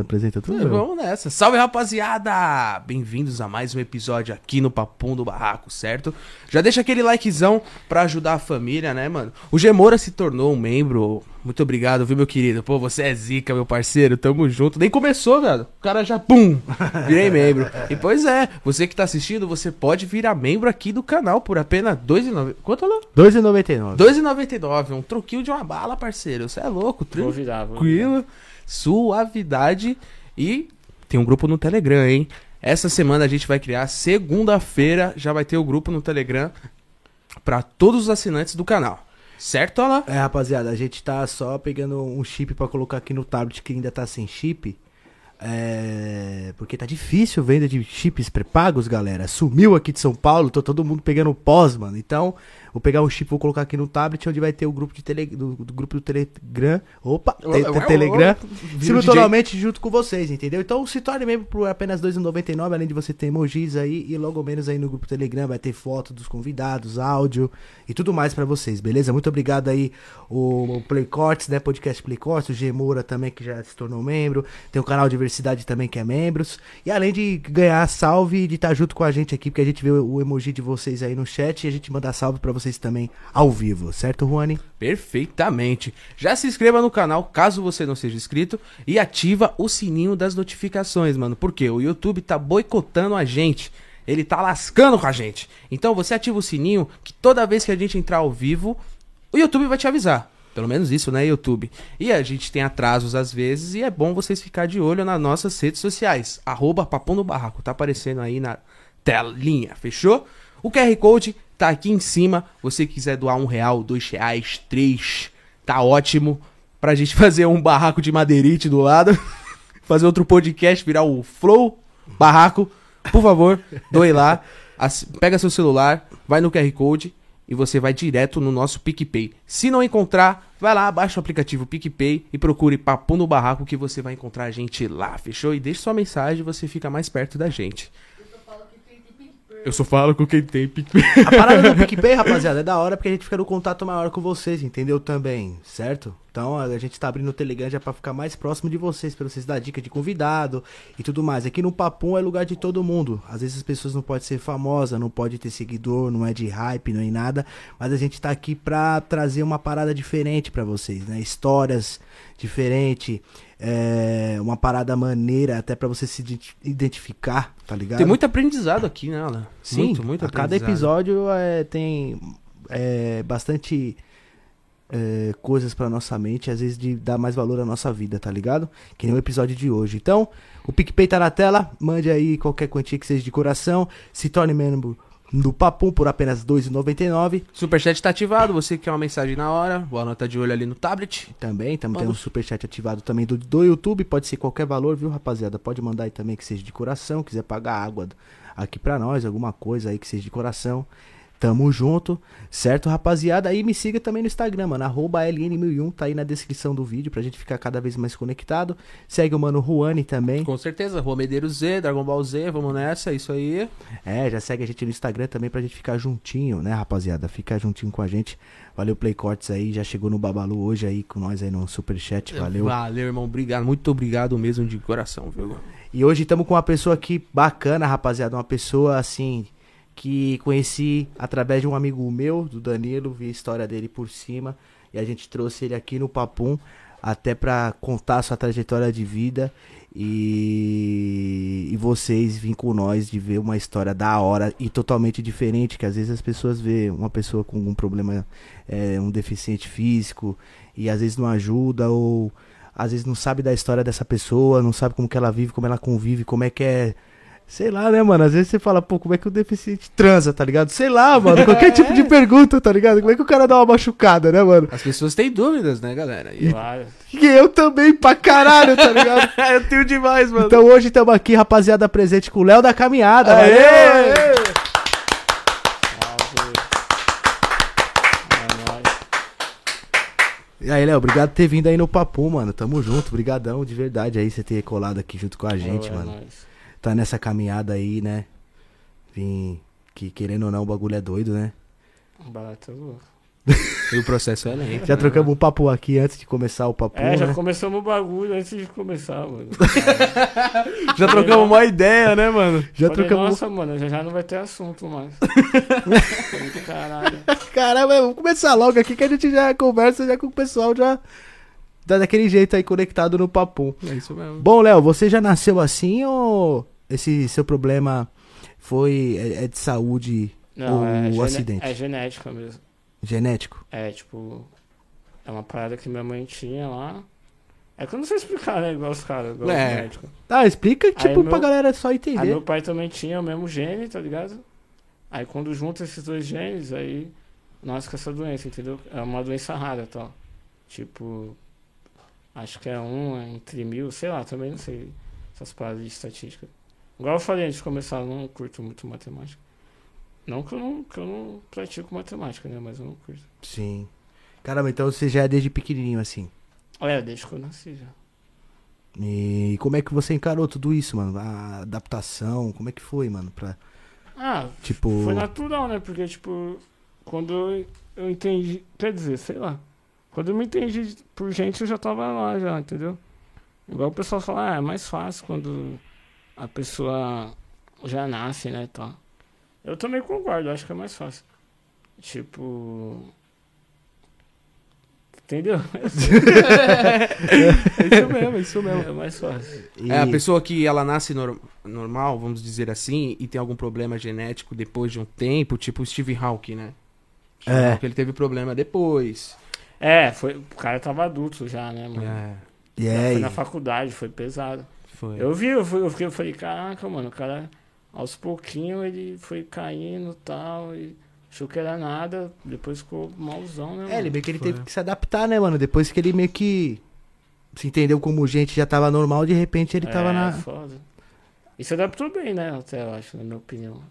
Apresenta tu? É, vamos nessa. Salve, rapaziada! Bem-vindos a mais um episódio aqui no Papum do Barraco, certo? Já deixa aquele likezão pra ajudar a família, né, mano? O Gemora se tornou um membro. Muito obrigado, viu, meu querido? Pô, você é zica, meu parceiro. Tamo junto. Nem começou, velho. O cara já, pum, virei membro. E pois é, você que tá assistindo, você pode virar membro aqui do canal por apenas R$2,90. Quanto, Alô? 2,99. R$2,99. Um troquinho de uma bala, parceiro. Você é louco, Vou virar, vou tranquilo, suavidade e tem um grupo no Telegram, hein? Essa semana a gente vai criar, segunda-feira já vai ter o grupo no Telegram para todos os assinantes do canal. Certo, Alain? É, rapaziada, a gente tá só pegando um chip pra colocar aqui no tablet que ainda tá sem chip. É. Porque tá difícil venda de chips pré-pagos, galera. Sumiu aqui de São Paulo, tô todo mundo pegando pós, mano. Então, vou pegar um chip, vou colocar aqui no tablet, onde vai ter o grupo de tele... do, do grupo do Telegram. Opa, te- ué, Telegram. o simultaneamente junto com vocês, entendeu? Então se torne membro por apenas R$ 2,99, além de você ter emojis aí e logo menos aí no grupo Telegram vai ter foto dos convidados, áudio e tudo mais pra vocês, beleza? Muito obrigado aí o, o Playcortes, né, podcast Playcortes, o Gemora também que já se tornou membro, tem o canal Diversidade também que é membros, e além de ganhar salve e de estar junto com a gente aqui, porque a gente vê o, o emoji de vocês aí no chat e a gente manda salve pra vocês também ao vivo, certo, Juani? Perfeitamente. Já se inscreva no canal, caso você não seja inscrito, e ativa o sininho das notificações, mano. Porque o YouTube tá boicotando a gente. Ele tá lascando com a gente. Então você ativa o sininho que toda vez que a gente entrar ao vivo, o YouTube vai te avisar. Pelo menos isso, né, YouTube? E a gente tem atrasos às vezes e é bom vocês ficar de olho nas nossas redes sociais. Arroba Papão no Barraco. Tá aparecendo aí na telinha, fechou? O QR Code tá aqui em cima. Você quiser doar um real, dois reais, três, tá ótimo. Pra gente fazer um barraco de madeirite do lado. fazer outro podcast, virar o Flow Barraco. Por favor, doe lá. Pega seu celular, vai no QR Code e você vai direto no nosso PicPay. Se não encontrar, vai lá, baixa o aplicativo PicPay e procure Papo no Barraco que você vai encontrar a gente lá, fechou? E deixe sua mensagem, você fica mais perto da gente. Eu só falo com quem tem PicPay. A parada do PicPay, rapaziada, é da hora porque a gente fica no contato maior com vocês, entendeu? Também, certo? Então a gente tá abrindo o Telegram já pra ficar mais próximo de vocês, pra vocês dar dica de convidado e tudo mais. Aqui no Papum é lugar de todo mundo. Às vezes as pessoas não podem ser famosas, não pode ter seguidor, não é de hype, não é nada. Mas a gente tá aqui pra trazer uma parada diferente pra vocês, né? Histórias diferentes, é, uma parada maneira até pra você se identi- identificar, tá ligado? Tem muito aprendizado aqui, né, Alan? Sim, muito, muito a cada episódio é, tem é, bastante é, coisas pra nossa mente, às vezes de dar mais valor à nossa vida, tá ligado? Que nem o episódio de hoje. Então, o PicPay tá na tela, mande aí qualquer quantia que seja de coração, se torne membro do Papum por apenas R$ 2,99. Superchat tá ativado, você quer uma mensagem na hora, boa nota de olho ali no tablet. Também, também tem Manda. um superchat ativado também do, do YouTube, pode ser qualquer valor, viu, rapaziada? Pode mandar aí também que seja de coração, quiser pagar água aqui pra nós, alguma coisa aí que seja de coração. Tamo junto, certo, rapaziada? Aí me siga também no Instagram, mano, arroba LN1001, tá aí na descrição do vídeo pra gente ficar cada vez mais conectado. Segue o mano Juani também. Com certeza, Rua Medeiros Z, Dragon Ball Z, vamos nessa, isso aí. É, já segue a gente no Instagram também pra gente ficar juntinho, né, rapaziada? Fica juntinho com a gente. Valeu, Play Cortes aí, já chegou no Babalu hoje aí com nós aí no Superchat, valeu. Valeu, irmão, obrigado, muito obrigado mesmo de coração, viu? E hoje estamos com uma pessoa aqui bacana, rapaziada. Uma pessoa assim que conheci através de um amigo meu, do Danilo, vi a história dele por cima e a gente trouxe ele aqui no Papum até pra contar sua trajetória de vida e, e vocês virem com nós de ver uma história da hora e totalmente diferente, que às vezes as pessoas vê uma pessoa com um problema, é, um deficiente físico e às vezes não ajuda ou às vezes não sabe da história dessa pessoa, não sabe como que ela vive, como ela convive, como é que é. Sei lá, né, mano? Às vezes você fala, pô, como é que o deficiente transa, tá ligado? Sei lá, mano. Qualquer tipo de pergunta, tá ligado? Como é que o cara dá uma machucada, né, mano? As pessoas têm dúvidas, né, galera? E- Claro. E eu também, pra caralho, tá ligado? eu tenho demais, mano. Então hoje estamos aqui, rapaziada, presente com o Léo da Caminhada. Aê! valeu! É nóis. E aí, Léo, obrigado por ter vindo aí no Papo, mano. Tamo junto, brigadão, de verdade aí, você ter colado aqui junto com a gente, É mano. nóis. Tá nessa caminhada aí, né? Vim, que querendo ou não, o bagulho é doido, né? Barato é louco. e o processo é lento. Já trocamos um papo aqui antes de começar o papo, É, já né? começamos o bagulho antes de começar, mano. Já trocamos uma ideia, né, mano? Já Falei, trocamos. Nossa, mano, já, já não vai ter assunto mais. Caralho. Caramba, vamos começar logo aqui que a gente já conversa já com o pessoal já dá daquele jeito aí conectado no papo. É isso mesmo. Bom, Léo, você já nasceu assim ou esse seu problema foi é, é de saúde Não, O é, gene- acidente. é genética mesmo. genético? É, tipo, é uma parada que minha mãe tinha lá. É que eu não sei explicar, né? Igual os caras, igual É. os médicos. Tá, explica tipo meu- pra galera só Aí entender. meu pai também tinha o mesmo gene, tá ligado? Aí quando junta esses dois genes, aí nasce com essa doença, entendeu? É uma doença rara, tal. Tipo, acho que é um entre mil, sei lá, também não sei essas paradas de estatística. Igual eu falei antes de começar, eu não curto muito matemática. Não que eu não, que eu não pratico matemática, né? Mas eu não curto. Sim. Caramba, então você já é desde pequenininho assim. É, desde que eu nasci já. E como é que você encarou tudo isso, mano? A adaptação, como é que foi, mano? Pra, Ah, tipo. Foi natural, né? Porque, tipo, quando eu entendi. Quer dizer, sei lá. Quando eu me entendi por gente, eu já tava lá, já, entendeu? Igual o pessoal fala, ah, é mais fácil quando a pessoa já nasce, né? Tá. Eu também concordo, acho que é mais fácil. Tipo. Entendeu? É isso mesmo, é isso mesmo. É mais fácil. e- É, a pessoa que ela nasce nor- normal, vamos dizer assim, e tem algum problema genético depois de um tempo, tipo o Steve Hawking, né? Steve É. Hawking, ele teve problema depois. É, foi, o cara tava adulto já, né, mano? É, E Já é, foi na faculdade, foi pesado. foi. Eu vi, eu, fui, eu, fiquei, eu falei, caraca, mano, o cara, aos pouquinhos ele foi caindo e tal, e achou que era nada, depois ficou malzão, né, mano? É, ele meio que ele Foi. teve que se adaptar, né, mano? Depois que ele meio que se entendeu como gente já tava normal, de repente ele tava é, na. foda. E se adaptou bem, né, até, eu acho, na minha opinião.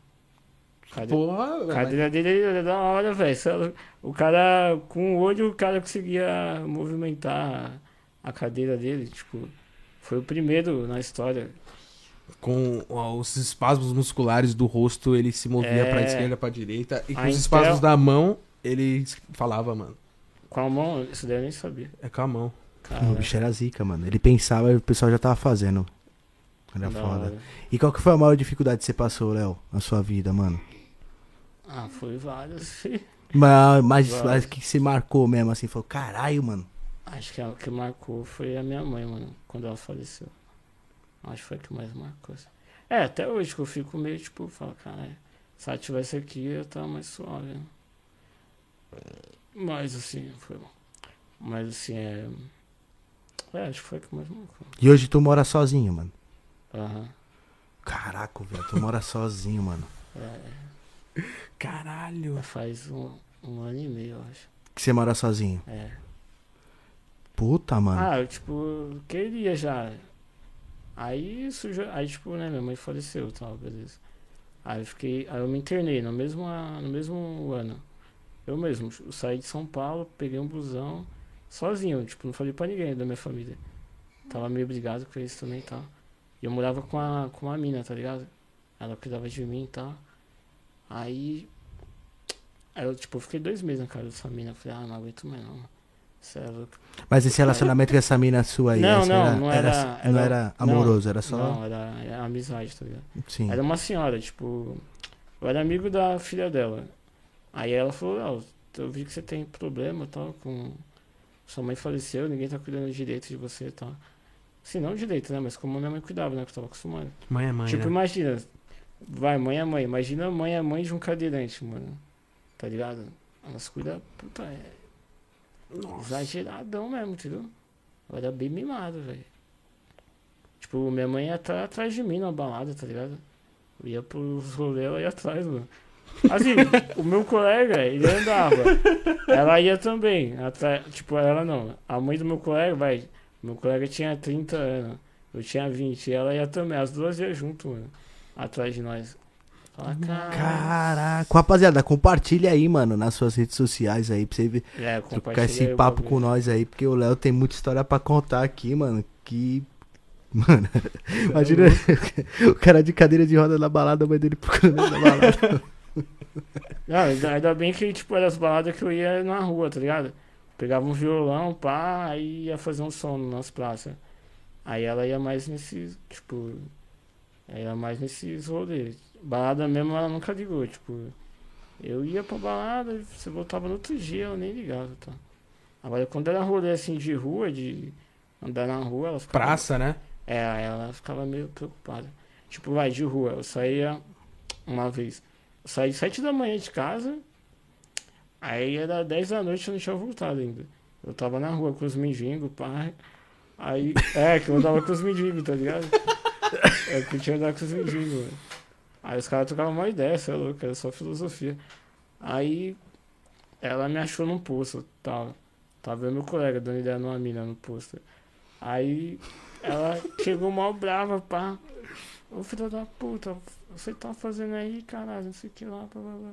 Cadê? Porra, A cadeira dele é da hora, velho. Só- O cara, com o olho, o cara conseguia movimentar a cadeira dele, tipo... Foi o primeiro na história. com os espasmos musculares do rosto, ele se movia É. pra esquerda, pra direita, e com A os espasmos Intel- da mão, ele falava, mano, Com a mão, isso daí eu nem sabia. é com a mão. Cara, O bicho era zica, mano. Ele pensava e o pessoal já tava fazendo. Era da foda. hora. E qual que foi a maior dificuldade que você passou, Léo, na sua vida, mano? Ah, foi várias. Mas, mas, Várias. mas que você marcou mesmo, assim, falou, caralho, mano. Acho que a que marcou foi a minha mãe, mano, quando ela faleceu. Acho que foi a que mais marcou. assim. É, até hoje que eu fico meio tipo, falo, cara, se ela tivesse aqui eu tava mais suave. né? Mas assim, foi bom. Mas assim, é. É, acho que foi a que mais marcou. E hoje tu mora sozinho, mano. Aham. Caraca, velho, tu mora sozinho, mano. É, Caralho. faz um, um ano e meio, eu acho. Que você mora sozinho. É. Puta, mano. Ah, eu, tipo, queria já. Aí surgiu. Aí, tipo, né, minha mãe faleceu e tal, beleza. Aí eu fiquei. Aí eu me internei no mesmo, no mesmo ano. Eu mesmo, eu saí de São Paulo, peguei um busão, sozinho, tipo, não falei pra ninguém da minha família. Tava meio brigado com isso também e tal. E eu morava com a, com a mina, tá ligado? Ela cuidava de mim e tal. Aí. Aí eu, tipo, fiquei dois meses na casa dessa mina. Falei, ah, não aguento mais não. Você é louco. Mas esse relacionamento com essa mina sua aí, Não, essa não, não era- não era- era amoroso, era só. Não, era, era amizade, tá ligado? Sim. Era uma senhora, tipo. Eu era amigo da filha dela. Aí ela falou, "Léo, eu vi que você tem problema e tal, com. Sua mãe faleceu, ninguém tá cuidando direito de você e tal. Assim, não direito, né? Mas como minha mãe cuidava, né? Que eu tava acostumado. Mãe é mãe, tipo, né? imagina. Vai, mãe é mãe. Imagina mãe é mãe de um cadeirante, mano. Tá ligado? Elas cuidam, puta, é Nossa. exageradão mesmo, entendeu? Eu era bem mimado, velho. Tipo, minha mãe ia atrás, atrás de mim numa balada, tá ligado? Eu ia pros rolês, ela ia atrás, mano. Assim, o meu colega, ele andava. Ela ia também. Atrás, tipo, ela não. A mãe do meu colega, vai. Meu colega tinha 30 anos. Eu tinha 20. E ela ia também. As duas iam junto, mano. Atrás de nós. Fala, cara. Caraca. Rapaziada, compartilha aí, mano, nas suas redes sociais aí, pra você ver, É, trocar compartilha esse papo com nós aí, porque o Léo tem muita história pra contar aqui, mano. Que. Mano, imagina o cara de cadeira de roda na balada, a mãe dele procurando na balada. Não, ainda, ainda bem que, tipo, era as baladas que eu ia na rua, tá ligado? Pegava um violão, pá, aí ia fazer um som nas praças. Aí ela ia mais nesse, tipo, ela ia mais nesses rolês. Balada mesmo ela nunca ligou, tipo, eu ia pra balada, você voltava no outro dia, ela nem ligava, tá? Agora quando era rolê assim de rua, de andar na rua, ela ficava. Praça, né? É, ela ficava meio preocupada. Tipo, vai, de rua, eu saía uma vez. Eu saí sete da manhã de casa, aí era dez da noite eu não tinha voltado ainda. Eu tava na rua com os mendigos, pai. Aí, é, que eu andava com os mendigos, tá ligado? É eu tinha andado com os mendigos, mano. Aí os caras trocavam uma ideia, você é louco, era só filosofia. Aí ela me achou num posto, tava. Tava e meu colega dando ideia numa mina no posto. Aí ela chegou mal brava, pá. Ô filho da puta, você tá fazendo aí, caralho, não sei o que lá, blá blá blá.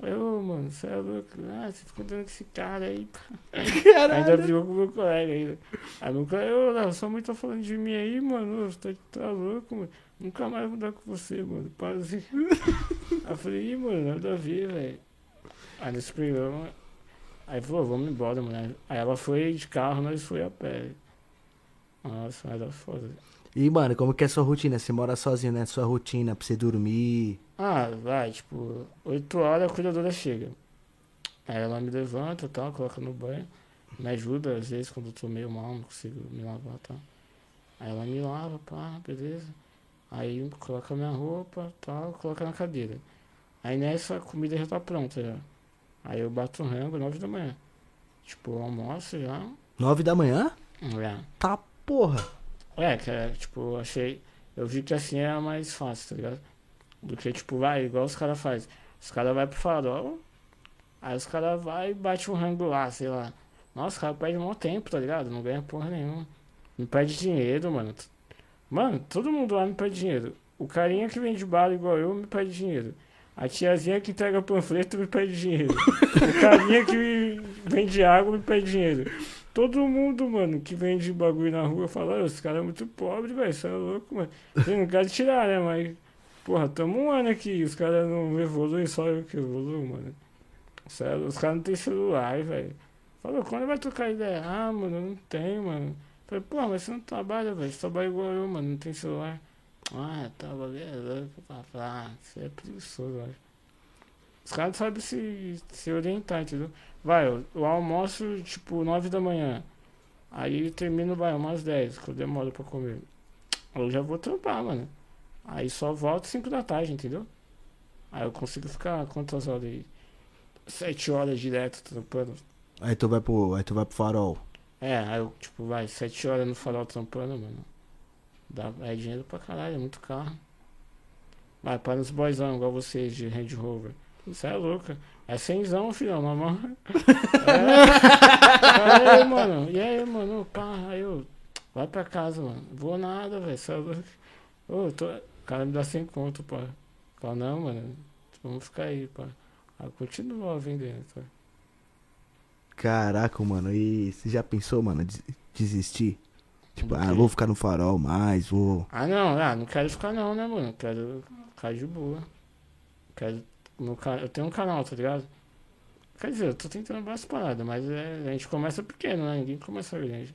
Eu, mano, você é louco. Ah, você ficou dando com esse cara aí, pá. Ainda brigou com o meu colega ainda. Aí meu colega, ô, Léo, sua mãe tá falando de mim aí, mano. Você tá, tá louco, mano. Nunca mais vou dar com você, mano. Para assim. Aí eu falei, ih, mano, nada a ver, velho. Aí nesse programa. Aí falou, vamos embora, mano. Aí ela foi de carro, nós foi a pé. Nossa, era foda. E, mano, como que é a sua rotina? Você mora sozinho, né? Sua rotina pra você dormir. Ah, vai, tipo, 8 horas a cuidadora chega. Aí ela me levanta tal, coloca no banho, me ajuda, às vezes quando eu tô meio mal, não consigo me lavar tal. Aí ela me lava, pá, beleza. Aí coloca minha roupa tal, coloca na cadeira. Aí nessa a comida já tá pronta já. Aí eu bato o rango 9 da manhã. Tipo, eu almoço já. Nove da manhã? É. Tá porra. É, que é, tipo, achei. Eu vi que assim era mais fácil, tá ligado? Do que, tipo, vai, igual os caras fazem. Os caras vai pro farol, aí os caras vai e bate um rango lá, sei lá. Nossa, o cara perde um tempo, tá ligado? Não ganha porra nenhuma. Me perde dinheiro, mano. Mano, todo mundo lá me pede dinheiro. O carinha que vende bala igual eu me pede dinheiro. A tiazinha que entrega panfleto me pede dinheiro. o carinha que vende água me pede dinheiro. Todo mundo, mano, que vende bagulho na rua fala, "Ô, esse cara é muito pobre, velho, você é louco, mano. Não quero tirar, né, mas... Porra, tamo um ano aqui, os caras não evoluem, só eu que evoluo, mano. Sério, os caras não tem celular, velho. Falou, quando vai trocar ideia? Ah, mano, não tenho, mano. Falei, porra, mas você não trabalha, velho. Você trabalha igual eu, mano, não tem celular. Ah, tava beleza. Ah, você é preguiçoso, acho. Os caras sabem se, se orientar, entendeu? Vai, eu, eu almoço, tipo, 9 da manhã. Aí termino, vai, umas 10, que eu demoro pra comer. Eu já vou trampar, mano. Aí só volto 5 da tarde, entendeu? Aí eu consigo ficar quantas horas aí? 7 horas direto trampando. Aí tu vai pro, aí tu vai pro farol. É, aí eu, tipo, vai, 7 horas no farol trampando, mano. Dá, é dinheiro pra caralho, é muito carro. Vai, para os boyzão, igual vocês de Range Rover. Isso é louco. É cenzão, filhão, normal. É. aí, mano, e aí, mano, pá, aí eu. Vai pra casa, mano. Vou nada, velho. Você é louco. Ô, tô... O cara me dá 100 conto, pá. Fala, não, mano. Vamos ficar aí, pá. Aí continua vendendo, tá? Caraca, mano. E você já pensou, mano, des- desistir? Tipo, ah, vou ficar no farol mais, vou. Ah, não, ah, não quero ficar não, né, mano? Quero ficar de boa. Quero. No, eu tenho um canal, tá ligado? Quer dizer, eu tô tentando várias paradas, mas é, a gente começa pequeno, né? Ninguém começa grande.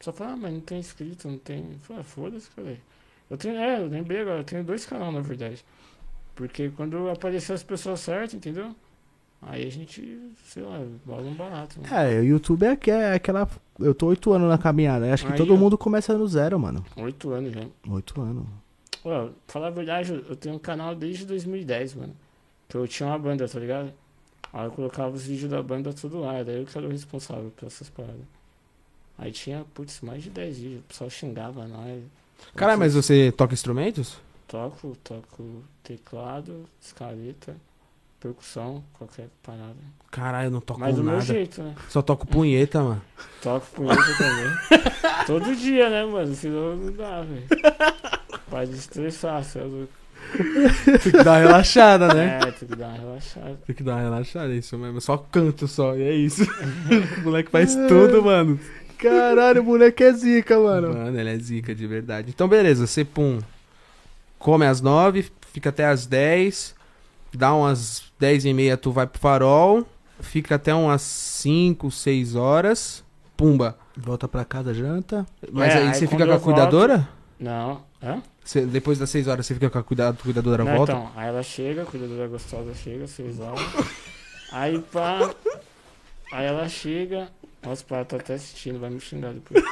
Só fala, ah, mas não tem inscrito, não tem. Eu falo, ah, foda-se, cara. Eu tenho, é, eu lembrei agora, eu tenho dois canais, na verdade. Porque quando aparecer as pessoas certas, entendeu? Aí a gente, sei lá, bola um barato. Né? É, o YouTube é, que- é aquela. Eu tô oito anos na caminhada. Acho que Aí, todo ó. mundo começa no zero, mano. Oito anos já. Oito anos. Pra falar a verdade, eu tenho um canal desde 2010, mano. Que eu tinha uma banda, tá ligado? Aí eu colocava os vídeos da banda tudo lá, daí eu que era o responsável por essas paradas. Aí tinha, putz, mais de 10 vídeos, o pessoal xingava nós. Caralho, mas você toca instrumentos? Toco, toco teclado, escaleta, percussão, qualquer parada. Caralho, eu não toco Mas do meu jeito, né? Só toco punheta, mano. Toco punheta também. Todo dia, né, mano? Senão não dá, velho. Pode estressar, cê é louco. Tem que dar uma relaxada, né? É, tem que dar uma relaxada. Tem que dar uma relaxada, é isso mesmo. Só canto só, e é isso. o moleque faz tudo, mano. Caralho, o moleque é zica, mano. Mano, ele é zica de verdade. Então, beleza, você, pum, come às nove, fica até às dez. dá umas 10 e meia, tu vai pro farol, fica até umas 5, 6 horas, pumba. Volta pra casa, janta. Mas É, aí aí você fica com a volto- cuidadora? Não. Hã? Você- depois das 6 horas você fica com a cuida- cuidadora Não, volta? então, aí ela chega, a cuidadora gostosa chega, seis horas. aí pá. Aí ela chega. Nossa, pá, ela tá até assistindo, vai me xingar depois.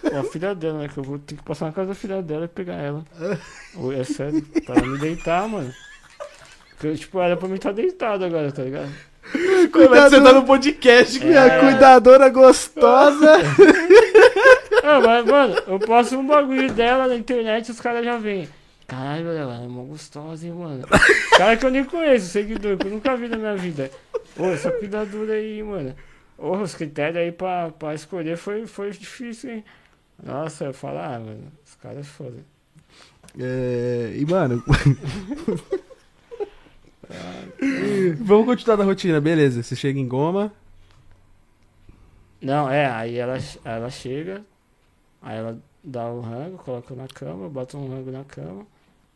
Pô, a filha dela, né? Que eu vou ter que passar na casa da filha dela e pegar ela. É sério, pra ela me deitar, mano. Porque, tipo, era pra mim estar deitado agora, tá ligado? Cuidado, você tá no podcast. É. Minha cuidadora gostosa. Ah, mas, mano, eu posto um bagulho dela na internet e os caras já vêm. Caralho, ela é mó gostosa, hein, mano. Cara que eu nem conheço, seguidor, que eu nunca vi na minha vida. Pô, essa cuidadora aí, mano. Ô, os critérios aí pra, pra escolher foi, foi difícil, hein. Nossa, eu falo, ah, mano, os caras foda. É, e, mano, Vamos continuar na rotina, beleza. Você chega em Goma. Não, é, aí ela, ela chega, aí ela dá o rango, coloca na cama, bota um rango na cama,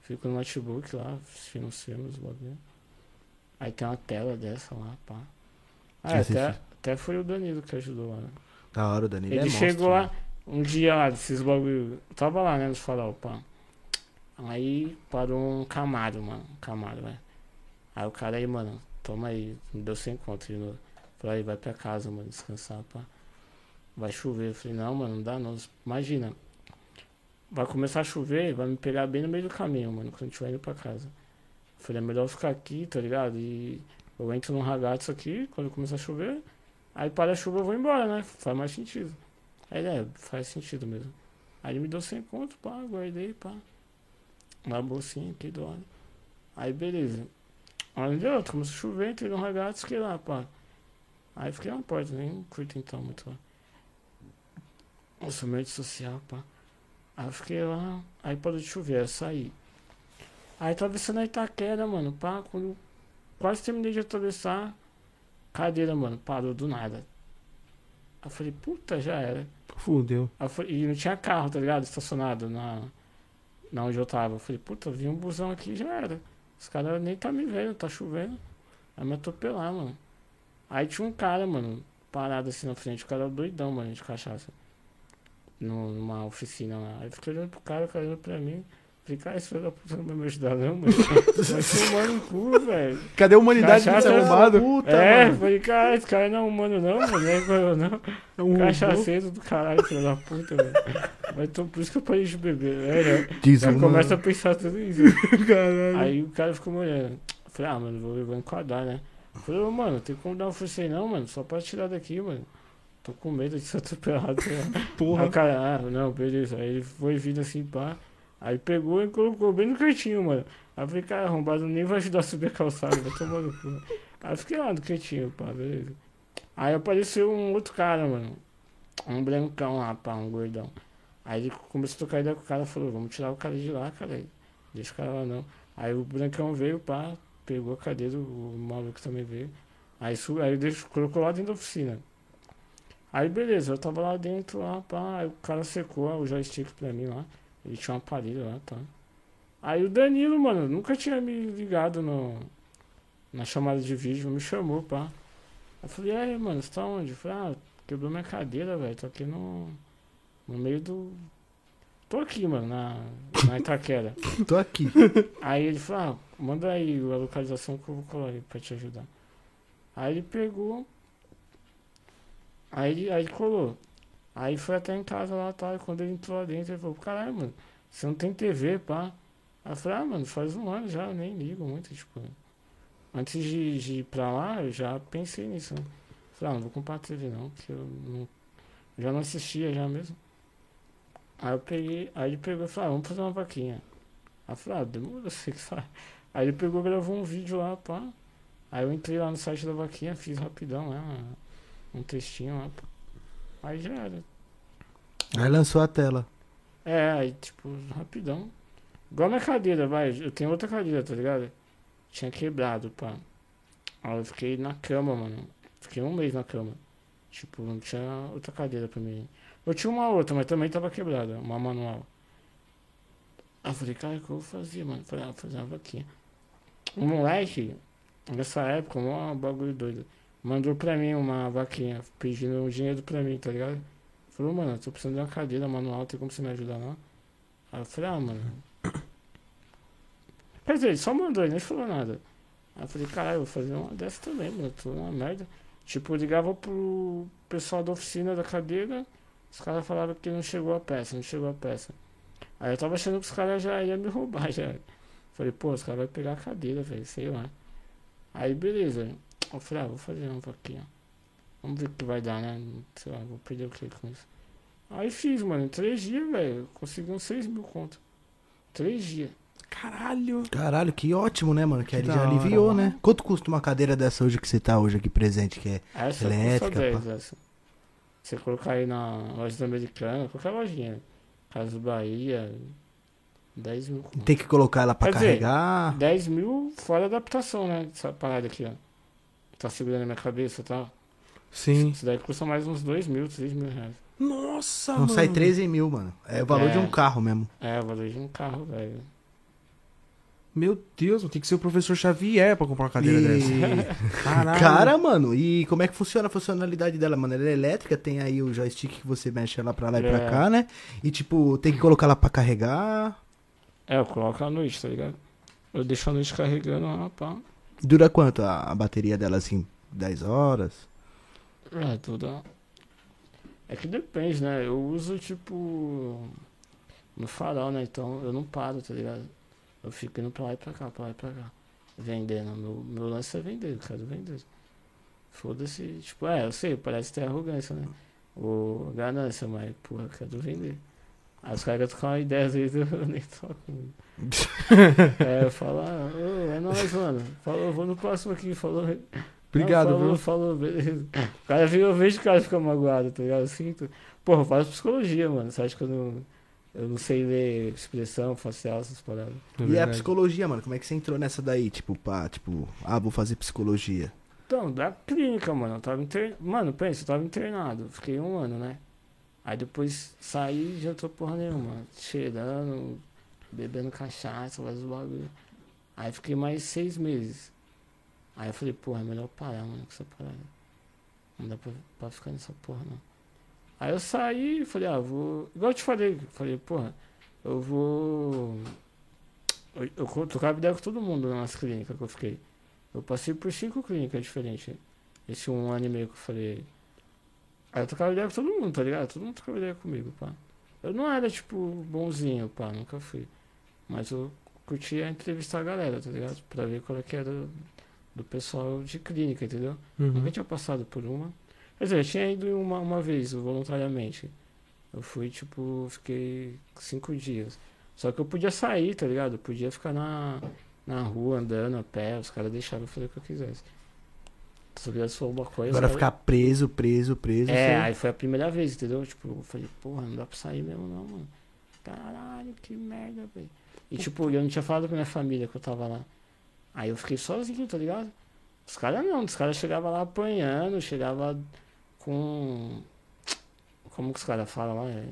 fica no notebook lá, assistindo os filmes, bagulho. Aí tem uma tela dessa lá, pá. Ah, até, até foi o Danilo que ajudou lá. né? da hora o Danilo Ele é chegou monstro, lá, um dia lá, desses bagulho. Tava lá, né, no farol, pá. Aí parou um Camaro, mano. Um Camaro, velho. Aí o cara aí, mano, toma aí, me deu sem conta de novo. Falei, vai pra casa, mano, descansar, pá. Vai chover. Eu falei, não, mano, não dá não. Imagina. Vai começar a chover, vai me pegar bem no meio do caminho, mano, quando a gente vai indo pra casa. Eu falei, é melhor eu ficar aqui, tá ligado? E eu entro num ragazzo aqui, quando começar a chover, aí para a chuva eu vou embora, né? Faz mais sentido. Aí é, faz sentido mesmo. Aí ele me deu 100 conto, pá, guardei, pá. Na bolsinha aqui do lado. Aí beleza. Aí deu outro, começou a chover, entrei no ragazzo, fiquei lá, pá. Aí fiquei na porta, nem curto então muito lá. Nossa, meio de social, pá. Aí eu fiquei lá, aí parou de chover, eu saí. Aí atravessando a Itaquera, mano, pá, quando quase terminei de atravessar, cadeira, mano, parou do nada. Aí eu falei, puta, já era. Fudeu. Falei- e não tinha carro, tá ligado? Estacionado na, na onde eu tava. Eu falei, puta, vi um busão aqui já era. Os caras nem tá me vendo, tá chovendo. Aí me atropelar, mano. Aí tinha um cara, mano, parado assim na frente. O cara doidão, mano, de cachaça. Numa oficina lá. Aí eu fiquei olhando pro cara, o cara olhando pra mim. Falei, cara, esse filho da puta não vai me ajudar, não, mano. Vai tomar no cu, velho. Cadê a humanidade Cachaça desse é arrombado? Puta, É, mano. falei, cara, esse cara não é humano, não, mano. Não é humano, não. É um. Cachaceiro do caralho, filho da puta, velho. Mas então por isso que eu parei de beber. É, né? Já Desumano. começa a pensar tudo isso. Caralho. Aí o cara ficou me olhando. Falei, ah, mano, vou, vou enquadrar, né? Falei, mano, tem como dar uma força aí não, mano? Só pra tirar daqui, mano. Tô com medo de ser atropelado. né? Porra. Aí o cara, ah, não, beleza. Aí ele foi vindo assim, pá. Aí pegou e colocou bem no cantinho, mano. Aí eu falei, cara, arrombado nem vai ajudar a subir a calçada, vai tomar no cu. Aí eu fiquei lá no cantinho, pá, beleza. Aí apareceu um outro cara, mano. Um brancão lá, pá, um gordão. Aí ele começou a trocar ideia com o cara, falou, vamos tirar o cara de lá, cara. Deixa o cara lá não. Aí o brancão veio, pá, pegou a cadeira, o maluco também veio. Aí, su- aí deixou, colocou lá dentro da oficina. Aí beleza, eu tava lá dentro, lá, pá, aí o cara secou o joystick pra mim lá. Ele tinha um aparelho lá, tá? Aí o Danilo, mano, nunca tinha me ligado no, na chamada de vídeo, me chamou, pá. Eu falei, aí, mano, você tá onde? Eu falei, ah, quebrou minha cadeira, velho, tô aqui no, no meio do... Tô aqui, mano, na, na Itaquera. Tô aqui. Aí ele falou, ah, manda aí a localização que eu vou colar aí pra te ajudar. Aí ele pegou. Aí aí colou. Aí foi até em casa lá, tá? E quando ele entrou lá dentro, ele falou, caralho, mano, você não tem TV, pá. Aí eu falei, ah, mano, faz um ano já, eu nem ligo muito, tipo. Antes de, de ir pra lá, eu já pensei nisso, né? Falei, ah, não vou comprar TV não, porque eu não. já não assistia já mesmo. Aí eu peguei, aí ele pegou e falou, ah, vamos fazer uma vaquinha. Aí eu falei, ah, demora, você que sabe. Aí ele pegou e gravou um vídeo lá, pá. Aí eu entrei lá no site da vaquinha, fiz rapidão lá, um textinho lá. Aí já era. Aí lançou a tela. É, aí tipo, rapidão. Igual a minha cadeira, vai. Eu tenho outra cadeira, tá ligado? Tinha quebrado, pá. Aí eu fiquei na cama, mano. Fiquei um mês na cama. Tipo, não tinha outra cadeira pra mim. Eu tinha uma outra, mas também tava quebrada, uma manual. Aí eu falei, cara, o que eu vou fazer, mano? Falei, ah, fazer uma vaquinha. um moleque, nessa época, um bagulho doido, mandou pra mim uma vaquinha, pedindo um dinheiro pra mim, tá ligado? Falou, mano, tô precisando de uma cadeira manual, tem como você me ajudar lá? Aí eu falei, ah, mano. Quer dizer, ele só mandou, ele nem falou nada. Aí eu falei, caralho, vou fazer uma dessa também, mano, tô numa merda. Tipo, eu ligava pro pessoal da oficina da cadeira, os caras falavam que não chegou a peça, não chegou a peça. Aí eu tava achando que os caras já iam me roubar, já. Falei, pô, os caras vão pegar a cadeira, velho, sei lá. Aí, beleza. Eu falei, ah, vou fazer uma vaquinha. Vamos ver o que vai dar, né? Sei lá, vou perder o que com isso. Aí fiz, mano, em três dias, velho, consegui uns 6 mil conto. Três dias. Caralho. Caralho, que ótimo, né, mano? Que, Que ele já hora, aliviou, mano. né? Quanto custa uma cadeira dessa hoje que você tá hoje aqui presente? Que é Essa Elétrica, custa 10, pá. essa. Você colocar aí na loja da Americana, qualquer lojinha. Casa do Bahia, 10 mil conto. Tem que colocar ela pra Quer dizer, carregar. 10 mil fora adaptação, né? Essa parada aqui, ó. Tá segurando a minha cabeça tal. Sim. Isso daí custa mais uns 2 mil, 3 mil reais. Nossa, Não mano. sai 13 mil, mano. É o valor É. de um carro mesmo. É, o valor de um carro, velho. Meu Deus, tem que ser o professor Xavier pra comprar uma cadeira dessa. E... Caralho. Cara, mano, e como é que funciona a funcionalidade dela, mano? Ela é elétrica, tem aí o joystick que você mexe ela pra lá e pra É. cá, né? E tipo, tem que colocar ela pra carregar. É, eu coloco à noite, tá ligado? Eu deixo a noite carregando lá, pá. Dura quanto a, a bateria dela, assim? 10 horas? É, tudo. É que depende, né? Eu uso tipo. No farol, né? Então eu não paro, tá ligado? Eu fico indo pra lá e pra cá, pra lá e pra cá. Vendendo. Meu, meu lance é vender, eu quero vender. Foda-se. Tipo, é, eu sei, parece ter arrogância, né? Ou ganância, mas, porra, eu quero vender. Aí os caras uma ideia, às vezes eu nem troco. é, eu falo, ah, ô, é nóis, mano. Falou, vou no próximo aqui, falou. Obrigado, Não, falou, viu? falou, beleza. O cara vê, eu vejo que o cara fica magoado, tá ligado? Eu sinto. Porra, eu faço psicologia, mano. Você acha que eu não, eu não sei ler expressão facial, essas paradas? É e a psicologia, mano? Como é que você entrou nessa daí? Tipo, pá, tipo, ah, vou fazer psicologia. Então, da clínica, mano. Eu tava internado. Mano, pensa, eu tava internado. Fiquei um ano, né? Aí depois saí já tô porra nenhuma. Cheirando, bebendo cachaça, vários bagulho. Aí fiquei mais seis meses. Aí eu falei, porra, é melhor parar, mano, com essa parada. Não dá pra, pra ficar nessa porra, não. Aí eu saí e falei, ah, vou. Igual eu te falei, falei, porra, eu vou. Eu, eu trocava ideia com todo mundo nas clínicas que eu fiquei. Eu passei por cinco clínicas diferentes. Esse um ano e meio que eu falei. Aí eu trocava ideia com todo mundo, tá ligado? Todo mundo trocava ideia comigo, pá. Eu não era, tipo, bonzinho, pá, nunca fui. Mas eu curtia entrevistar a galera, tá ligado? Pra ver qual é que era do, pessoal de clínica, entendeu? Uhum. Nunca tinha passado por uma. Quer dizer, eu tinha ido uma, uma vez, voluntariamente. Eu fui, tipo, fiquei cinco dias. Só que eu podia sair, tá ligado? Eu podia ficar na, na rua, andando a pé, os caras deixavam eu fazer o que eu quisesse. Se eu quisesse falar alguma coisa. Agora eu- ficar preso, preso, preso. É, aí foi a primeira vez, entendeu? Tipo, eu falei, porra, não dá pra sair mesmo não, mano. Caralho, que merda, velho. E tipo, eu não tinha falado com a minha família que eu tava lá. Aí eu fiquei sozinho, tá ligado? Os caras não, os caras chegavam lá apanhando, chegava com. Como que os caras falam lá? É...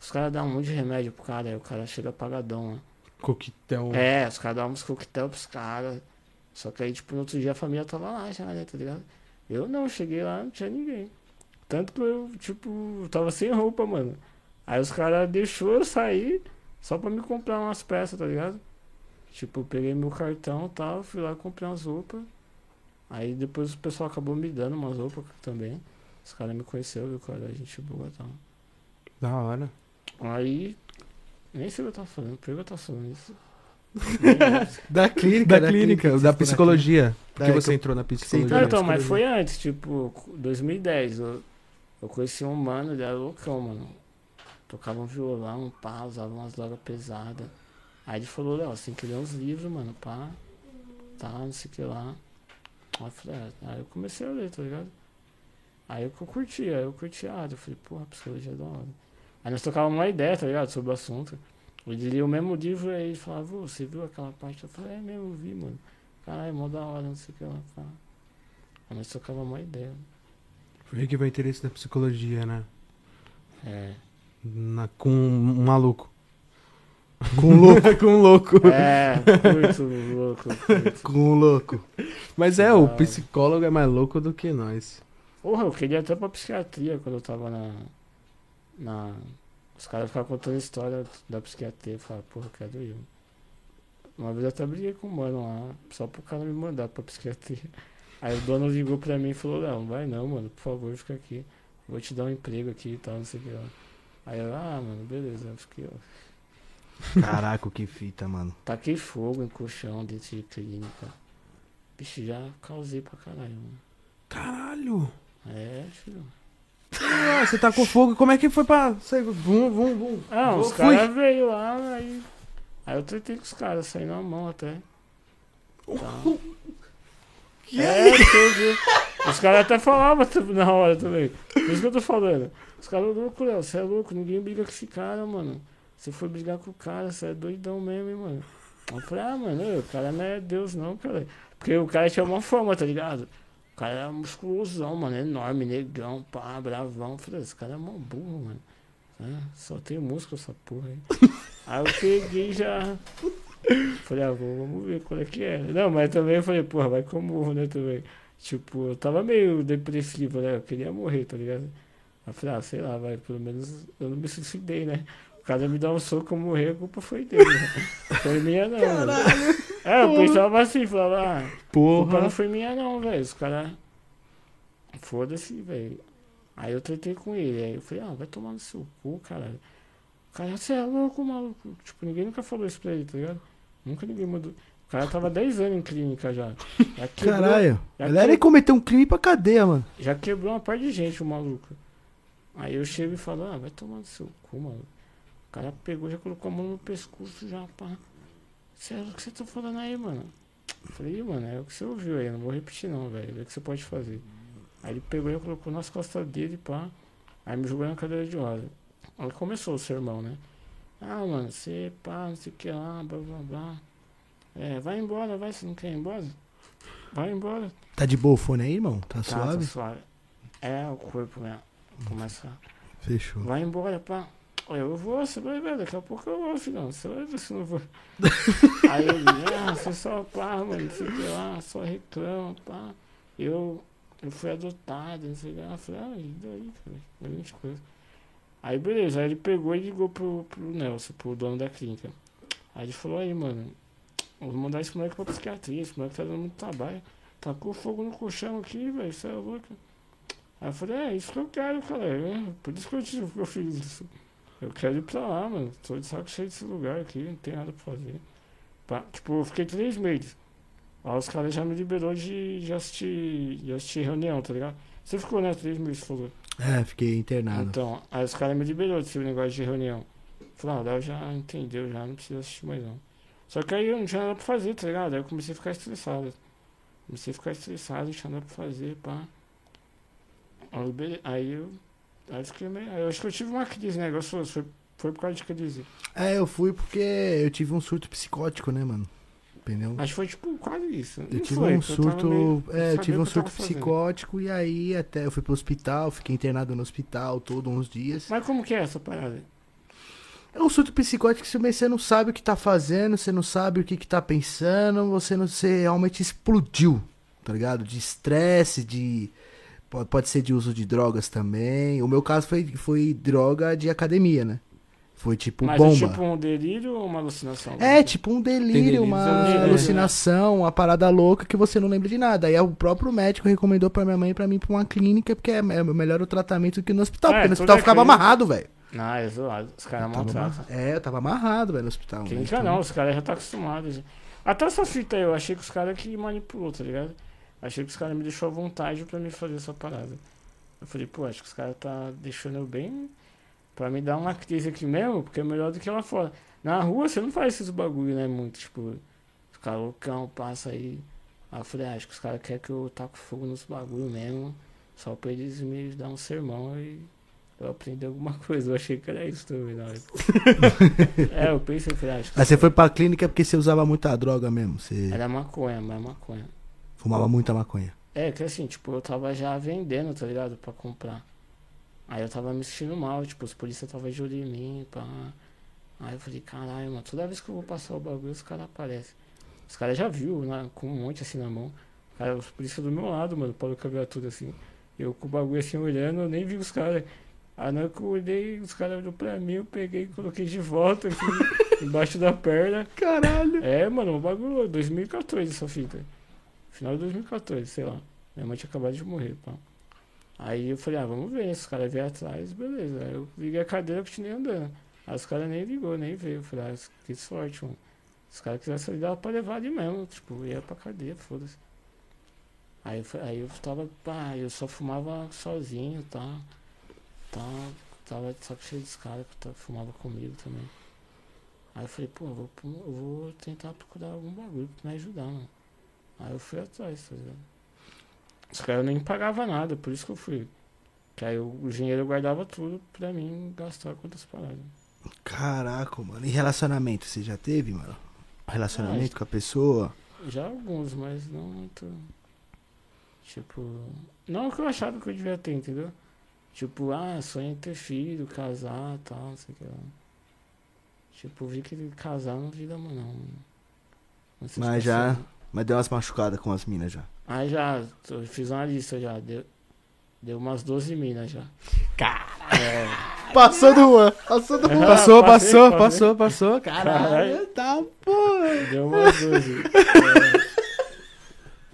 Os caras dão um monte de remédio pro cara, aí o cara chega apagadão lá. Coquetel. É, os caras davam uns coquetel pros caras. Só que aí, tipo, no outro dia a família tava lá já, né, tá ligado? Eu não, cheguei lá, não tinha ninguém. Tanto que eu, tipo, tava sem roupa, mano. Aí os caras deixou eu sair só pra me comprar umas peças, tá ligado? Tipo, eu peguei meu cartão e tal, fui lá comprar umas roupas. Aí depois o pessoal acabou me dando umas roupas também. Os caras me conheceram, viu, cara? Gente boa e tal. Da hora. Aí. Nem sei o que eu tava falando, por que eu tava falando isso? Da clínica, Da, clínica, você da na psicologia. Que Da- você entrou na psicologia? Não, na então, mas foi antes, tipo, 2010. Eu, eu conheci um mano, ele era loucão, mano. Tocava um violão, pá, usava umas drogas pesadas. Aí ele falou, Léo, você tem que ler uns livros, mano, pá. Tá, não sei o que lá. Aí eu falei, ah, aí eu comecei a ler, tá ligado? Aí eu curti, aí eu curti a área. Eu falei, porra, psicologia é da hora. Aí nós trocávamos uma ideia, tá ligado? Sobre o assunto. Ele lia o mesmo livro aí ele falava, "Vô, você viu aquela parte? Eu falei, é mesmo, eu vi, mano. Caralho, mó da hora, não sei o que lá. Aí nós trocávamos uma ideia. Foi aí que vai interesse da psicologia, né? É. Na- com um maluco. Com um louco. com um louco. É, muito louco. Muito. Com um louco. Mas é, o Ah. psicólogo é mais louco do que nós. Porra, eu queria até pra psiquiatria quando eu tava na. na os caras ficavam contando história da psiquiatria. Eu falava, porra, quero ir. Uma vez eu até briguei com o mano lá, só pro cara me mandar pra psiquiatria. Aí o dono ligou pra mim e falou, não, vai não, mano, por favor, fica aqui. Vou te dar um emprego aqui e tal, não sei o que lá. Aí eu, ah, mano, beleza, eu fiquei, ó. Caraca, que fita, mano. Taquei fogo em colchão dentro de clínica. Bicho, já causei pra caralho, mano. Caralho. É, filho. Ah, você tá com fogo, como é que foi pra. Sair? Vum, vum, vum. Ah, os caras veio lá, aí. Aí eu tretei com os caras, saí na mão até. Tá. Que é, tudo. Os caras até falavam na hora também. Por isso que eu tô falando. Os caras loucos, Léo, você é louco, ninguém briga com esse cara, mano. Você foi brigar com o cara, você é doidão mesmo, hein, mano. Eu falei, ah, mano, o cara não é Deus não, cara. Porque o cara tinha uma forma, tá ligado? O cara era musculosão, mano, enorme, negão, pá, bravão. Eu falei, esse cara é mó burro, mano. Ah, só tem músculo essa porra aí. aí eu peguei já. Falei, ah, vou- vamos ver qual é que é. Não, mas também eu falei, porra, vai com morro, né, também. Tipo, eu tava meio depressivo, né? Eu queria morrer, tá ligado? Aí eu falei, ah, sei lá, vai, pelo menos eu não me suicidei, né? O cara me dá um soco, eu morrer, a culpa foi dele, né? Foi minha não, mano. É, eu pensava assim, falava, ah, a culpa não Porra. foi minha não, velho. Os caras. Foda-se, velho. Aí eu tretei com ele. Aí eu falei, ah, vai tomar no seu cu, caralho. O cara, você é louco, maluco. Tipo, ninguém nunca falou isso pra ele, tá ligado? Nunca ninguém mandou. O cara tava 10 anos em clínica já. Já quebrou, Caralho. já Ele era cometer um crime pra cadeia, mano. já quebrou uma parte de gente, o maluco. Aí eu chego e falo, ah, vai tomar no seu cu, maluco. O cara pegou, já colocou a mão no pescoço, já, pá. Você é o que você tá falando aí, mano? Eu falei, "Ih, mano, é o que você ouviu aí, não vou repetir não, velho. É o que você pode fazer. Aí ele pegou e colocou nas costas dele, pá. Aí me jogou na cadeira de roda. Aí começou o sermão, né? Ah, mano, você, pá, não sei o que lá, blá, blá, blá. É, vai embora, vai, você não quer ir embora? Vai embora. Tá de boa o fone aí, irmão? Tá Tá, suave? tá suave. É, o corpo, né? Começa. Fechou. Vai embora, pá. Eu vou, você vai ver, daqui a pouco eu vou, filhão. Você vai ver se não vou. Aí ele, ah, você só pá, mano, não sei o que lá, só reclama, pá. Eu, eu fui adotado, não sei o que lá. Eu falei, ah, e daí, cara? Grande coisa. Aí beleza, aí ele pegou e ligou pro, pro Nelson, pro dono da clínica. Aí ele falou, aí, mano, vou mandar esse moleque pra psiquiatria, esse moleque tá dando muito trabalho. Tacou fogo no colchão aqui, velho, você é louco. Aí eu falei, é isso que eu quero, cara. É, por isso que eu, que eu fiz isso. Eu quero ir pra lá, mano. Tô de saco cheio desse lugar aqui, não tem nada pra fazer. Pá, tipo, eu fiquei três meses. Aí os caras já me liberou de, de, assistir, de assistir reunião, tá ligado? Você ficou, né? Três meses, falou. É, fiquei internado. Então, aí os caras me liberou desse negócio de reunião. Falei, ah, Léo já entendeu, já não precisa assistir mais não. Só que aí eu não tinha nada pra fazer, tá ligado? Aí eu comecei a ficar estressado. Comecei a ficar estressado, não tinha nada pra fazer, pá. Aí eu. Aí eu fiquei meio. aí Eu acho que eu tive uma crise, né? Negócio foi, foi por causa de crise. É, eu fui porque eu tive um surto psicótico, né, mano? Entendeu? Acho que foi tipo quase isso. Eu Não tive foi, um surto. meio- É, eu tive um surto psicótico e aí até eu fui pro hospital, fiquei internado no hospital todo uns dias. Mas como que é essa parada? É um surto psicótico que você não sabe o que tá fazendo, você não sabe o que, que tá pensando, você não você realmente explodiu, tá ligado? De estresse, de. Pode, pode ser de uso de drogas também. O meu caso foi, foi droga de academia, né? Foi tipo Mas bomba. é tipo um delírio ou uma alucinação? É, tipo um delírio, delírio, uma delírio, né? alucinação, uma parada louca que você não lembra de nada. Aí o próprio médico recomendou pra minha mãe e pra mim ir pra uma clínica, porque é, é melhor o tratamento do que no hospital. É, porque no hospital eu é ficava amarrado, velho. Não, é zoado. Os caras maltratam. É, eu tava amarrado, velho, no hospital. né? Clínica Então- não, os caras já tá acostumados. já. Até essa fita aí, eu achei que os caras que manipulou, tá ligado? Achei que os caras me deixou à vontade pra me fazer essa parada. Eu falei, pô, acho que os caras tá deixando eu bem pra me dar uma crise aqui mesmo, porque é melhor do que lá fora. Na rua você não faz esses bagulho, né? Muito, tipo, ficar loucão, passa aí. Aí eu falei, ah, acho que os caras querem que eu taco fogo nos bagulho mesmo, só pra eles me dar um sermão e eu aprender alguma coisa. Eu achei que era isso também, na hora. é, eu pensei, falei, ah, acho que Aí você foi pra clínica porque você usava muita droga mesmo. Você era maconha, mas maconha. Fumava muita maconha. É, que assim, tipo, eu tava já vendendo, tá ligado? Pra comprar. Aí eu tava me sentindo mal, tipo, os polícias tava de olho em mim, pá. Aí eu falei, caralho, mano, toda vez que eu vou passar o bagulho, os caras aparecem. Os caras já viu, né, com um monte assim na mão. Cara, os polícia do meu lado, mano, Paulo tudo assim. Eu com o bagulho assim olhando, eu nem vi os caras. Aí na hora que eu olhei, os caras olharam pra mim, eu peguei e coloquei de volta aqui, embaixo da perna. Caralho. É, mano, o bagulho, 2014 essa fita. Final de 2014, sei lá. Minha mãe tinha acabado de morrer, pá. Aí eu falei, ah, vamos ver, se os caras vierem atrás, beleza. Aí eu liguei a cadeira e continuei andando. Aí os caras nem ligou, nem veio. Eu falei, ah, que sorte, mano. Se os caras quisessem sair, dava pra levar ali mesmo. Tipo, ia pra cadeia, foda-se. Aí, aí eu tava, pá, eu só fumava sozinho, tá? Tá, tava saco cheio dos caras que tá- fumava comigo também. Aí eu falei, pô, eu vou, eu vou tentar procurar algum bagulho pra me ajudar, mano. Aí eu fui atrás, tá ligado? Os caras nem pagavam nada, por isso que eu fui. Que aí o, o dinheiro eu guardava tudo pra mim gastar com outras paradas. Caraca, mano. E relacionamento, você já teve, mano? Relacionamento Ah, com a pessoa? Já alguns, mas não muito. Tipo. Não o que eu achava que eu devia ter, entendeu? Tipo, ah, sonho em ter filho, casar e tal, não sei o que lá. Tipo, vi que casar não vira, mano. Não. Não sei Mas já- tá Mas deu umas machucadas com as minas já. Aí já, eu fiz uma lista já, deu, deu umas 12 minas já. Cara. É, Passou do uma. Passou do uma. Passou, passei, passou, passei. passou, passou. Caralho. tá, porra. deu umas 12. É.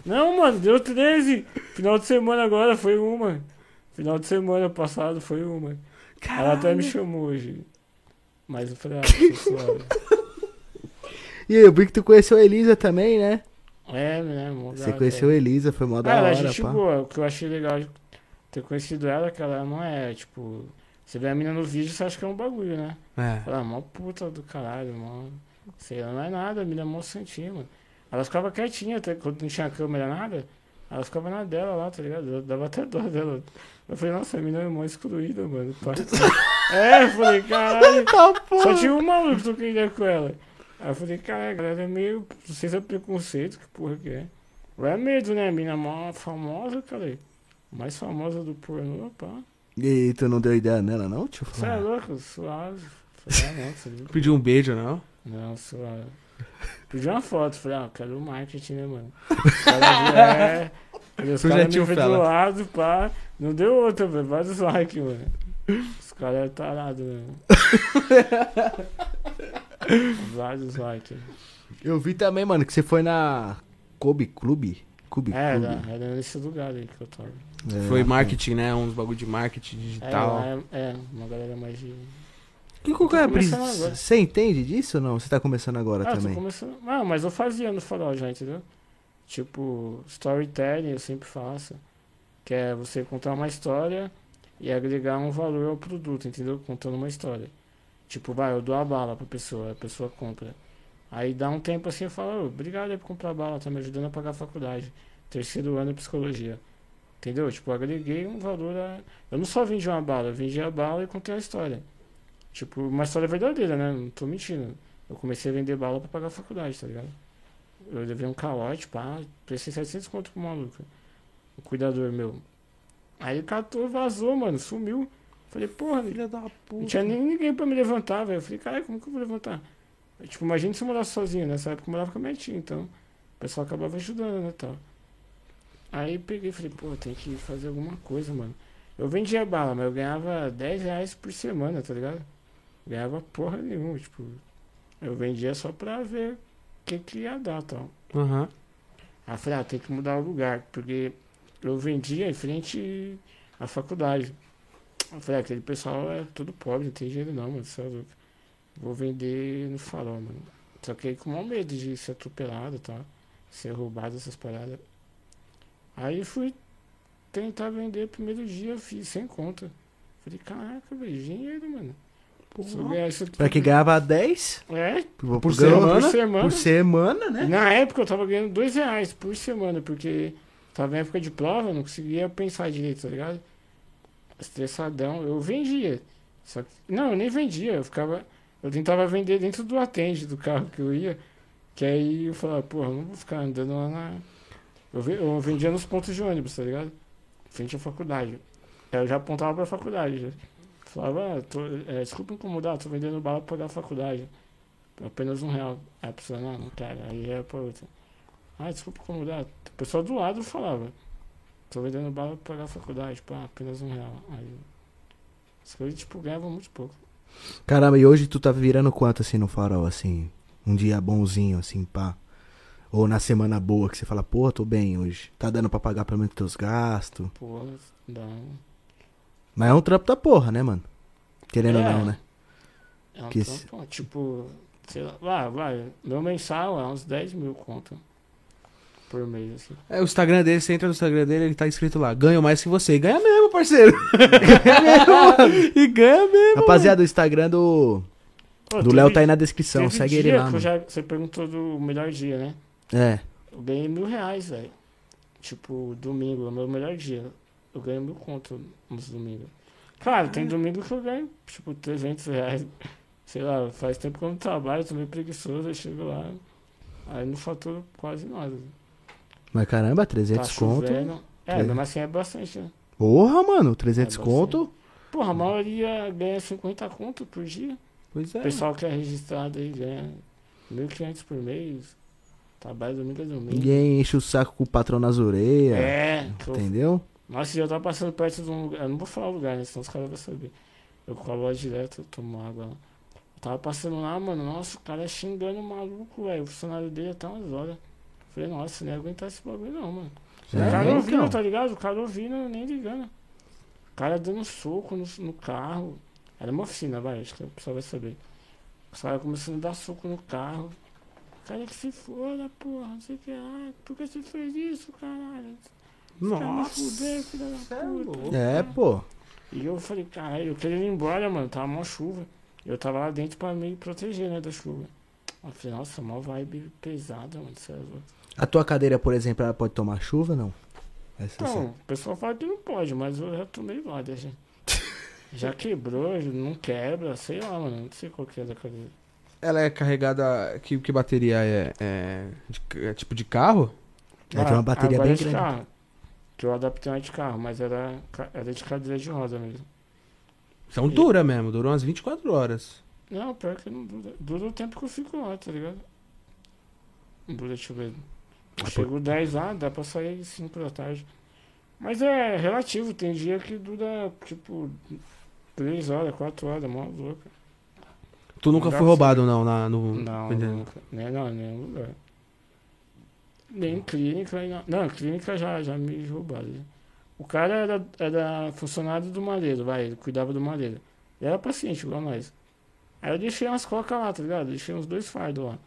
Não, mano, deu 13. Final de semana agora foi uma. Final de semana passado foi uma. Ela até me chamou hoje. Mas eu falei, ah, suave. E aí, eu vi que tu conheceu a Elisa também, né? É, né, Você conheceu a Elisa, foi mó da ela hora, é gente pá. boa. O que eu achei legal de ter conhecido ela é que ela não é, tipo. Você vê a mina no vídeo, você acha que é um bagulho, né? É. Ela é mó puta do caralho, mó. Sei lá, não é nada, a mina é mó santinha, mano. Ela ficava quietinha, até quando não tinha câmera, nada. Ela ficava na dela lá, tá ligado? Eu dava até dó dela. Eu falei, nossa, a mina é mó excluída, mano. é, eu falei, caralho. Só tinha um maluco trocando ideia com ela. Aí eu falei, caralho, a galera é meio. Não sei se é preconceito, que porra que é. É medo, né? A mina mó famosa, cara. Mais famosa do pornô, pá. E aí, tu não deu ideia nela, não, tio? Você é louco, suave. Falei, ah, não? Pediu um beijo, não? Não, suave. Pedi uma foto, falei, ah, quero o marketing, né, mano? Os caras viram, é. Falei, Os caras me do lado, pá. Não deu outra, velho. Vários likes, mano. Os caras é tarado, mano. Vários likes. Eu vi também, mano, que você foi na Kobe Clube. Kobe É, Clube. era, era nesse lugar aí que eu tava. É. Foi marketing, né? Uns bagulho de marketing digital. é, é, uma galera mais de. Que qual que é a brisa? agora. Você entende disso ou não? Você tá começando agora Ah, tô também? começando. Ah, mas eu fazia no farol já, entendeu? Tipo, storytelling eu sempre faço. Que é você contar uma história e agregar um valor ao produto, entendeu? Contando uma história. Tipo, vai, eu dou a bala pra pessoa, a pessoa compra. Aí dá um tempo assim, eu falo, "Ô, obrigado aí por comprar bala, tá me ajudando a pagar a faculdade. Terceiro ano de psicologia. Entendeu? Tipo, agreguei um valor a... Eu não só vendi uma bala, eu vendi a bala e contei a história. Tipo, uma história verdadeira, né? Não tô mentindo. Eu comecei a vender bala pra pagar a faculdade, tá ligado? Eu levei um calote, pá, prestei 700 conto pro maluco. O cuidador meu. Aí catou, vazou, mano, sumiu. Falei, porra, Filha da não puta. tinha nem ninguém pra me levantar, velho. Eu falei, cara, como que eu vou levantar? Aí, tipo, imagina se eu morasse sozinho, nessa época eu morava com a minha tia, então o pessoal acabava ajudando, né, tal. Aí peguei e falei, pô, tem que fazer alguma coisa, mano. Eu vendia bala, mas eu ganhava 10 reais por semana, tá ligado? Ganhava porra nenhuma, tipo. Eu vendia só pra ver o que, que ia dar, tal. Aham. Aí eu falei, ah, tem que mudar o lugar, porque eu vendia em frente à faculdade. Eu falei, ah, aquele pessoal é tudo pobre, não tem dinheiro não, mano, você é louco. Vou vender no farol, mano. Só que com maior medo de ser atropelado, tá? Ser roubado, essas paradas. Aí eu fui tentar vender primeiro dia, fiz sem conta. Falei, caraca, velho, dinheiro, mano. Pra que ganhava 10 É, por, Por semana? por semana. Por semana, né? na época eu tava ganhando dois reais por semana, porque tava em época de prova, eu não conseguia pensar direito, tá ligado? Estressadão, eu vendia. Só que, não, eu nem vendia, eu ficava. Eu tentava vender dentro do atende do carro que eu ia. Que aí eu falava, porra, não vou ficar andando lá na. Eu, eu vendia nos pontos de ônibus, tá ligado? Frente à faculdade. Aí eu já apontava pra faculdade. Já. Falava, ah, tô, é, desculpa incomodar, tô vendendo bala pra pagar a faculdade. Apenas um real. Aí a pessoa, não, não quero. Aí é pra outra. Ah, desculpa incomodar. O pessoal do lado falava. Tô vendendo bala pra pagar a faculdade, pá, apenas um real. Aí. As coisas, tipo, ganhavam muito pouco. Caramba, e hoje tu tá virando quanto assim no farol, assim? Um dia bonzinho, assim, pá. Ou na semana boa que você fala, pô, tô bem hoje. Tá dando pra pagar pelo menos teus gastos. Pô, dá. Mas é um trampo da porra, né, mano? Querendo ou É. não, né? É um Que trampo, tipo, sei lá, vai, vai. Meu mensal é uns 10 mil conto por mês, assim. É, o Instagram dele, você entra no Instagram dele, ele tá escrito lá, ganho mais que você. E ganha mesmo, parceiro. ganha mesmo, mano. E ganha mesmo. Rapaziada, o Instagram do, Pô, do Léo tá aí na descrição. teve Segue ele lá, que eu mano. já- Você perguntou do melhor dia, né? É. Eu ganhei mil reais, velho. Tipo, domingo, é o meu melhor dia. Eu ganho mil conto nos domingos. Claro, tem domingo que eu ganho, tipo, 300 reais. Sei lá, faz tempo que eu não trabalho, tô meio preguiçoso, eu chego lá. Aí não faturo quase nada. Mas caramba, Tá 300 conto. chovendo. É, mesmo assim é bastante, né? Porra, mano, 300 É conto. Porra, a maioria ganha 50 conto por dia. Pois é. O pessoal que é registrado aí ganha 1.500 por mês. Trabalha domingo a domingo. Ninguém enche o saco com o patrão nas orelhas. É, Entendeu? Nossa, eu tava passando perto de um lugar. Eu não vou falar o lugar, né? Senão os caras vão saber. Eu colo direto, eu tomo água lá. Eu tava passando lá, mano. Nossa, o cara xingando o maluco, velho. O funcionário dele até umas horas. Falei, nossa, nem ia aguentar esse bagulho não, mano. É, o cara então. ouvindo, tá ligado? O cara ouvindo, nem ligando. O cara dando soco no, no carro. Era uma oficina, vai, acho que o pessoal vai saber. Os caras começando a dar soco no carro. O cara que se foda, porra, não sei o que. Ah, por que você fez isso, caralho? Nossa. fuder, filha da é puta. É, pô. E eu falei, caralho, eu queria ir embora, mano, tava mó chuva. Eu tava lá dentro pra me proteger, né, da chuva. Eu falei, nossa, mó vibe pesada, mano, cê é louco. A tua cadeira, por exemplo, ela pode tomar chuva não? Essa Então, o pessoal fala que não pode, mas eu já tomei várias, já. Já quebrou, não quebra, sei lá, mano, não sei qual que é da cadeira. Ela é carregada. Que, que bateria é? É, de- é tipo de carro? Ela tem uma bateria bem é de grande. carro. Que eu adaptei uma de carro, mas era, era de cadeira de roda mesmo. Então E- dura mesmo, dura umas 24 horas. Não, pior que não dura. Dura o tempo que eu fico lá, tá ligado? Não dura, deixa eu ver. Eu Ah, chego 10 lá, dá pra sair 5 da tarde. Mas é relativo, tem dia que dura, tipo, 3 horas, 4 horas, mó louca. Tu nunca Não foi pra roubado, não, na, no. Não, nunca. Nem, não, nenhum lugar. Nem clínica, na- não, clínica já, já me roubaram. já. O cara era, era funcionário do Madeiro, vai, ele cuidava do Madeiro. Ele era paciente, igual nós. Aí eu deixei umas cocas lá, tá ligado? Deixei uns dois fardos lá.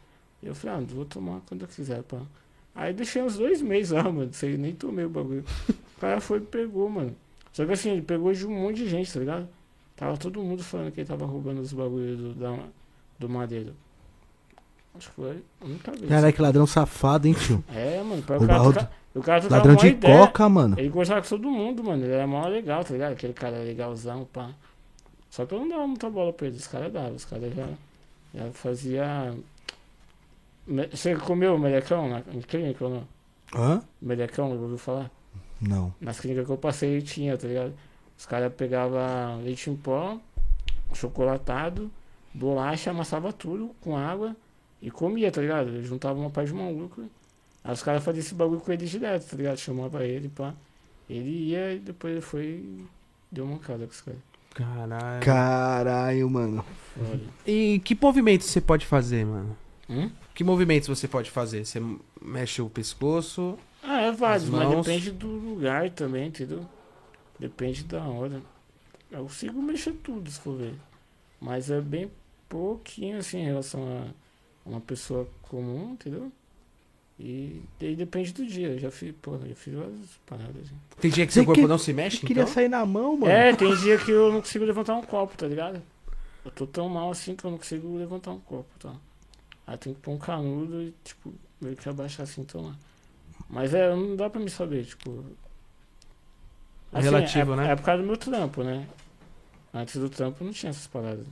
E eu falei, ah, vou tomar quando eu quiser, pá. Aí deixei uns dois meses lá, mano, sei, nem tomei o bagulho. O cara foi e pegou, mano. Só que assim, ele pegou de um monte de gente, tá ligado? Tava todo mundo falando que ele tava roubando os bagulhos do, da, do Madeiro. Acho que foi a única vez. Caralho, que ladrão safado, hein, tio? É, mano, o Roubar cara, troca, o cara trocava Ladrão de ideia. coca, mano. Ele gostava com todo mundo, mano. Ele era mó legal, tá ligado? Aquele cara legalzão, pá. Só que eu não dava muita bola pra ele. Os caras davam. Os caras já, já fazia. Você comeu melecão na clínica ou não? Hã? Melecão, ouviu falar? Não. Nas clínicas que eu passei tinha, tá ligado? Os caras pegavam leite em pó, chocolatado, bolacha, amassava tudo com água e comia, tá ligado? Eles juntavam uma parte de maluco. Aí os caras faziam esse bagulho com ele direto, tá ligado? Chamava ele, pá. Ele ia e depois ele foi e deu uma cara com os caras. Caralho. Caralho, mano. Foda. E que movimentos você pode fazer, mano? Hum? Que movimentos você pode fazer? Você mexe o pescoço. Ah, é vários, As mas depende do lugar também, entendeu? Depende da hora. Eu consigo mexer tudo, se for ver. Mas é bem pouquinho, assim, em relação a uma pessoa comum, entendeu? E daí depende do dia. Eu já fiz, porra, eu fiz várias paradas. assim. Tem dia que seu corpo que- não se mexe, Eu queria então? sair na mão, mano. É, tem dia que eu não consigo levantar um copo, tá ligado? Eu tô tão mal assim que eu não consigo levantar um copo, tá? Aí tem que pôr um canudo e, tipo, meio que abaixar assim, tomar. Mas é, não dá pra me saber, tipo. É relativo, é, né? É por causa do meu trampo, né? Antes do trampo não tinha essas paradas.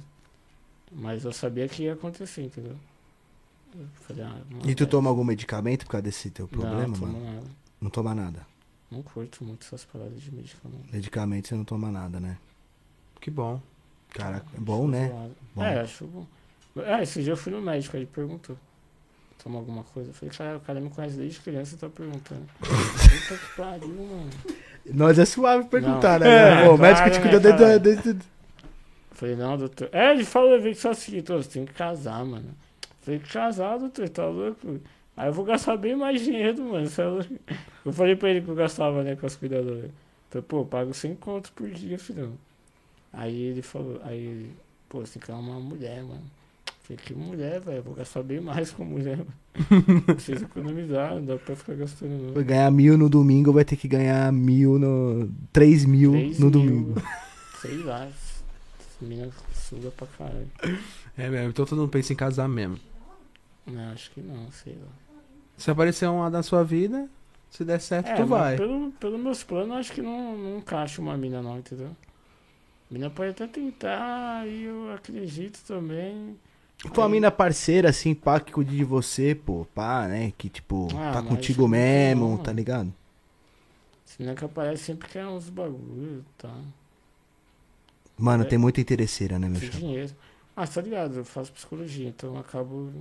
Mas eu sabia que ia acontecer, entendeu? Eu falei, ah, não, E tu é. toma algum medicamento por causa desse teu não, problema, tomo mano? nada. Não toma nada. Não curto muito essas paradas de medicamento. Medicamento você não toma nada, né? Que bom. Caraca, é bom, né? Bom. É, acho bom. É, esse dia eu fui no médico, ele perguntou. Toma alguma coisa? Eu falei, cara, o cara me conhece desde criança e tá perguntando. Puta que pariu, mano. Nós é suave perguntar, Não. né? É, Pô, o médico te né, cuida desde, cara? desde, Eu falei, não, doutor. É, ele falou, eu que só seguinte, ô, você tem que casar, mano. Eu falei, casar, doutor, tá louco? Aí eu vou gastar bem mais dinheiro, mano. é? Eu falei pra ele que eu gastava, né, com as cuidadoras. Então, pô, eu pago 100 contos por dia, filhão. Aí ele falou, aí ele, pô, você tem que arrumar uma mulher, mano. Falei, que mulher, velho? Vou gastar bem mais com mulher. Preciso economizar, não dá pra ficar gastando, não. Vai ganhar mil no domingo, vai ter que ganhar mil no. três mil Três no mil, domingo. Sei lá. Mina suga pra caralho. É mesmo, então todo mundo pensa em casar mesmo. Não, acho que não, sei lá. Se aparecer uma da sua vida, se der certo, tu É, mas vai. Pelo, pelo meus planos, acho que não, não encaixa uma mina não, entendeu? Mina pode até tentar, e eu acredito também. Tua mina parceira, assim, pá, que cuide de você, pô, pá, né? Que, tipo, Ah, tá contigo tem mesmo, não, tá ligado? Mina que aparece sempre quer uns bagulho, tá? Mano, É. tem muita interesseira, né, meu chapa? dinheiro. Ah, tá ligado? Eu faço psicologia, então eu acabo.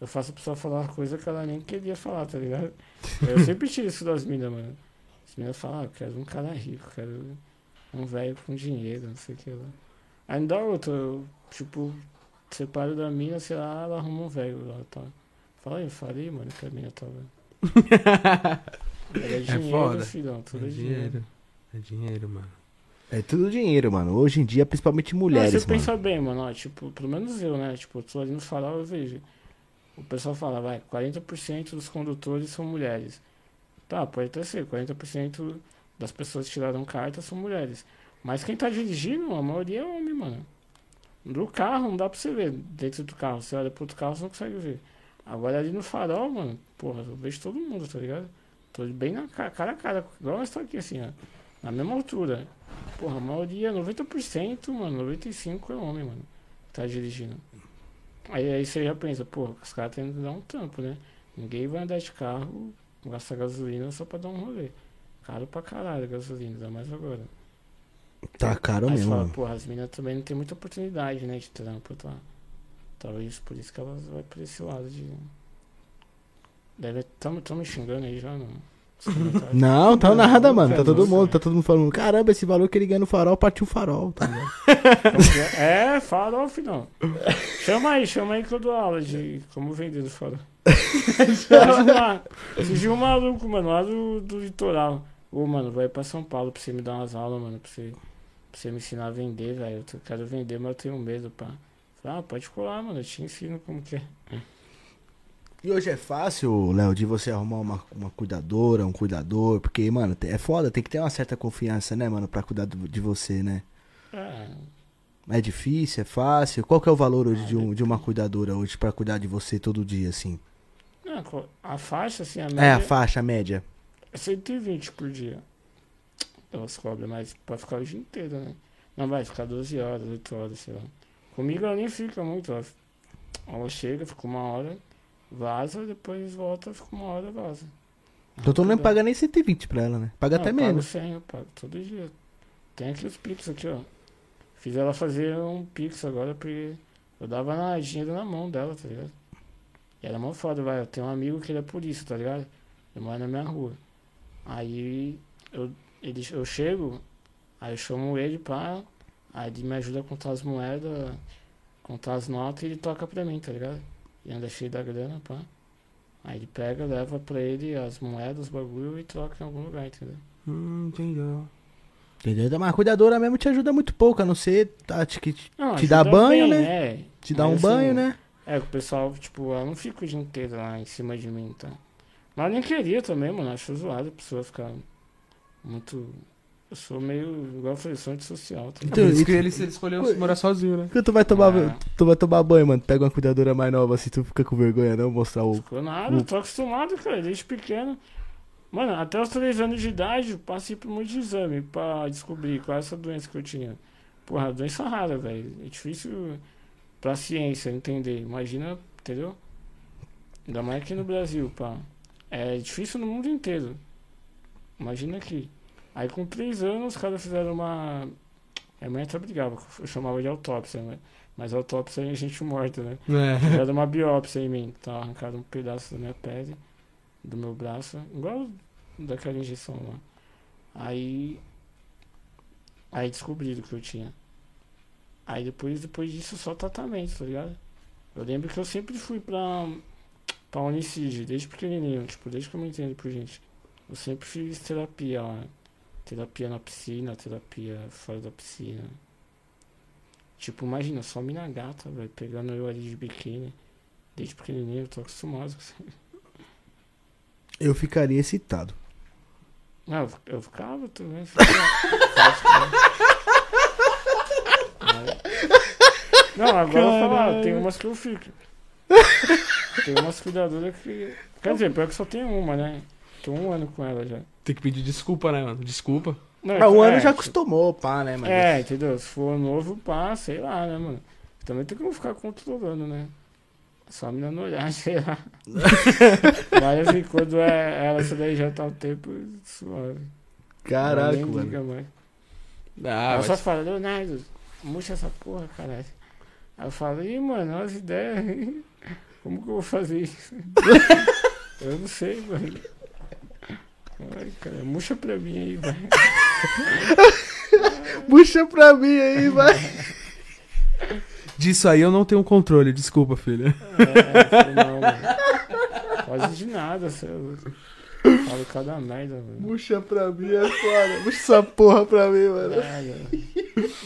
Eu faço a pessoa falar uma coisa que ela nem queria falar, tá ligado? Eu sempre tiro isso das minas, mano. As minas falam, ah, eu quero um cara rico, quero um velho com dinheiro, não sei o que lá. Dá outra, eu, tipo, separo da mina, sei lá, ela arruma um velho lá, tá? Fala aí, falei, mano, que a mina tava. É dinheiro, foda. filhão, tudo É é dinheiro. dinheiro. É dinheiro, mano. É tudo dinheiro, mano. Hoje em dia, principalmente Não, mulheres, você mano. pensa bem, mano, ó, tipo, pelo menos eu, né? Tipo, eu tô ali no farol, eu vejo. O pessoal fala, vai, 40% dos condutores são mulheres. Tá, pode até ser, 40% das pessoas que tiraram carta são mulheres. Mas quem tá dirigindo, a maioria é homem, mano. Do carro, não dá pra você ver dentro do carro. Você olha pro outro carro, você não consegue ver. Agora ali no farol, mano, porra, eu vejo todo mundo, tá ligado? Tô bem na cara, cara a cara, igual nós estamos aqui, assim, ó. Na mesma altura. Porra, a maioria, 90%, mano, 95% é homem, mano. Tá dirigindo. Aí, aí você já pensa, pô, os caras têm que dar um tampo, né? Ninguém vai andar de carro, gastar gasolina só pra dar um rolê. Caro pra caralho gasolina, ainda mais agora. Tá caro Aí mesmo, fala, porra, as meninas também não tem muita oportunidade, né, de trampo, tá? Talvez por isso que elas vão por esse lado de. Deve. Tamo, tamo me xingando aí já, não. Não, tá nada, mano. Tá todo mundo, tá todo mundo falando, caramba, esse valor que ele ganha no farol partiu o farol, tá é? É, farol, filhão. Chama aí, chama aí que eu dou aula de como vender no farol. Surgiu um maluco, mano, lá do, do litoral. Ô, mano, vai pra São Paulo pra você me dar umas aulas, mano, pra você, pra você me ensinar a vender, velho. Eu quero vender, mas eu tenho medo, pá. Falei, ah, pode colar, mano, eu te ensino como que é. E hoje é fácil, Léo, de você arrumar uma, uma cuidadora, um cuidador, porque, mano, é foda, tem que ter uma certa confiança, né, mano, pra cuidar de você, né? É, É difícil, é fácil. Qual que é o valor hoje de, um, de uma cuidadora hoje pra cuidar de você todo dia, assim? não, a faixa, assim, a É, média a faixa média. é 120 por dia. Elas cobram, mas pode ficar o dia inteiro, né? Não vai ficar 12 horas, 8 horas, sei lá. Comigo ela nem fica muito, ela, ela chega, fica uma hora, vaza, depois volta, fica uma hora, vaza. Então tu não paga nem 120 pra ela, né? Paga Não, até eu pago menos. 100, eu pago todo dia. Tem aqui os Pix aqui, ó. Fiz ela fazer um Pix agora, porque eu dava na, dinheiro na mão dela, tá ligado? E era mó foda, vai. Eu tenho um amigo que ele é polícia, tá ligado? Ele mora na minha rua. Aí eu, ele, eu chego, aí eu chamo ele pra. Aí ele me ajuda a contar as moedas, contar as notas e ele toca pra mim, tá ligado? E anda cheio da grana, pá. Aí ele pega, leva pra ele as moedas, os bagulho e troca em algum lugar, entendeu? Hum, entendeu. Entendeu? Mas a cuidadora mesmo te ajuda muito pouco, a não ser tá, te, te, Não, Te dá banho, bem, né? te dá Mas um banho, assim, né? É, o pessoal, tipo, eu não fico o dia inteiro lá em cima de mim, tá? Mas eu nem queria também, mano. Acho zoado a pessoa ficar muito. Eu sou meio, igual eu falei, sou antissocial, tá? Então, e- que ele, ele escolheu morar sozinho, né? Quando tu vai tomar, Ah. tu vai tomar banho, mano, pega uma cuidadora mais nova assim, tu fica com vergonha não mostrar o... Ficou nada, eu tô acostumado, cara, desde pequeno. Mano, até os três anos de idade, eu passei por de exame pra descobrir qual é essa doença que eu tinha. Porra, doença rara, velho. É difícil pra ciência entender. Imagina, entendeu? Ainda mais aqui no Brasil, pá. É difícil no mundo inteiro. Imagina aqui. Aí com três anos, os caras fizeram uma. A mãe até brigava, eu chamava de autópsia, né? Mas autópsia é gente morta, né? É. Era uma biópsia em mim. Tava arrancado um pedaço da minha pele, do meu braço, igual daquela injeção lá. Aí. Aí descobriram que eu tinha. Aí depois, depois disso só tratamento, tá ligado? Eu lembro que eu sempre fui pra, pra Unicid, desde pequenininho, tipo, desde que eu me entendo por gente. Eu sempre fiz terapia lá. Terapia na piscina, terapia fora da piscina. Tipo, imagina, só mina gata, velho, pegando eu ali de biquíni. Desde pequenininho, eu tô acostumado com isso. Eu ficaria excitado. Não, eu, eu ficava também. Ficava, Não, agora eu vou falar, Caralho. tem umas que eu fico. Tem umas cuidadoras que. Quer dizer, pior que só tem uma, né? Tô um ano com ela já. Tem que pedir desculpa, né, mano? Desculpa. Não, Ah, o ano é, já tipo, acostumou, pá, né, mano? É, entendeu? Se for novo, pá, sei lá, né, mano? Também tem como ficar controlando, né? Só a menina não olhar, sei lá. Mas assim, quando é ela, essa daí já tá o tempo suave. Caraca, mano. liga mais. Ah, ela mas... só fala, Leonardo, murcha essa porra, caralho. Aí eu falo, ih, mano, olha as ideias. Como que eu vou fazer isso? eu não sei, mano. Ai, cara, murcha pra mim aí, vai. Puxa pra mim aí, vai. Disso aí eu não tenho controle, desculpa, filha. É, não, mano. Quase de nada, você é louco. Falo cada merda, mano. Puxa pra mim, é foda. Puxa essa porra pra mim, mano. Caralho.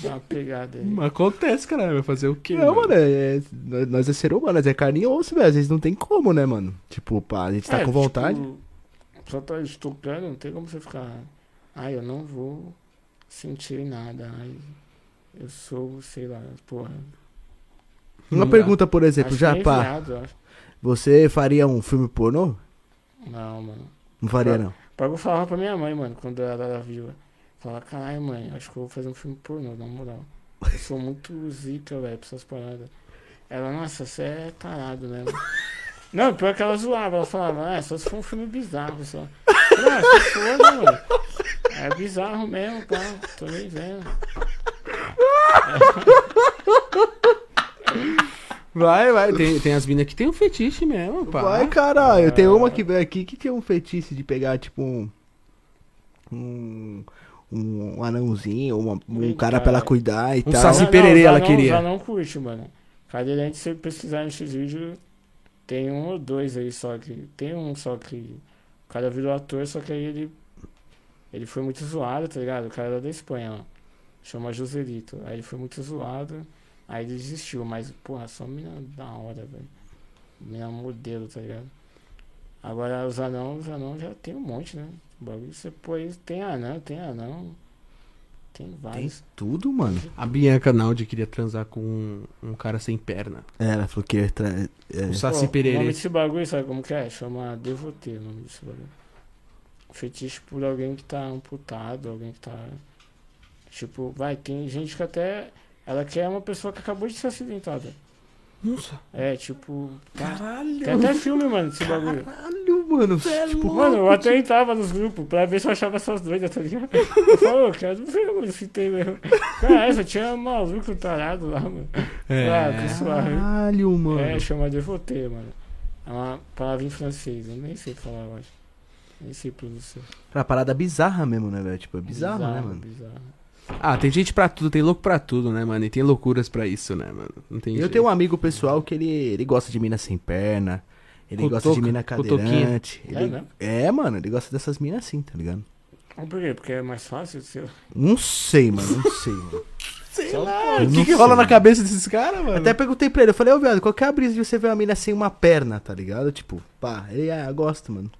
Dá uma pegada aí. Mas Acontece, cara. Vai fazer o quê? Não, mano, é, é- nós- nós é ser humano, nós é carne e osso, velho. Às vezes não tem como, né, mano? Tipo, pá, a gente tá É, com vontade. Tipo, só tá estocando, não tem como você ficar. Ai, eu não vou sentir nada. Ai, eu sou, sei lá, porra. Uma Não dá. pergunta, por exemplo, Acho já, meio pá, viado, você faria um filme pornô? Não, mano. Não faria, não. Pra eu falava pra minha mãe, mano, quando ela era viva. Falava, caralho, mãe, acho que eu vou fazer um filme pornô, na moral. Eu sou muito zica, velho, pra essas paradas. Ela, nossa, você é tarado, né? mano?" Não, pior que ela zoava, ela falava, ah, só se for um filme bizarro, só. Ah, se for, mano? É bizarro mesmo, pá, tô nem vendo. Vai, vai. Tem, tem as minas que tem um fetiche mesmo, pá. Vai, caralho. Tem uma que veio aqui que tem um fetiche de pegar, tipo, um. Um, um anãozinho, uma- um cara pra ela cuidar e Um tal. saci Não, não, pererê ela não- queria. Já não curte, mano. Cadeirante, se você pesquisar nesses vídeos, tem um ou dois aí só que. Tem um só que. O cara virou ator, só que aí ele. Ele foi muito zoado, tá ligado? O cara era da Espanha, ó. Chama Joselito. Aí ele foi muito zoado. Aí ele desistiu, mas, porra, só mina da hora, velho. Mina modelo, tá ligado? Agora os anão, os anão já tem um monte, né? O bagulho você põe. Tem anão, tem anão. Tem Tem vários. tudo, mano. A Bianca Naldi queria transar com um, um cara sem perna. É, ela falou que ia tra... é. O Pô, Saci O nome desse bagulho, sabe como que é? Chama Devotê o nome desse bagulho. Fetiche por alguém que tá amputado, alguém que tá. Tipo, vai, tem gente que até. Ela quer uma pessoa que acabou de ser acidentada. Nossa. É, tipo. Caralho. tem até filme, mano, desse bagulho. Caralho, mano. Tipo, Mano, eu até entrava nos grupos pra ver se eu achava essas doidas, tá ligado? Eu falo, "Ô, quero ver, mano, se tem mesmo. Cara, só tinha maluco tarado lá, mano. Ah, que suave. caralho, mano. É, chama Devotê, mano. É uma palavra em francês, eu nem sei falar, eu acho. Nem sei pronunciar. Pra parada bizarra mesmo, né, velho? Tipo, é bizarro, né, mano? Bizarro. Ah, tem gente pra tudo, tem louco pra tudo, né, mano? E tem loucuras pra isso, né, mano? Não tem Eu jeito. tenho um amigo pessoal que ele, ele gosta de mina sem perna. Ele Com gosta de mina cadeirante. É Ele... mesmo? É, mano, ele gosta dessas minas assim, tá ligado? Mas Por quê? Porque é mais fácil? Lá. Não sei, mano, não sei, mano. Sei Só lá, o que, que rola na cabeça desses caras, mano? Até perguntei pra ele, eu falei, ô viado, qual que é a brisa de você ver uma mina sem uma perna, tá ligado? Tipo, pá, ele, ah, eu gosto, mano.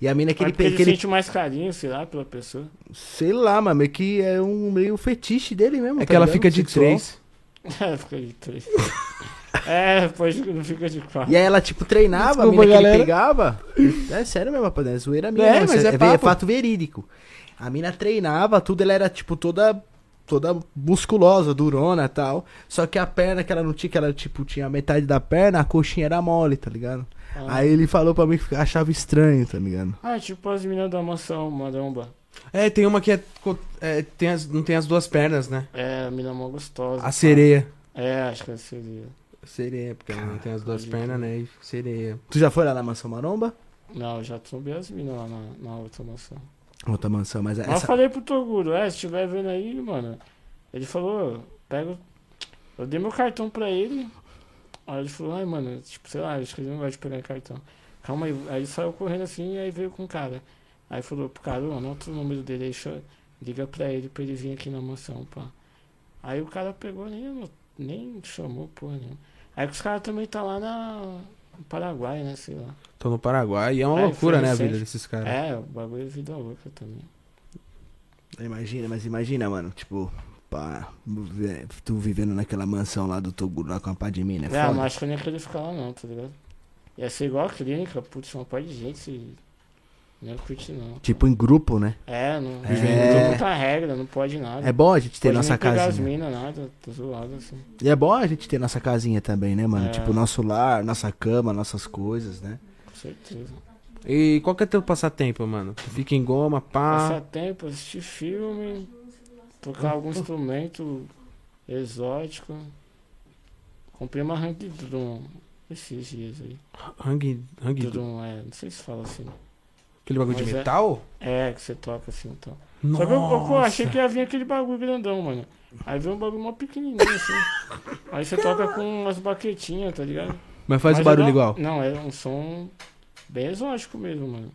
E a mina que Mas ele, porque pe- ele que ele sente mais carinho, sei lá, pela pessoa. sei lá, mano, meio que é um meio fetiche dele mesmo, É tá que ela ligado? fica de Sexual. três. É, fica de três. é, depois não fica de quatro. E aí ela, tipo, treinava, Desculpa, a mina que galera. ele pegava. É sério mesmo, rapaziada, é zoeira minha. É, não, mas é é, papo. fato verídico. A mina treinava, tudo, ela era, tipo, toda toda musculosa, durona e tal. Só que a perna que ela não tinha, que ela, tipo, tinha metade da perna, a coxinha era mole, tá ligado? Ah. Aí ele falou pra mim que achava estranho, tá ligado? Ah, tipo as meninas da mansão, maromba. É, tem uma que é, é, tem as, não tem as duas pernas, né? É, a mina mó gostosa. A sereia. É, acho que é seria. Sereia, porque ela não tem as duas pernas, né? Sereia. Tu já foi lá na mansão Maromba? Não, eu já trombei as minas lá na, na outra mansão. Outra mansão, mas Mas eu essa. falei pro Toguro, é, se estiver vendo aí, mano. Ele falou, pega. Eu dei meu cartão pra ele. Aí ele falou, ai, mano, tipo, sei lá, acho que ele não gosta de pegar cartão. Calma aí. Aí ele saiu correndo assim e aí veio com o cara. Aí falou pro cara, anota o número dele cho- liga pra ele pra ele vir aqui na mansão, pá. Aí o cara pegou, nem, nem chamou, porra nenhuma. Aí que os caras também tá lá na, no Paraguai, né, sei lá. Tô no Paraguai. E é uma É, loucura, né, a vida desses caras. É, o bagulho é vida louca também. Imagina, mas imagina, mano, tipo, pá, tu vivendo naquela mansão lá do Toguro, lá com a pá de mina, é É, foda. mas acho que eu nem ia querer ficar lá não, tá ligado? Ia ser igual a clínica, putz, uma parte de gente não ia curtir não. Tipo em grupo, né? É, não É. tem muita regra, não pode nada. É bom a gente ter pode nossa nem pegar as casinha. minas, nada, tô zoado assim. E é bom a gente ter nossa casinha também, né, mano? É. Tipo, nosso lar, nossa cama, nossas coisas, né? Com certeza. E qual que é teu passatempo, mano? Tu fica em goma, pá. Passar tempo, assistir filme, tocar algum instrumento exótico. Comprei uma Hang Drum esses dias aí. Hang, hang, Drum, é, não sei se fala assim. Aquele bagulho de Mas é- metal? É, que você toca assim então. Nossa. Só que eu, eu achei que ia vir aquele bagulho grandão, mano. Aí veio um bagulho mó pequenininho assim. Aí você toca com umas baquetinhas, tá ligado? Mas faz Mas o barulho é da- igual. Não, é um som bem exótico mesmo, mano.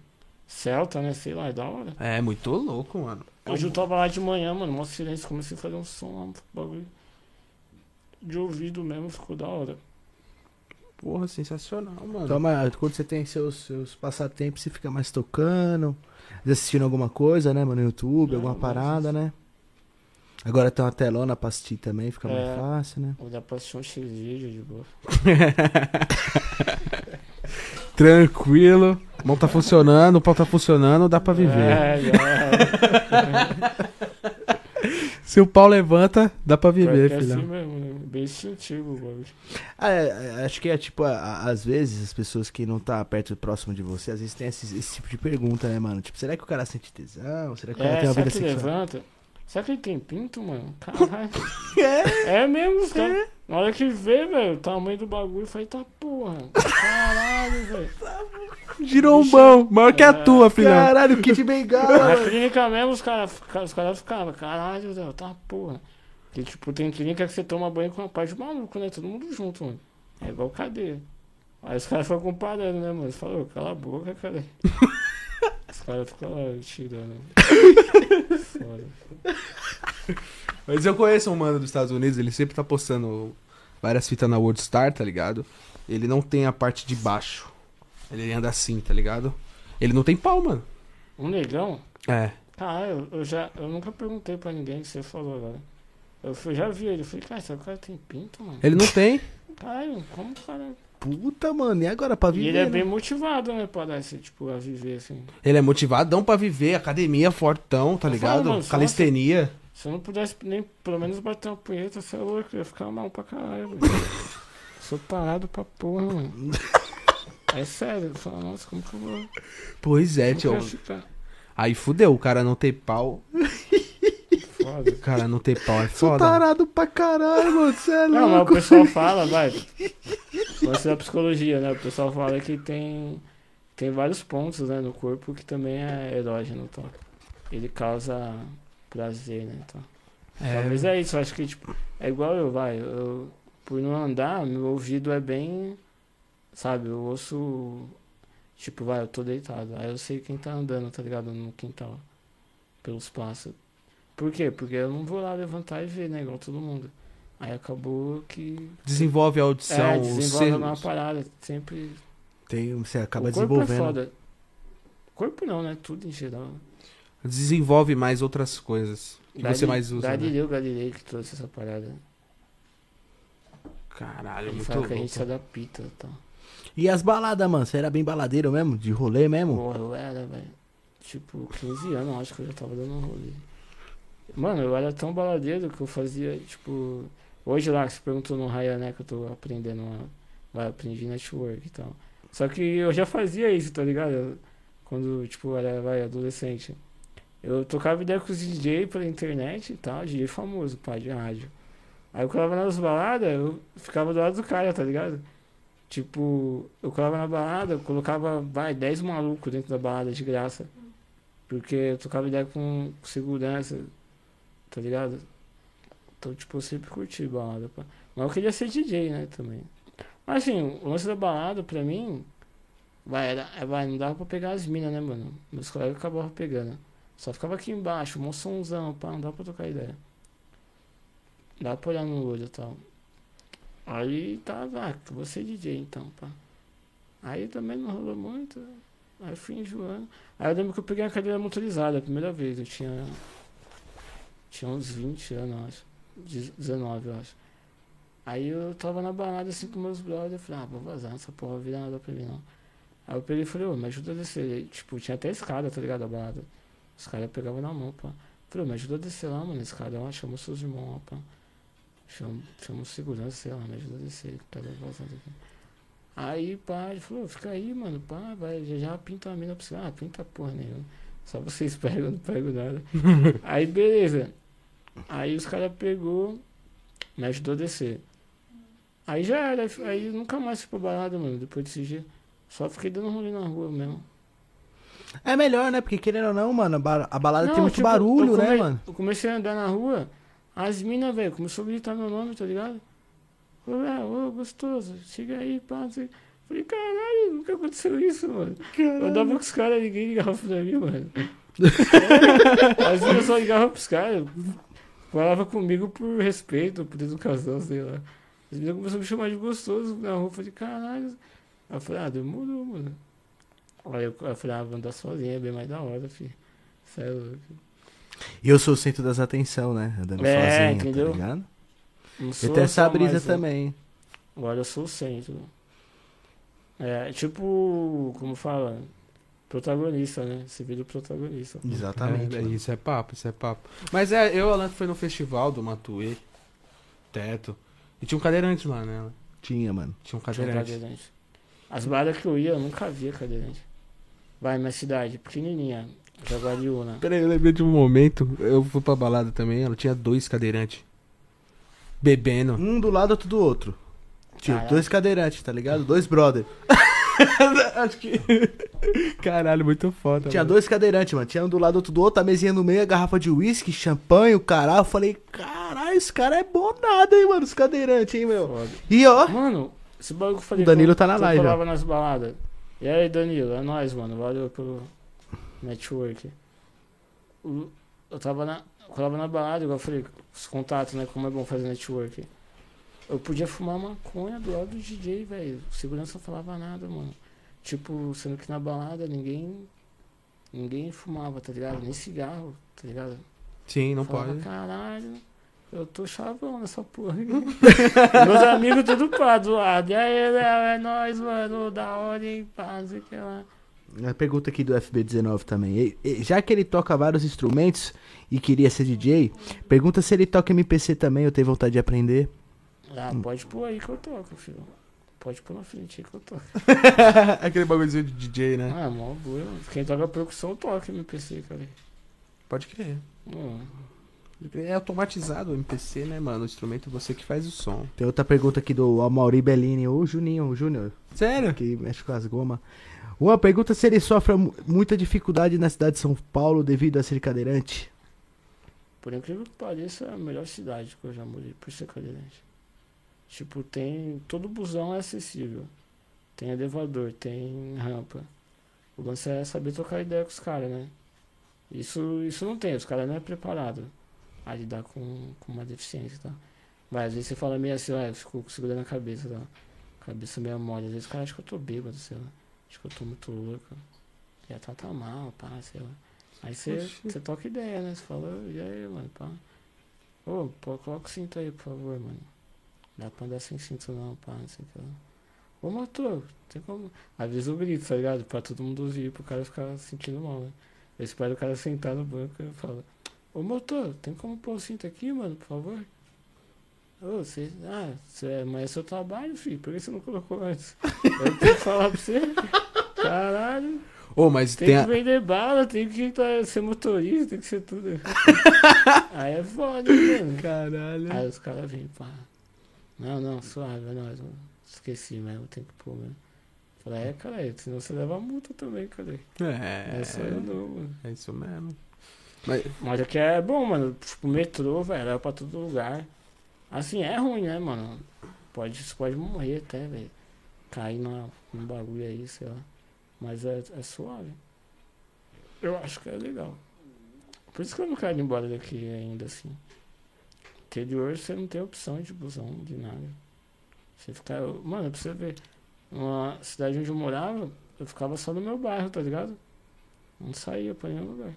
Celta, né? Sei lá, é da hora. É, muito louco, mano. Hoje eu tava lá de manhã, mano, mó silêncio, comecei a fazer um som lá, um bagulho de ouvido mesmo, ficou da hora. Porra, sensacional, mano. Então, mas quando você tem seus, seus passatempos, você fica mais tocando, assistindo alguma coisa, né, mano, no YouTube, É, alguma mas parada, né? Agora tem uma telona pra assistir também, fica mais É. fácil, né? Ou dá pra assistir um X-Vídeo de boa. Tranquilo. Mão tá funcionando, o pau tá funcionando, dá pra viver. É, já. Se o pau levanta, dá pra viver, é assim filhão. mesmo, né? Bem instintivo o bagulho. Ah, é, é, acho que é tipo, às vezes as pessoas que não tá perto próximo de você, às vezes tem esse, esse tipo de pergunta, né, mano? Tipo, será que o cara sente tesão? Será que o cara É, tem uma vida que sexual? levanta? Será que ele tem pinto, mano? Caralho. é. mesmo, os caras. Na hora que vê, velho, o tamanho do bagulho, eu falei, tá porra. Caralho, velho. Girombão, maior que a É. tua, filhão. Caralho, Kid Bengala! Na clínica mesmo, os caras os cara ficavam, caralho, velho, tá porra. Que tipo, tem clínica que você toma banho com a parte de maluco, né? Todo mundo junto, mano. É igual cadeia. Aí os caras ficam comparando, né, mano? Falou, cala a boca, cara. os caras ficam lá tirando. Foda. Mas eu conheço um mano dos Estados Unidos, ele sempre tá postando várias fitas na World Star, tá ligado? Ele não tem a parte de baixo. Ele anda assim, tá ligado? Ele não tem pau, mano. Um negão? É. Caralho, eu, eu já. Eu nunca perguntei pra ninguém que você falou agora. Eu fui- já vi ele, eu falei, cara, esse cara tem pinto, mano. Ele não tem. Caralho, como o cara. Puta, mano, e agora pra E viver? ele é né? bem motivado, né, pra dar esse, tipo, a viver assim. Ele é motivadão pra viver, academia fortão, tá Eu ligado? falo, mano, Calistenia. Se eu não pudesse nem pelo menos bater uma punheta, você é louco, eu ia ficar mal pra caralho, velho. Sou parado pra porra, mano. É sério, eu falo, nossa, como que eu vou. Pois é, tio. Aí fudeu, o cara não ter pau. Foda. Cara não ter pau é Sou foda. tarado pra caralho, mano, você é Não, mas o louco. pessoal fala, vai. Você da psicologia, né? O pessoal fala que tem, tem vários pontos né, no corpo que também é erógeno, tá? Ele causa prazer, né? Então. Talvez É, é isso, eu acho que tipo, é igual eu, vai. Eu, por não andar, meu ouvido é bem. Sabe, eu ouço. Tipo, vai, eu tô deitado. Aí eu sei quem tá andando, tá ligado? No quintal. Pelos passos. Por quê? Porque eu não vou lá levantar e ver, né? Igual todo mundo. Aí acabou que. desenvolve a audição, é, desenvolve ser- alguma parada. Sempre. Tem, você acaba o corpo desenvolvendo. é foda. Corpo não, né? Tudo em geral. desenvolve mais outras coisas que você mais usa. Né? Galileu Galilei que trouxe essa parada. Caralho, Ele muito fala louco. que a gente se adapta e tal. E as baladas, mano? Você era bem baladeiro mesmo? De rolê mesmo? Porra, eu era, velho. Tipo, 15 anos, acho que eu já tava dando um rolê. Mano, eu era tão baladeiro que eu fazia, tipo. Hoje lá, você perguntou no Raya, né, que eu tô aprendendo a. Vai, aprendi network e tal. Só que eu já fazia isso, tá ligado? Quando, tipo, era, vai, adolescente. Eu tocava ideia com os DJ pela internet e tal, DJ famoso, pai de rádio. Aí eu colava nas baladas, eu ficava do lado do cara, tá ligado? Tipo, eu colava na balada, eu colocava, vai, 10 malucos dentro da balada de graça. Porque eu tocava ideia com segurança, tá ligado? Então, tipo, eu sempre curti balada, pá. Mas eu queria ser DJ, né, também. Mas assim, o lance da balada, pra mim, vai, era, é, vai não dava pra pegar as minas, né, mano? Meus colegas acabavam pegando. Só ficava aqui embaixo, moçãozão, pá, não dá pra trocar ideia. Dá pra olhar no olho e tal. Aí tava, ah, vou ser DJ então, pá. Aí também não rolou muito. Aí fui enjoando. Aí eu lembro que eu peguei a cadeira motorizada a primeira vez. Eu tinha. Tinha uns 20 anos, eu acho. 19, eu acho. Aí eu tava na balada assim com meus brothers. Eu falei, ah, vou vazar, essa porra vira nada pra mim não. Aí eu peguei e falei, ô, me ajuda a descer. Aí, tipo, tinha até escada, tá ligado? A balada. Os caras pegavam na mão, pá. Falei, me ajuda a descer lá, mano, escada. Ó, chama seus irmãos, pá. Chama, chama segurança, sei lá, me ajuda a descer. Pega vazando aqui. Aí, pá, ele falou, fica aí, mano, pá, vai, já, já pinta a mina pra você. Ah, pinta porra nenhuma. Só vocês pegam, não pego nada. aí, beleza. Aí os caras pegou, me ajudou a descer. Aí já era, aí nunca mais fui pra balada, mano, depois desse dia. Só fiquei dando rolê na rua mesmo. É melhor, né? Porque querendo ou não, mano, a ba- a balada Não, tem muito tipo, barulho, né, mano? Eu comecei a andar na rua, as minas, velho, começou a gritar meu nome, tá ligado? Falei, ah, ô, gostoso, chega aí, pá, não sei. Falei, caralho, nunca aconteceu isso, mano. Eu andava com os caras, ninguém ligava pra mim, mano. É, as minas só ligavam pros caras. Falava comigo por respeito, por educação, sei lá. As meninas começaram a me chamar de gostoso na rua. Eu falei, caralho. Aí eu falei, ah, demorou, mano. Aí eu, eu falei, ah, vou andar sozinha, é bem mais da hora, filho. É louco. E eu sou o centro das atenção, né? Andando É, sozinho, entendeu? tá ligado? Não Eu sou tenho essa brisa mais um. também. Agora eu sou o centro. É, tipo, como fala? Protagonista, né? Você vira o protagonista. Exatamente. É, mano. isso é papo, isso é papo. Mas é, eu Alan foi no festival do Matuê, teto. E tinha um cadeirante lá, né? Tinha, mano. Tinha um Tinha um cadeirante. cadeirante. As baladas que eu ia, eu nunca via cadeirante. Vai, minha cidade, pequenininha, Jaguariúna. Peraí, eu lembrei de um momento, eu fui pra balada também, ela tinha dois cadeirantes. Bebendo. Um do lado, outro do outro. Tinha dois cadeirantes, tá ligado? Dois brother. Acho que. Caralho, muito foda. Tinha mano. dois cadeirantes, mano. Tinha um do lado, outro do outro, a mesinha no meio, a garrafa de uísque, champanhe, o caralho. Eu falei, caralho, esse cara é bom nada, hein, mano, os cadeirantes, hein, meu. Foda. E ó, Mano, esse bagulho que eu falei. O Danilo que eu- tá na live, Eu ó. colava nas baladas. E aí, Danilo, é nóis, mano. Valeu pelo network. Eu tava na. Eu colava na balada, igual eu falei, os contatos, né? Como é bom fazer network. Eu podia fumar maconha do lado do DJ, velho. O segurança não falava nada, mano. Tipo, sendo que na balada ninguém. Ninguém fumava, tá ligado? Nem cigarro, tá ligado? Sim, não Falava, pode. Caralho, eu tô chavão nessa porra aqui. Meus amigos tudo pá, do lado. E aí, Léo, é nóis, mano. Da hora, hein? Pá, não sei o que lá. a pergunta aqui do FB19 também. E- e- Já que ele toca vários instrumentos e queria ser DJ, pergunta se ele toca MPC também, eu tenho vontade de aprender. Ah, pode pôr aí que eu toco, filho. Pode pôr na frente aí que eu toco. Aquele bagulhozinho de DJ, né? Ah, mó boa. Quem toca percussão toca MPC, cara. Pode crer. Hum. É automatizado o MPC, né, mano? O instrumento você que faz o som. Tem outra pergunta aqui do Amaury Bellini, ou Juninho, o Júnior, Sério? que mexe com as gomas. Uma pergunta se ele sofre mu- muita dificuldade na cidade de São Paulo devido a ser cadeirante. Por incrível que pareça, é a melhor cidade que eu já morei, por ser cadeirante. Tipo, tem. Todo busão é acessível. Tem elevador, tem rampa. O lance é saber trocar ideia com os caras, né? Isso, isso não tem, os caras não é preparado a lidar com, com uma deficiência, tá? Mas às vezes você fala meio assim, ah, eu fico segurando a cabeça, tá? Cabeça meio mole. Às vezes o cara acha que eu tô bêbado, sei lá. Acho que eu tô muito louco. Já tá, tá mal, pá, sei lá. Aí você, toca ideia, né? Você fala, e aí, mano, pá. Ô, pô, coloca o cinto aí, por favor, mano. Dá pra andar sem cinto não, pá, não sei o que lá. Ô, motor, tem como... Vezes eu grito, tá ligado? Pra todo mundo ouvir, pro cara ficar sentindo mal, né? Eu espero o cara sentar no banco e eu falo, ô, motor, tem como pôr o cinto aqui, mano, por favor? Ô, você... Ah, você... mas é seu trabalho, filho, por que você não colocou antes? Eu tenho que falar pra você. Caralho. Ô, mas Tem tem, que a... vender bala, tem que tá- ser motorista, tem que ser tudo. Aí é foda, mano. Caralho. Aí os caras vêm, pá. Não, não, suave, é nóis, mano. Esqueci mesmo, tem que pôr mesmo. Falei, é, cara, senão você leva multa também, cara. É, É, só eu não, mano. é isso mesmo. Mas aqui é bom, mano. Tipo, metrô, velho, é pra todo lugar. Assim, é ruim, né, mano? Pode, você pode morrer até, velho. Cair na, num bagulho aí, sei lá. Mas é, é suave. Eu acho que é legal. Por isso que eu não quero ir embora daqui ainda, assim. Interior você não tem opção de busão, de nada. Você fica. Mano, pra você ver. Uma cidade onde eu morava, eu ficava só no meu bairro, tá ligado? Não saía pra nenhum lugar.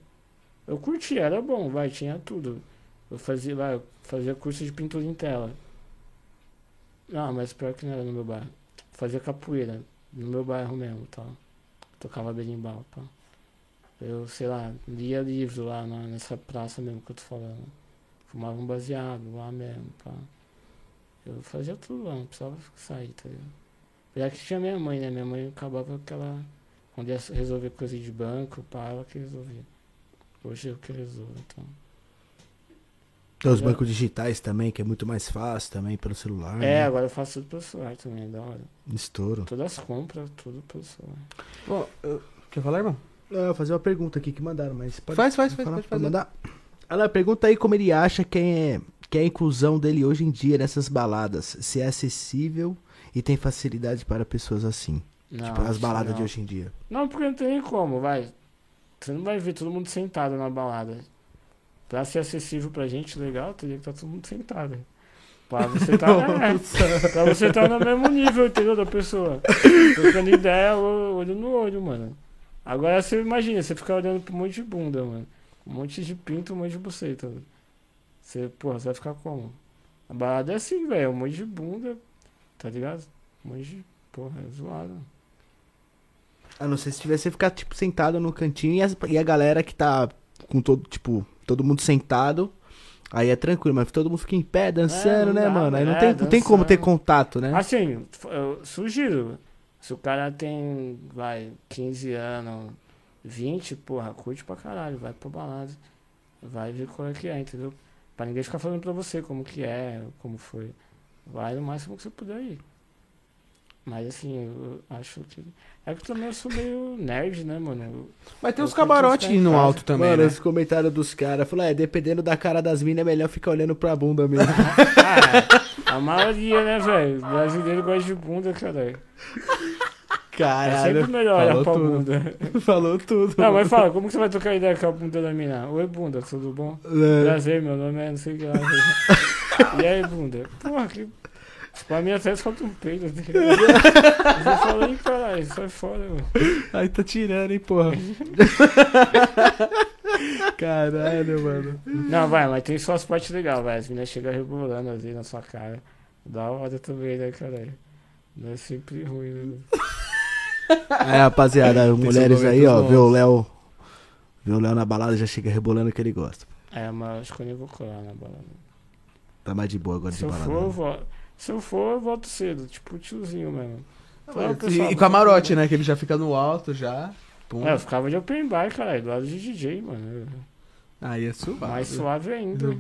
Eu curtia, era bom, vai, tinha tudo. Eu fazia lá, fazia curso de pintura em tela. Ah, mas pior que não era no meu bairro. Fazia capoeira, no meu bairro mesmo, tal. Tocava berimbau, pá. Eu, sei lá, lia livro lá na- nessa praça mesmo que eu tô falando. Fumava um baseado lá mesmo, pá. Eu fazia tudo lá, não precisava sair, tá ligado? Já que tinha minha mãe, né? Minha mãe acabava que ela. Quando ia resolver coisa de banco, pá, ela que resolvia. Hoje eu que resolvo, então. Tem os É. bancos digitais também, que é muito mais fácil também pelo celular. É, né? agora eu faço tudo pelo celular também, é da hora. Estouro. Todas as compras, tudo pelo celular. Bom, eu- quer falar, irmão? Eu vou fazer uma pergunta aqui que mandaram, mas pode, Faz, faz, pode faz, falar, pode fazer. mandar. Ela pergunta aí como ele acha que é, que é a inclusão dele hoje em dia nessas baladas. Se é acessível e tem facilidade para pessoas assim. Não, tipo, as baladas não. de hoje em dia. Não, porque não tem nem como, vai. Você não vai ver todo mundo sentado na balada. Pra ser acessível pra gente legal, teria que estar todo mundo sentado. Pra você estar é, pra você tá no mesmo nível, entendeu? Da pessoa. Trocando ideia, olho no olho, mano. Agora você imagina, você ficar olhando pra um monte de bunda, mano. Um monte de pinto, um monte de buceta. Você, porra, você vai ficar como? A balada é assim, velho. Um monte de bunda, tá ligado? Um monte de. Porra, é zoado. A não ser se tivesse ficar, tipo, sentado no cantinho e, as- e a galera que tá com todo, tipo, todo mundo sentado. Aí é tranquilo, mas todo mundo fica em pé dançando, não né, dá, mano? Aí não é, tem, não tem como ter contato, né? Assim, eu sugiro. Se o cara tem, vai, 15 anos, 20, porra, curte pra caralho, vai pra balada. Vai ver qual é que é, entendeu? Pra ninguém ficar falando pra você como que é, como foi. Vai no máximo que você puder ir. Mas assim, eu acho que. É que também eu sou meio nerd, né, mano? Eu- Mas tem uns camarotes no casa. alto também, Mano, né? os comentários dos caras falaram, é, dependendo da cara das minas, é melhor ficar olhando pra bunda mesmo. Ah, a maioria, né, velho? Brasileiro gosta de bunda, caralho. É sempre melhor olhar pra tudo. bunda. Falou tudo. Não, mas fala, como que você vai trocar ideia com a bunda da mina? Oi, bunda, tudo bom? É. Prazer, meu nome é não sei o que lá. E aí, bunda? Porra, que. Pra mim até falta um peido. Eu falei, caralho, sai fora, mano. Aí tá tirando, hein, porra. Caralho, mano. Não, vai, mas tem só as partes legais, vai. As meninas chegam rebolando ali na sua cara. Da hora também, né, caralho? Não é sempre ruim, né? É, rapaziada, mulheres aí, ó, vê o. Léo. Vê o Léo na balada, já chega rebolando que ele gosta. É, mas acho que eu nem vou colar na balada. Tá mais de boa agora Se de eu balada. for, eu né? volto. Se eu for, eu volto cedo, tipo tiozinho mesmo. E, pessoal, e camarote, né? Que ele já fica no alto já. Pum. É, eu ficava de open bar, caralho, do lado de DJ, mano. Aí é suave. Mais suave ainda.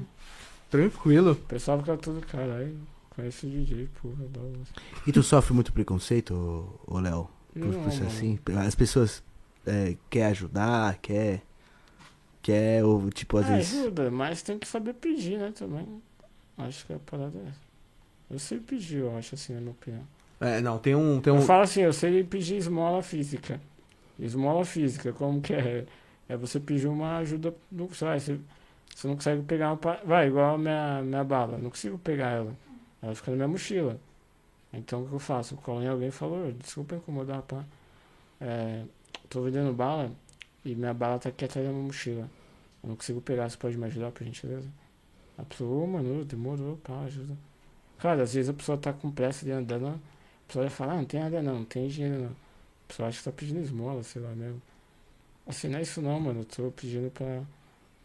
Tranquilo. O pessoal fica tudo, caralho, conhece o DJ, porra. E tu sofre muito preconceito, ô, ô Léo? Por, Não, por ser assim? As pessoas é, quer ajudar, quer. Quer, ou tipo, às Ah, vezes. ajuda, mas tem que saber pedir, né, também. Acho que a parada é. Eu sei pedir, eu acho assim, na minha opinião. É, não, tem um. Tem Eu um... falo assim, eu sei pedir esmola física. Esmola física, como que é? É você pedir uma ajuda, sei lá, você, você não consegue pegar uma... Vai, igual a minha, minha bala, não consigo pegar ela. Ela fica na minha mochila. Então o que eu faço? Eu colo em alguém e falo, "Ô, desculpa incomodar, pá. É, tô vendendo bala e minha bala tá aqui atrás da minha mochila. Eu não consigo pegar, você pode me ajudar, por gentileza? A pessoa, ô, mano, demorou, pá, ajuda. Cara, às vezes a pessoa tá com pressa de andando, a pessoa vai falar, ah, não tem nada não, não tem dinheiro não. A pessoa acha que tá pedindo esmola, sei lá mesmo. Assim, não é isso não, mano, eu tô pedindo pra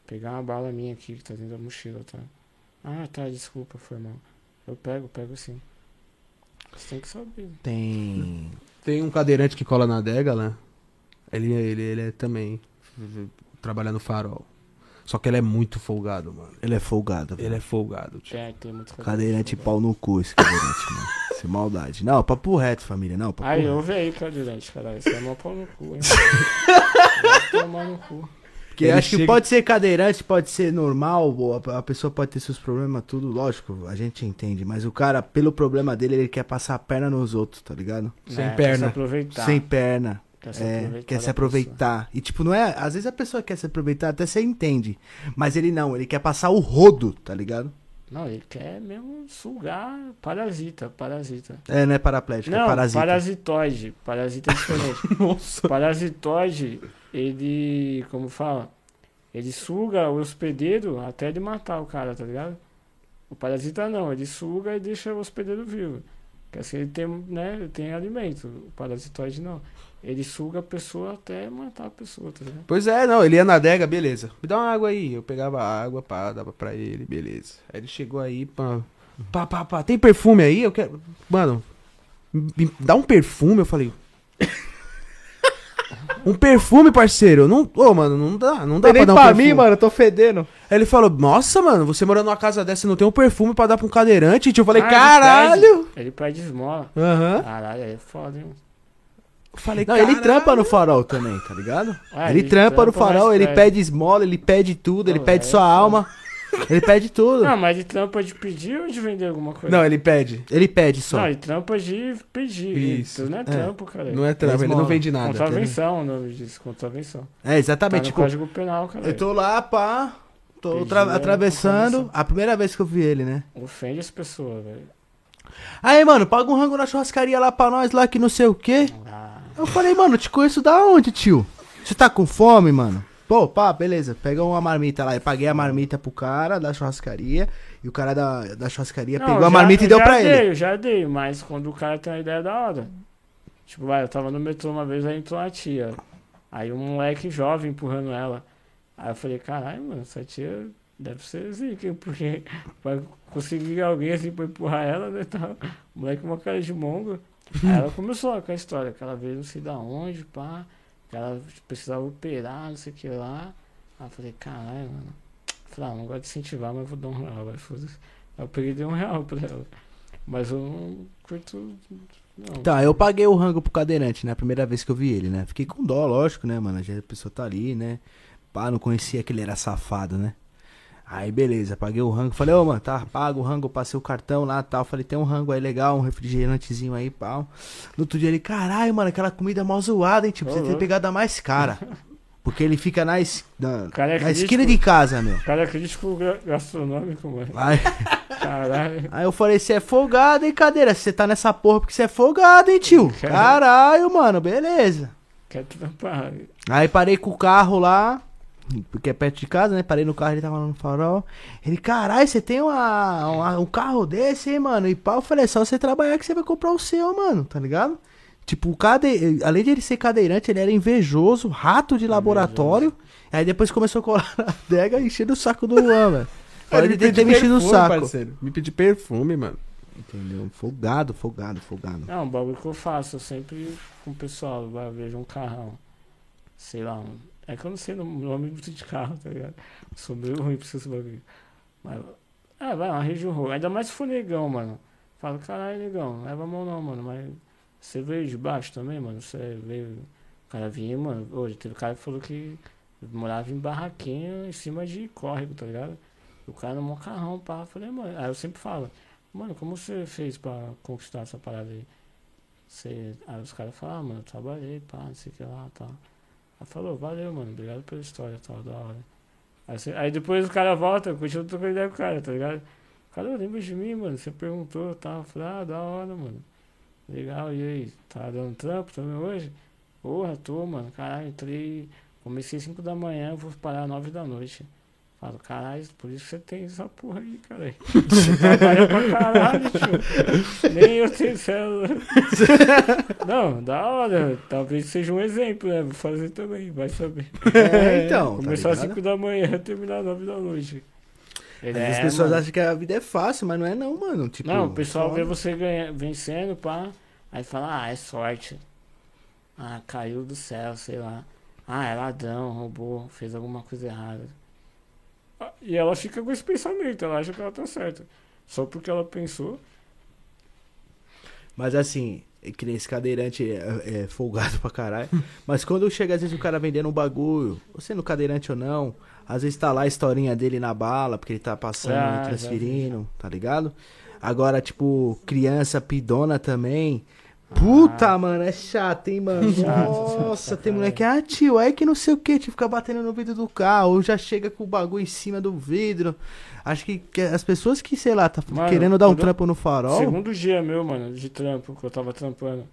pegar uma bala minha aqui que tá dentro da mochila, tá? Ah, tá, desculpa, foi mal. Eu pego, pego sim. Você tem que saber. Tem. Tem um cadeirante que cola na adega, né? Ele, ele, ele é também. Trabalha no farol. Só que ele é muito folgado, mano. Ele é folgado, velho. Ele é folgado, tio. É, tem muito Cadeirante pau no cu esse cadeirante, mano. Sem maldade. Não, papo reto, família. Não, papo Aí, reto. ouve aí, cadeirante, caralho. Isso é mó pau no cu, hein? Vai tomar no cu. Porque Ele acho que chega- pode ser cadeirante, pode ser normal, a, a pessoa pode ter seus problemas, tudo, lógico, a gente entende. Mas o cara, pelo problema dele, ele quer passar a perna nos outros, tá ligado? Sem É, Quer perna. se aproveitar. Sem perna. Quer se É, aproveitar quer se aproveitar. E tipo, não é. Às vezes a pessoa quer se aproveitar, até você entende. Mas ele não, ele quer passar o rodo, tá ligado? Não, ele quer mesmo sugar parasita, parasita. É, não é paraplégico, é Não, parasita. parasitoide. Parasita é diferente. Nossa. Parasitoide, ele, como fala? Ele suga o hospedeiro até ele matar o cara, tá ligado? O parasita não, ele suga e deixa o hospedeiro vivo. Porque assim ele tem, né, ele tem alimento. O parasitoide não. Ele suga a pessoa até matar a pessoa, tá ligado? Pois é, não, ele ia na adega, beleza. Me dá uma água aí. Eu pegava a água, pá, dava pra ele, beleza. Aí ele chegou aí, pá, pá, pá, pá. Tem perfume aí? Eu quero. Mano, me dá um perfume, eu falei. Um perfume, parceiro. Não, ô, mano, não dá, não dá Tem nem dar um pra perfume. mim, mano, eu tô fedendo. Aí ele falou: Nossa, mano, você morando numa casa dessa e não tem um perfume pra dar pra um cadeirante? Tio, eu falei: Ah, ele Caralho! pede- Ele pede esmola. Aham. Caralho, aí é foda, hein? Eu falei: Não, ele trampa no farol também, tá ligado? Ah, ele, trampa, no farol, ele pede. esmola, ele pede tudo, ele Pô, pede é sua foda. alma. Ele pede tudo. Não, mas ele trampa de pedir ou de vender alguma coisa? Não, ele pede. Ele pede só. Não, ele trampa de pedir. Isso. Isso não é trampo, cara. Não é trampa, ele não esmola. vende nada. Contravenção o nome disso, contravenção. É, Tá exatamente. no tipo, Código Penal, cara. eu tô lá, pá. Tô tra- é, atravessando. A primeira vez que eu vi ele, né? Ofende as pessoas, velho. Aí, mano, paga um rango na churrascaria lá pra nós, lá que não sei o quê. Ah, Eu falei, mano, te conheço da onde, tio? Você tá com fome, mano? Pô, pá, beleza. Pega uma marmita lá. Eu paguei a marmita pro cara da churrascaria. E o cara da, da churrascaria não, pegou a já- marmita e eu deu pra dei, ele. Eu já dei, mas quando o cara tem uma ideia da hora. Tipo, vai, eu tava no metrô uma vez, aí entrou uma tia. Aí um moleque jovem empurrando ela. Aí eu falei, caralho, mano, essa tia deve ser zica, porque vai conseguir alguém assim pra empurrar ela, né? Tá? O moleque com uma cara de mongo. Aí ela começou com a história, que ela veio não sei da onde, pá, que ela precisava operar, não sei o que lá. Aí eu falei, caralho, mano. Eu Falei, ah, não gosto de incentivar, mas vou dar um real, vai, foda-se. Eu peguei e dei um real pra ela. Mas eu não curto. Não. Tá, eu paguei o rango pro cadeirante, né? A primeira vez que eu vi ele, né? Fiquei com dó, lógico, né, mano? Já a pessoa tá ali, né? Pá, não conhecia que ele era safado, né? Aí, beleza, paguei o rango. Falei, ô, mano, tá, paga o rango, passei o cartão lá e tal. Falei, tem um rango aí legal, um refrigerantezinho aí, pau. No outro dia ele, caralho, mano, aquela comida mal zoada, hein? Tipo, Ô, você tem louco. pegado a mais cara. Porque ele fica na, es- na, Cara, é na esquina de casa, meu. Cara é crítico gastronômico, mano. Aí, Caralho. aí eu falei, você é folgado, hein, cadeira? Você tá nessa porra porque você é folgado, hein, tio? Caralho, mano, beleza. Quer trampar. Aí parei com o carro lá, porque é perto de casa, né? Parei no carro, ele tava lá no farol. Ele, caralho, você tem uma, uma- um carro desse, hein, mano? E pau, eu falei, é só você trabalhar que você vai comprar o seu, mano, tá ligado? Tipo, o cade... além de ele ser cadeirante, ele era invejoso, rato de laboratório. Aí depois começou a colar na adega e enchendo o saco do Juan, velho. Fora Ele de ter enchido o saco. parceiro. Me pedi perfume, mano. Entendeu? Folgado, folgado, folgado. Não, um bagulho que eu faço, eu sempre com o pessoal, vai, vejo um carrão. Sei lá, um, é que eu não sei o nome muito de carro, tá ligado? Sou meio ruim pra esses bagulho. Mas, é, vai, uma região ruim. Ainda mais se for negão, mano. Falo, caralho, negão, leva a mão não, mano. Mas você veio de baixo também, mano? Você veio. O cara vinha, mano. Hoje teve cara que falou que morava em barraquinha em cima de córrego, tá ligado? O cara no mó carrão, pá. Falei, mano. Aí eu sempre falo, mano, como você fez pra conquistar essa parada aí? Você... Aí os caras falam, ah, mano, eu trabalhei, pá, não sei o que lá, tal. Aí falou, valeu, mano, obrigado pela história, tal, da hora. Aí, aí depois o cara volta, eu continuo trocando ideia com o cara, tá ligado? Cara, lembra de mim, mano, você perguntou, tal. Eu falei, ah, da hora, mano. Legal, e aí? Tá dando trampo também hoje? Porra, tô, mano, caralho, entrei, comecei 5 da manhã, vou parar 9 da noite. Falo, caralho, por isso que você tem essa porra aí, caralho. Você trabalha pra caralho, tio. Nem eu tenho célula. Não, da hora. Talvez seja um exemplo, né? Vou fazer também, vai saber. É, então. tá Começar às ligado? 5 da manhã, terminar às 9 da noite. Às É, as pessoas mano. acham que a vida é fácil, mas não é não, mano. Tipo, Não, o pessoal só- vê você ganha, vencendo, pá. Aí fala, ah, é sorte. Ah, caiu do céu, sei lá. Ah, é ladrão, roubou, fez alguma coisa errada. Ah, E ela fica com esse pensamento, ela acha que ela tá certa. Só porque ela pensou. Mas assim, que nem esse cadeirante é, é folgado pra caralho. Mas quando chega, às vezes, o cara vendendo um bagulho, ou sendo cadeirante ou não, às vezes tá lá a historinha dele na bala, porque ele tá passando Ah, transferindo, tá ligado? Agora, tipo, criança pidona também. Puta, mano, é chato, hein, mano? Ah. Chato, Nossa, tem moleque, ah, tio, é que não sei o que, tio, fica batendo no vidro do carro, ou já chega com o bagulho em cima do vidro. Acho que, que as pessoas que, sei lá, tá Mano, querendo dar um trampo no farol. Segundo dia meu, mano, de trampo, que eu tava trampando.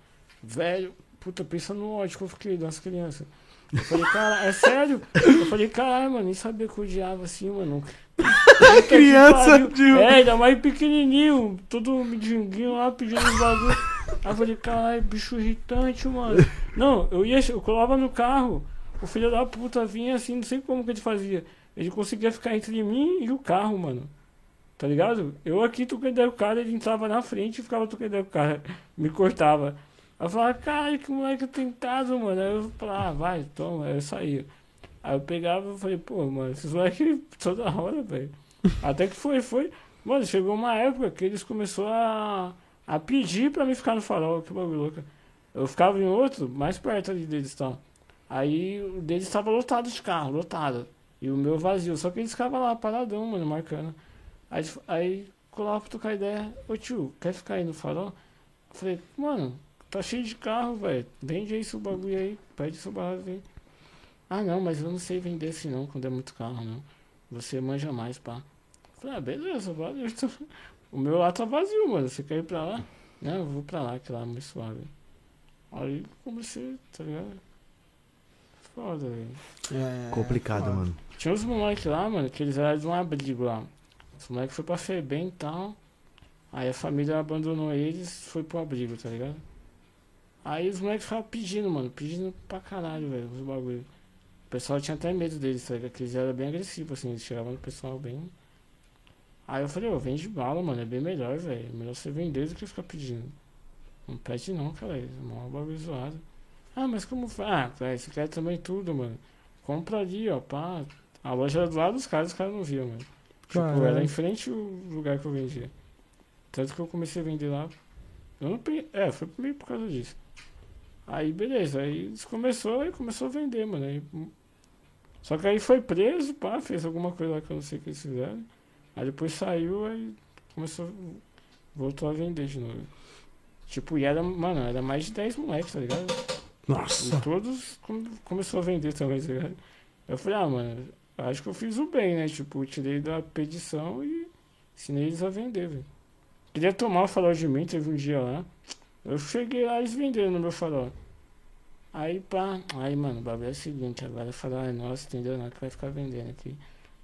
Velho, puta, pensa no ódio que eu fiquei das crianças. Eu falei, cara, é sério? Eu falei, caralho, mano, nem sabia que eu odiava assim, mano. Puta Criança. É, ainda mais pequenininho, todo medinguinho lá pedindo os bagulho. Aí eu falei, caralho, bicho irritante, mano. Não, eu ia, eu colava no carro, o filho da puta vinha assim, não sei como que ele fazia. Ele conseguia ficar entre mim e o carro, mano. Tá ligado? Eu aqui com o cara, ele entrava na frente e ficava com o cara. Me cortava. Eu falava, caralho, que moleque tentado, mano. Aí eu falava, ah, vai, toma. Aí eu saía. Aí eu pegava e falei, pô, mano, esses moleques toda hora, velho. Até que foi, foi. Mano, chegou uma época que eles começaram a, a pedir pra mim ficar no farol, que bagulho louco. Eu ficava em outro, mais perto ali deles, tá? Aí o deles estava lotado de carro, lotado. E o meu vazio. Só que eles ficavam lá, paradão, mano, marcando. Aí, aí colava pra trocar ideia. Ô tio, quer ficar aí no farol? Eu falei, mano, tá cheio de carro, velho. Vende aí seu bagulho aí. Pede seu barraco aí. Ah não, mas eu não sei vender assim não, quando é muito carro, não. Você manja mais, pá. Falei, ah, beleza, valeu. então. O meu lá tá vazio, mano. Você quer ir pra lá? Não, eu vou pra lá, que lá é mais suave. Aí comecei, tá ligado? Foda, velho. É, Complicado, foda. mano. Tinha uns moleques lá, mano, que eles eram de um abrigo lá. Os moleques foi pra Febem e tal. Aí a família abandonou eles foi pro abrigo, tá ligado? Aí os moleques ficavam pedindo, mano, pedindo pra caralho, velho, os bagulho. O pessoal tinha até medo deles, tá ligado? Porque eles eram bem agressivos, assim, eles chegavam no pessoal bem. Aí eu falei, ô, vende bala, mano, é bem melhor, velho. É melhor você vender do que ficar pedindo. Não pede não, cara, é mó bagulho zoado. Ah, mas como faz? Ah, velho, você quer também tudo, mano. Compra ali, ó, pá. A loja era do lado dos caras, os caras não viam, mano. Tipo, Caralho. era em frente o lugar que eu vendia. Tanto que eu comecei a vender lá. Eu não. É, foi meio por causa disso. Aí, beleza. Aí eles começou e começou a vender, mano. Aí, hum. Só que aí foi preso, pá, fez alguma coisa lá que eu não sei o que eles fizeram. Aí depois saiu, aí começou. Voltou a vender de novo. Tipo, e era, mano, era mais de 10 moleques, tá ligado? Nossa. E todos com- começou a vender também, tá ligado? Eu falei, ah, mano, acho que eu fiz o bem, né? Tipo, tirei da pedição e ensinei eles a vender, velho. Queria tomar o farol de mim, teve um dia lá. Eu cheguei lá eles venderam meu farol. Aí, pá, aí, mano, o bagulho é o seguinte, agora farol é nosso, entendeu? Não, que vai ficar vendendo aqui.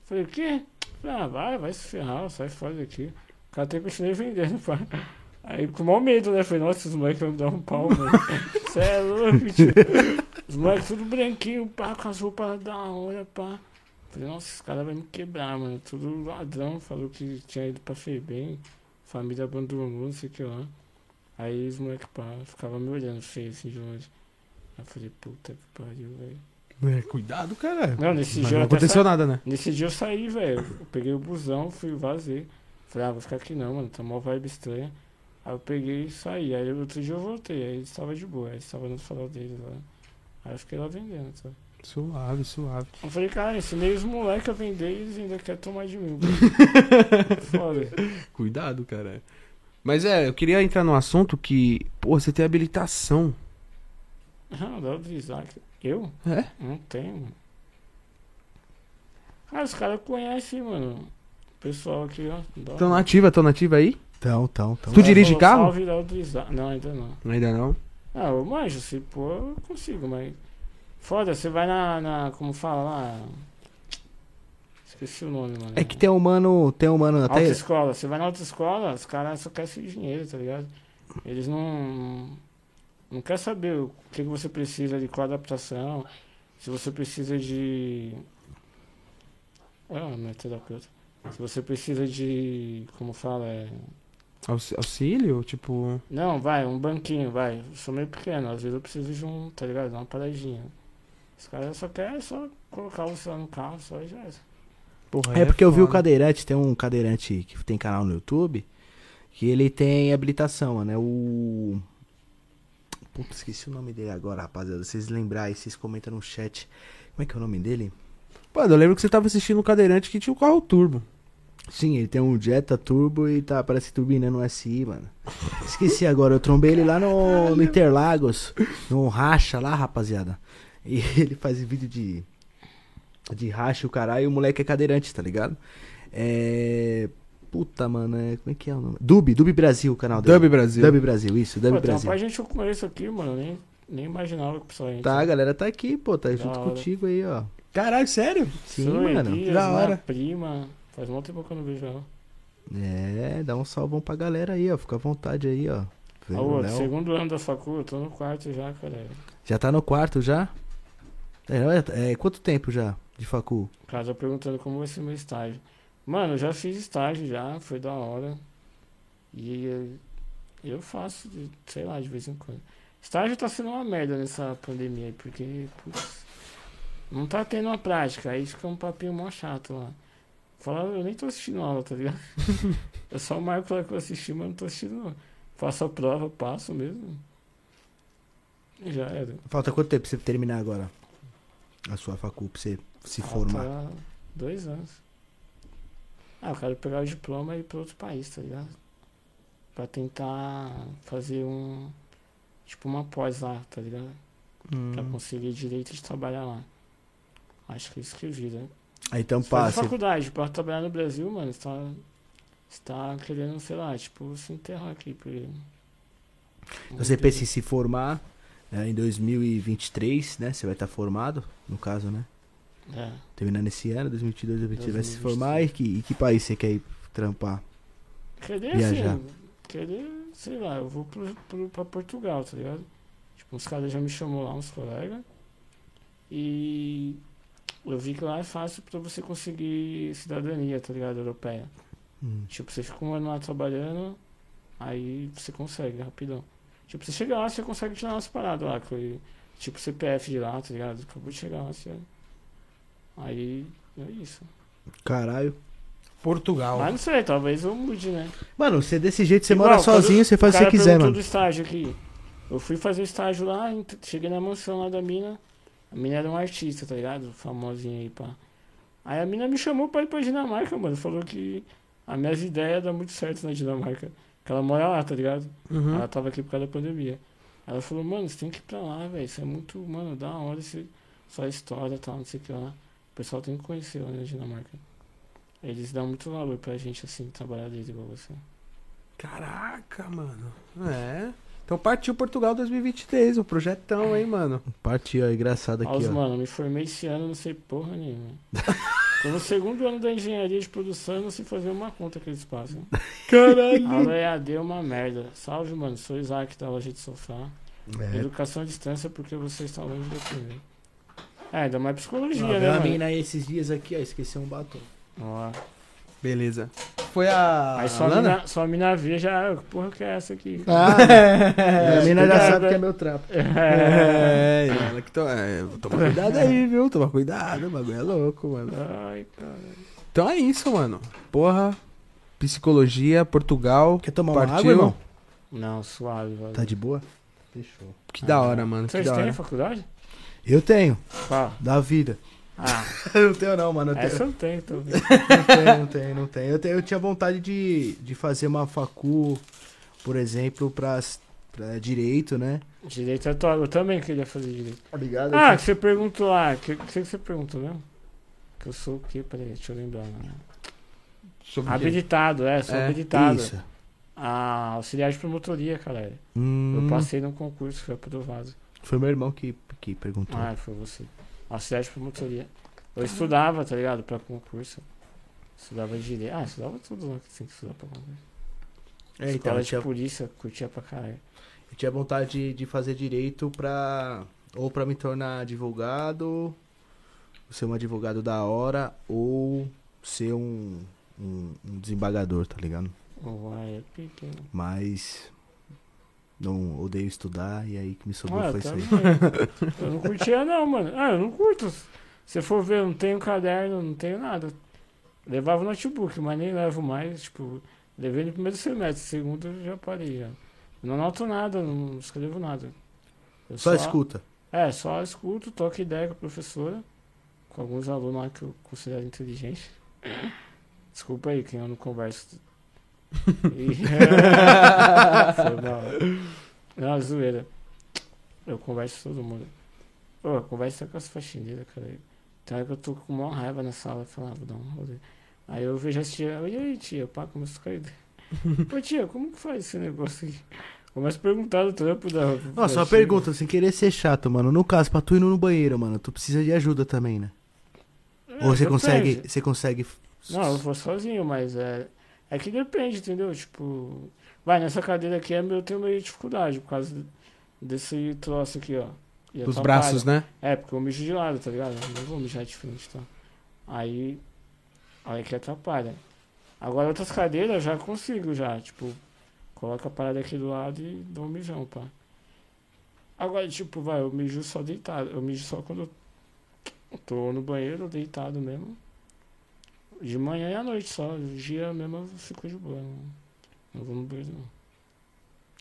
Falei, o quê? Falei, ah, vai, vai se ferrar, sai fora daqui. O cara até continuei vendendo, pá. Aí com o maior medo, né? Falei, nossa, os moleques vão me dar um pau, mano. Cê é louco, tio. Os moleques tudo branquinho, pá, com as roupas da hora, pá. Falei, nossa, esse cara vai me quebrar, mano. Tudo ladrão, falou que tinha ido pra Febem, família abandonou, não sei o que lá. Aí os moleques, pá, ficavam me olhando feio assim de longe. Aí eu falei, puta que pariu, velho. É, cuidado, cara. Não, nesse Mas dia eu não aconteceu sa- nada, né? Nesse dia eu saí, velho. Eu peguei o busão, fui vazei. Falei, ah, vou ficar aqui não, mano, tá mó vibe estranha. Aí eu peguei e saí. Aí outro dia eu voltei, aí eles estavam de boa, aí eles estavam no farol deles lá. Aí eu fiquei lá vendendo, sabe? Suave, suave. Eu falei, cara, ensinei os moleques a vender e eles ainda querem tomar de mim. mano. Foda. Cuidado, cara. Mas é, eu queria entrar num assunto que, pô, você tem habilitação. Não, dá pra Isaac. Eu? É? Não tenho, mano. Ah, os caras conhecem, mano. O pessoal aqui, ó. dá- Tão nativa, tão nativa aí? Então, então, então. Tu dirige carro? Salve, Isaac. Não, ainda não. Ainda não. Ah, eu manjo, se pôr, eu consigo, mas. Foda, você vai na, na. Como fala lá? Esqueci o nome, mano. É que tem um mano, tem um mano até... Autoescola. Você vai na autoescola, os caras só querem seu dinheiro, tá ligado? Eles não. Não quer saber o que, que você precisa de qual adaptação, se você precisa de. Ah, meu terapeuta. Se você precisa de. Como fala? É, Aux- Auxílio? Tipo. Não, vai, um banquinho, vai. Eu sou meio pequeno, às vezes eu preciso de um, tá ligado? Uma paradinha. Os caras só querem só colocar o celular no carro, só e já era. Porra, É porque eu vi o cadeirante, tem um cadeirante que tem canal no YouTube, que ele tem habilitação, mano. É o. Putz, esqueci o nome dele agora, rapaziada. Se vocês lembrarem, vocês comentam no chat. Como é que é o nome dele? Mano, eu lembro que você tava assistindo um cadeirante que tinha um carro turbo. Sim, ele tem um Jetta Turbo e tá, parece turbinando um SI, mano. Esqueci agora, eu trombei ele lá no, no Interlagos, no racha lá, rapaziada. E ele faz vídeo de. De racha o caralho e o moleque é cadeirante, tá ligado? É. Puta, mano, é, como é que é o nome? Dub, Dub Brasil, o canal dele. Dub Brasil. Dub Brasil, isso, Dub Pô, Brasil. de gente eu conheço aqui, mano. Nem, nem imaginava que o pessoal ia Tá, a galera tá aqui, pô, tá Da junto hora. contigo aí, ó. Caralho, sério? Sim, mano. Elias, da hora. prima. Faz muito tempo que eu não vejo ela. É, dá um salvão pra galera aí, ó. Fica à vontade aí, ó. Vem Léo. segundo ano da facul, eu tô no quarto já, cara. Já tá no quarto já? É, é, quanto tempo já de facu? O cara tá perguntando como vai ser meu estágio. Mano, eu já fiz estágio já, foi da hora. E eu, eu faço, de- sei lá, de vez em quando. Estágio tá sendo uma merda nessa pandemia aí, porque, putz, não tá tendo uma prática, aí fica um papinho mó chato lá. Fala, eu nem tô assistindo aula, tá ligado? eu só marco lá que eu assisti, mas não tô assistindo não. Faço a prova, passo mesmo. E já era. Falta quanto tempo pra você terminar agora? A sua facu, pra você se Falta formar? Dois anos. Ah, eu quero pegar o diploma e ir pra outro país, tá ligado? Pra tentar fazer um. Tipo uma pós lá, tá ligado? Pra Hum. conseguir direito de trabalhar lá. Acho que é isso que vira. Aí então Você faz passa. faculdade, pra trabalhar no Brasil, mano, você tá. Você tá querendo, sei lá, tipo, se enterrar aqui. Porque... Você pensa em se formar é, em 2023, né? Você vai estar formado, no caso, né? É. Terminando esse ano, 2022, 2023, vai se 2023. formar e que, e que país você quer ir trampar? Querer, Viajar. assim, querer, sei lá, eu vou pro, pro, pra Portugal, tá ligado? Tipo, uns caras já me chamou lá, uns colegas. E eu vi que lá é fácil pra você conseguir cidadania, tá ligado? Europeia. Hum. Tipo, você fica um ano lá trabalhando, aí você consegue, rapidão. Tipo, você chega lá, você consegue tirar umas paradas lá, que, tipo CPF de lá, tá ligado? Acabou de chegar lá, você... Aí, é isso. Caralho. Portugal. Mas não sei, talvez eu mude, né? Mano, você desse jeito, você Igual, mora sozinho, você faz o que você quiser, mano. do estágio aqui. Eu fui fazer o estágio lá, cheguei na mansão lá da mina. A mina era um artista, tá ligado? Famosinha aí, pá. Aí a mina me chamou pra ir pra Dinamarca, mano. Falou que as minhas ideias dão muito certo na Dinamarca. Que ela mora lá, tá ligado? Uhum. Ela tava aqui por causa da pandemia. Ela falou, mano, você tem que ir pra lá, velho. Isso é muito, mano, da hora esse, sua história e tal, não sei o que lá. O pessoal tem que conhecer lá na Dinamarca. Eles dão muito valor pra gente, assim, trabalhar desde igual você. Caraca, mano. É. Então partiu Portugal 2023, o projetão, hein, mano. Partiu, ó, engraçado Olha aqui, os, ó. mano, me formei esse ano, não sei porra nenhuma. Tô no segundo ano da engenharia de produção, eu não sei fazer uma conta que eles passam. Caralho. Aula EAD é uma merda. Salve, mano, sou Isaac da loja de sofá. É. Educação à distância porque você está longe do primeiro. É, ainda mais psicologia, né, a mano? mina aí esses dias aqui, ó, esqueceu um batom. Ó, Beleza. Foi a. Aí só a, Lana? mina, só a mina via já, "Ah, que porra que é essa aqui? Ah, É, a mina já sabe que é meu trampo. É, ela que to... é, toma cuidado aí, viu? Toma cuidado, o bagulho é louco, mano. Ai, cara. Então é isso, mano. Porra, psicologia, Portugal. Quer tomar uma Partiu? água, irmão? Não, suave, velho. Tá de boa? Fechou. Que da hora, mano. Vocês têm faculdade? Eu tenho, Qual? da vida. Ah, Eu não tenho não, mano. Eu tenho, essa eu tenho também. não tenho, não tenho, não tenho. Eu, tenho- eu tinha vontade de, de fazer uma facu, por exemplo, pra, pra direito, né? Direito é top. Eu também queria fazer direito. Obrigado. Ah, que você perguntou lá. Que, que você perguntou mesmo? Que eu sou o quê? Peraí, deixa eu lembrar. Né? Sobre o? Habilitado, é, sou É, habilitado. Isso. Ah, auxiliar de promotoria, cara. Hum, Eu passei num concurso, fui aprovado. Foi meu irmão que, que perguntou. Ah, foi você. Auxiliar de promotoria. Eu estudava, tá ligado? Pra concurso. Estudava direito. Ah, estudava tudo lá que tem que estudar pra concurso. é, então, Escola eu de tinha, polícia, curtia pra caralho. eu tinha vontade de, de fazer direito pra. Ou pra me tornar advogado, ser um advogado da hora, ou ser um, um, um desembargador, tá ligado? Uai, é. Mas. Não odeio estudar e aí que me sobrou Ah, foi isso aí. também. Eu não curtia não, mano. Ah, eu não curto. Se for ver, eu não tenho caderno, não tenho nada. Levava o notebook, mas nem levo mais. Tipo, levei no primeiro semestre, segundo eu já parei já. Não anoto nada, não escrevo nada. Eu Só escuta. É, só escuto, toco ideia com a professora, com alguns alunos lá que eu considero inteligente. Desculpa aí quem eu não converso. Não, zoeira. Eu converso com todo mundo. Ô, eu converso com as faxineiras, cara. Então é que eu tô com uma raiva na sala, falava, vou dar um rolê. Aí eu vejo as tia, e aí tia, pá, começa a cair. Ô tia, como que faz esse negócio aqui? Começa a perguntar do trampo da. Só uma pergunta, sem querer ser chato, mano. No caso, pra tu ir no banheiro, mano, tu precisa de ajuda também, né? É, Ou você consegue. Você consegue. Não, eu vou sozinho, mas é. É que depende, entendeu? Tipo. Vai, nessa cadeira aqui é eu tenho meio dificuldade por causa desse troço aqui, ó. E Dos braços, né? É, porque eu mijo de lado, tá ligado? Eu não vou mijar de frente, tá? Aí. Aí que atrapalha. Agora outras cadeiras eu já consigo já, tipo, coloca a parada aqui do lado e dou um mijão, pá. Agora, tipo, vai, eu mijo só deitado. Eu mijo só quando eu tô no banheiro, deitado mesmo. De manhã e à noite só. O dia mesmo eu fico de boa. Não, não vou no banheiro, não.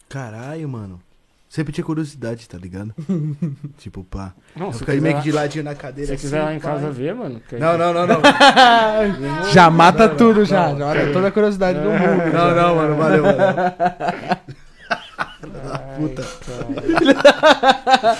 Caralho, mano. Sempre tinha curiosidade, tá ligado? tipo, pá. Não, Eu ficaria meio que de ladinho na cadeira. se assim, quiser lá em casa e- ver, mano. aí- Não, não, não, não. Já mata não, tudo, não, já. não. Já mata toda a curiosidade do mundo. Não, não, mano, valeu, valeu. Ai, puta. cara.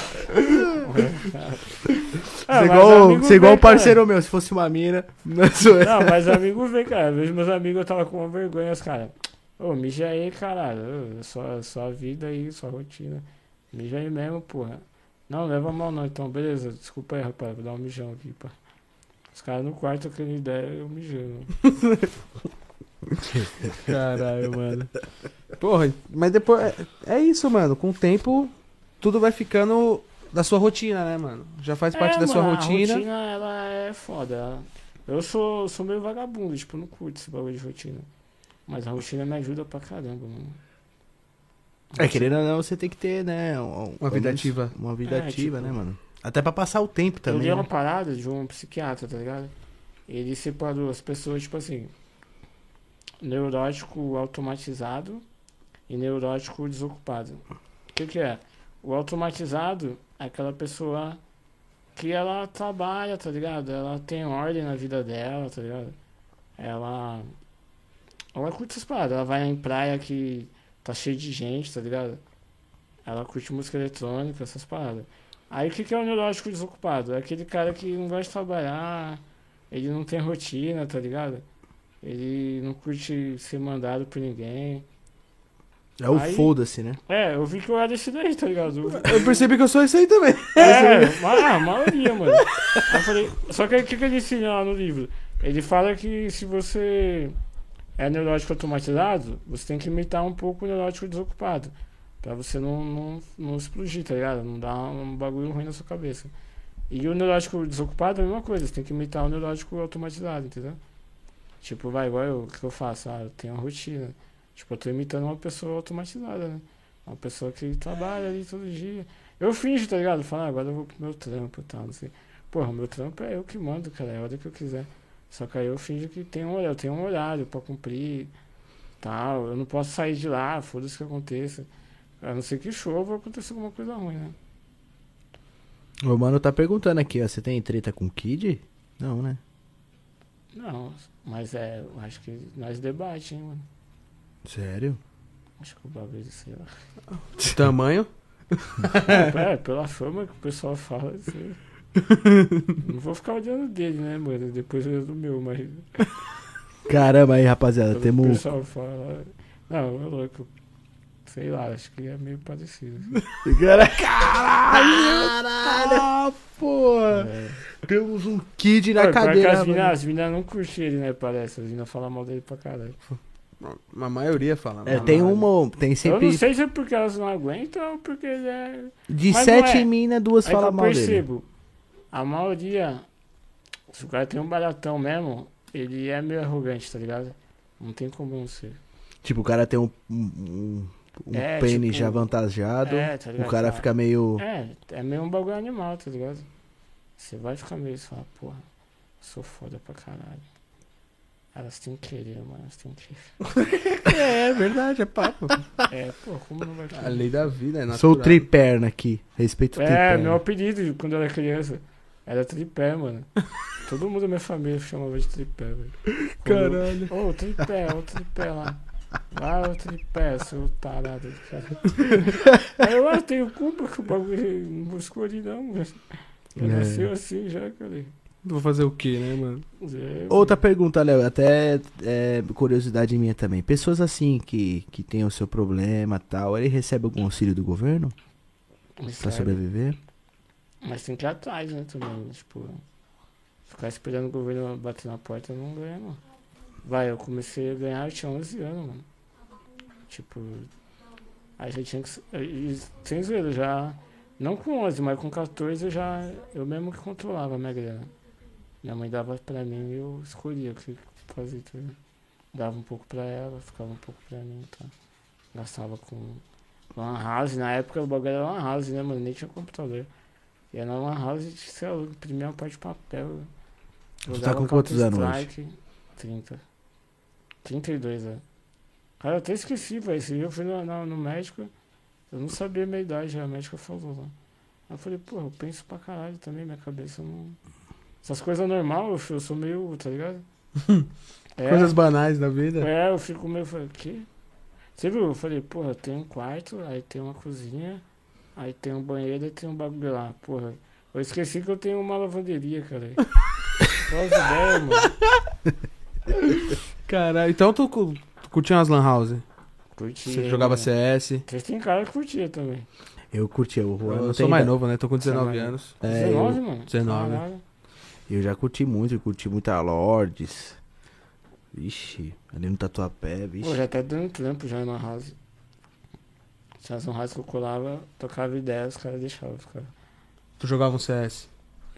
Ah, Você mas igual, você igual um parceiro meu, se fosse uma mina. Não sou eu. Não, mas amigo vem, cara. Eu vejo meus amigos, eu tava com uma vergonha, os caras. Ô, mija aí, caralho. Ô, Só, só a vida aí, só a rotina. Mija aí mesmo, porra. Não, leva mal não, então, beleza. Desculpa aí, rapaz. Vou dar um mijão aqui, pá. Os caras no quarto trocando ideia, eu mijando. Caralho, mano. Porra, mas depois. É, é isso, mano. Com o tempo, tudo vai ficando da sua rotina, né, mano? Já faz parte É, da sua mano, rotina. A rotina, ela é foda. Eu sou, sou meio vagabundo, tipo, não curto esse bagulho de rotina. Mas a rotina me ajuda pra caramba, mano. É, querendo ou não, você tem que ter, né? um- Uma vida ativa. Uma vida É, ativa, tipo- né, mano? Até pra passar o tempo Eu também. li uma né? parada de um psiquiatra, tá ligado? Ele separou as pessoas, tipo assim, neurótico automatizado e neurótico desocupado. O que que é? O automatizado é aquela pessoa que ela trabalha, tá ligado? Ela tem ordem na vida dela, tá ligado? Ela. Ela curte essas paradas. Ela vai em praia que tá cheio de gente, tá ligado? Ela curte música eletrônica, essas paradas. Aí o que, que é o neurótico desocupado? É aquele cara que não gosta de trabalhar, ele não tem rotina, tá ligado? Ele não curte ser mandado por ninguém. É o Aí- foda-se, né? É, eu vi que eu era desse daí, tá ligado? Eu percebi que eu sou esse aí também. É, ma- a maioria, mano. Eu falei, só que aí o que, que ele ensina lá no livro? Ele fala que se você é neurótico automatizado, você tem que imitar um pouco o neurótico desocupado. Pra você não, não, não explodir, tá ligado? Não dar um bagulho ruim na sua cabeça. E o neurótico desocupado é a mesma coisa, você tem que imitar o neurótico automatizado, entendeu? Tipo, vai, igual eu, o que eu faço? Ah, eu tenho uma rotina. Tipo, eu tô imitando uma pessoa automatizada, né? Uma pessoa que trabalha ali todo dia. Eu finjo, tá ligado? Falo, ah, agora eu vou pro meu trampo e tal, não sei. Porra, o meu trampo é eu que mando, cara, é a hora que eu quiser. Só que aí eu finjo que tem um horário, eu tenho um horário pra cumprir, tal. Eu não posso sair de lá, foda-se que aconteça. A não ser que chova ou aconteça alguma coisa ruim, né? O mano tá perguntando aqui, ó. Você tem treta com o Kid? Não, né? Não, mas é, acho que nós debate, hein, mano. Sério? Acho que o bagulho, sei lá. Tamanho. É, pela fama que o pessoal fala, assim. Não vou ficar olhando dele, né, mano? Depois eu do meu, mas. Caramba, aí, rapaziada. Temos. o pessoal fala. Não, é louco. Sei lá, acho que é meio parecido. Caralho! Ah, porra! É. Temos um Kid na Pô, que cadeira. as minas mina não curtem ele, né? Parece. As minas falam mal dele pra caralho. A maioria fala. É, mas- tem uma. Tem Eu sempre. não sei se é porque elas não aguentam ou porque ele é. De Mas sete é. minas, duas Aí que falam eu mal dele. percebo. A maioria. Se o cara tem um baratão mesmo, ele é meio arrogante, tá ligado? Não tem como não ser. Tipo, o cara tem um, um, um É, pênis tipo, já avantajado, é, tá o ligado? cara Tá. fica meio... É, é meio um bagulho animal, tá ligado? Você vai ficar meio assim, falar, porra, sou foda pra caralho. Elas têm que querer, mano, elas têm que É, é verdade, é papo. É, pô, como não vai A querer? lei da vida é natural. Sou triperna aqui, respeito o É, triperna. meu apelido quando eu era criança era tripé, mano. Todo mundo da minha família chamava de tripé, velho. Eu- Caralho. Ô, o tripé, o tripé lá. Vai o tripé, seu tarado do cara. Aí eu, ah, tenho culpa que o bagulho não escolhi não, velho. Já É. nasceu assim já, cara. Vou fazer o quê, né, mano? É, Outra pergunta, Léo, até é, curiosidade minha também. Pessoas assim que, que tem o seu problema e tal, ele recebe algum auxílio do governo mas pra sobreviver? Mas tem que ir atrás, né, também. Tipo, ficar esperando o governo bater na porta não ganha, não. Vai, eu comecei a ganhar, eu tinha 11 anos, mano. Tipo, aí já tinha que. sem zoeira, já. Não com 11, mas com 14 eu já. Eu mesmo que controlava a minha grana. Minha mãe dava pra mim e eu escolhia o que fazer, ligado? Dava um pouco pra ela, ficava um pouco pra mim, tá? Gastava com Lan House, na época o bagulho era Lan House, né, mano? Nem tinha computador. E na Lan House, lá, eu imprimia uma parte de papel. Tu tá com quantos anos hoje? Counter-Strike, 30. 32 anos. Cara, eu até esqueci, velho. Esse dia eu fui no, no, no médico, eu não sabia a minha idade, a médica falou lá. Aí eu falei, pô, eu penso pra caralho também, minha cabeça não. Essas coisas normais, eu, eu sou meio, tá ligado? É. Coisas banais da vida. É, eu fico meio, falei, o quê? Você viu? Eu falei, porra, tem um quarto, aí tem uma cozinha, aí tem um banheiro e tem um bagulho lá, porra. Eu esqueci que eu tenho uma lavanderia, cara. Qual as ideias, mano? Caralho, então tu, tu curtia umas lan house? Curtia. Você jogava mano. CS? Vocês tem cara que curtia também. Eu curti, o Juan Eu, não sou mais novo, né? Tô com 19 mais novo. anos. É, 19, eu, mano? 19. Caralho. Eu já curti muito, eu curti muita Lords. Vixe, ali no Tatuapé, vixe. Pô, já até dando trampo já na house. Tinha uma house que eu colava, tocava ideia, os caras deixavam, os caras Tu jogava um CS?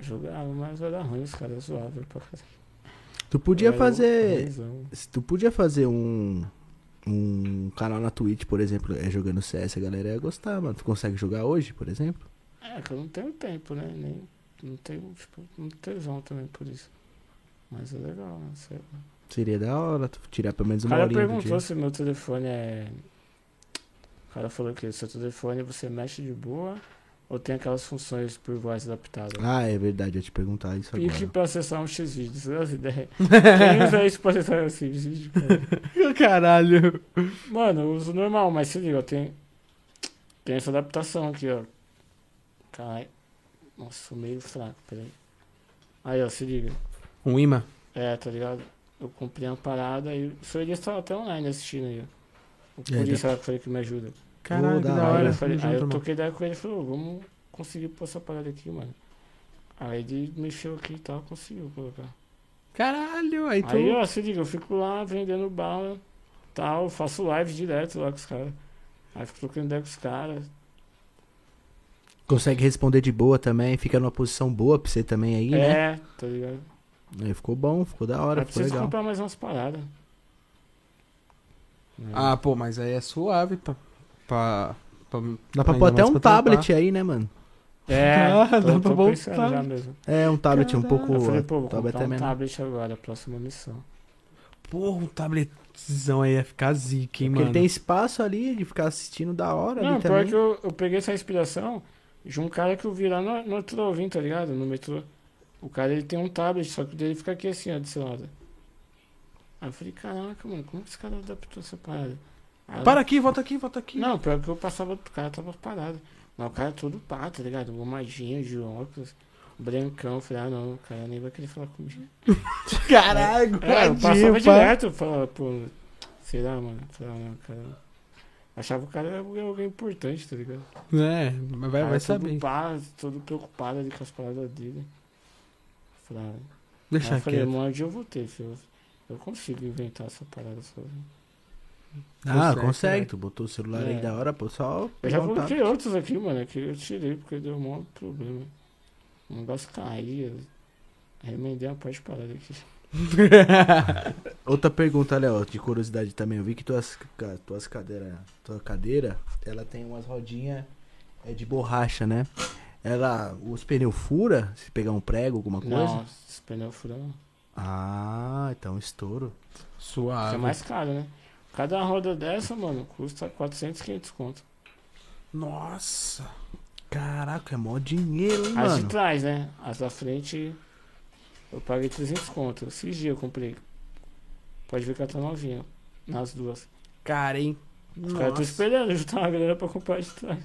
jogavam, mas era ruim, os caras zoavam pra caralho. Tu podia Era fazer. Tu podia fazer um. Um canal na Twitch, por exemplo, é, jogando CS, a galera ia gostar, mano. Tu consegue jogar hoje, por exemplo? É, que eu não tenho tempo, né? Nem, não tenho, tipo, não tenho tesão também por isso. Mas é legal, né? Sei lá. Seria da hora tu tirar pelo menos O uma cara horinha do dia. perguntou se meu telefone é. O cara falou que seu telefone você mexe de boa ou tem aquelas funções por voz adaptada. Ah, é verdade, eu te perguntar isso Pique agora. pra acessar um X-Vídeos, as ideias. Quem usa isso pra acessar um X-Vídeo, cara? Caralho. Mano, eu uso normal, mas se liga, tem. Tem essa adaptação aqui, ó. Caralho. Nossa, sou meio fraco, peraí. Aí, ó, se liga. Um imã? É, tá ligado? Eu comprei uma parada e o senhor está até online assistindo aí, ó. O É, polícia lá que foi que me ajuda. Caralho, da da hora. Aí, hora. eu, falei, aí eu toquei ideia com ele e falou, vamos conseguir pôr essa parada aqui, mano. Aí ele mexeu aqui e tal, conseguiu colocar. Caralho, aí tu... Aí, ó, se liga, eu fico lá vendendo bala, tal, faço live direto lá com os caras. Aí fico trocando ideia com os caras. Consegue responder de boa também, fica numa posição boa pra você também aí, né? É, tá ligado? Aí ficou bom, ficou da hora, Aí ficou preciso legal. comprar mais umas paradas. Ah, pô, mas aí é suave pra... pra, pra Dá pra pôr até um tablet aí, né, mano? É, Ah, tô, dá pra tô pensando já mesmo. É, um tablet um Caralho. pouco. Eu falei, pô, vou tablet é um menor. tablet agora, próxima missão. Porra, um tabletzão aí ia ficar zica, hein, Porque mano. ele tem espaço ali de ficar assistindo da hora Não, ali pior também. que eu, eu peguei essa inspiração de um cara que eu vi lá no, no Trovin, tá ligado? No metrô. O cara ele tem um tablet, só que o dele fica aqui assim, ó, desse lado. Aí eu falei, caraca, mano, como que esse cara adaptou essa parada? Aí Para aqui, volta aqui, volta aqui. Não, pior que eu passava, o cara tava parado. Mas o cara todo pá, tá ligado? Gomadinho de óculos, brancão. Eu falei, ah não, o cara nem vai querer falar comigo. Caralho, É, eu passava pá. direto, eu falava, pô, será, mano? Eu falava, não, cara. Achava que o cara era alguém importante, tá ligado? É, mas vai, vai todo saber. Pá, todo preocupado ali com as paradas dele. Eu falei, ah, aí Deixa eu falei, quieto. mano, onde eu vou ter, filho? Eu consigo inventar essa parada sozinho. Ah, Consegue, consegue. né? Tu botou o celular É. aí da hora, pô, só. Eu já um coloquei outros aqui, mano, que eu tirei porque deu um maior problema. O negócio caía. Remendei uma parte de parada aqui. Outra pergunta, Léo, de curiosidade também. Eu vi que tuas, tuas cadeiras, tua cadeira, ela tem umas rodinhas é, de borracha, né? Ela, os pneus fura, se pegar um prego, alguma coisa? Não, esse pneu fura não. Ah, então estouro. Isso Suave. é mais caro, né? Cada roda dessa, mano, custa 400, 500 conto. Nossa. Caraca, é mó dinheiro, hein, As de mano? trás, né? As da frente, eu paguei 300 conto. Esses dias eu comprei. Pode ver que ela tá novinha. Nas duas. Cara, hein? Os caras estão esperando juntar uma grana pra comprar de trás.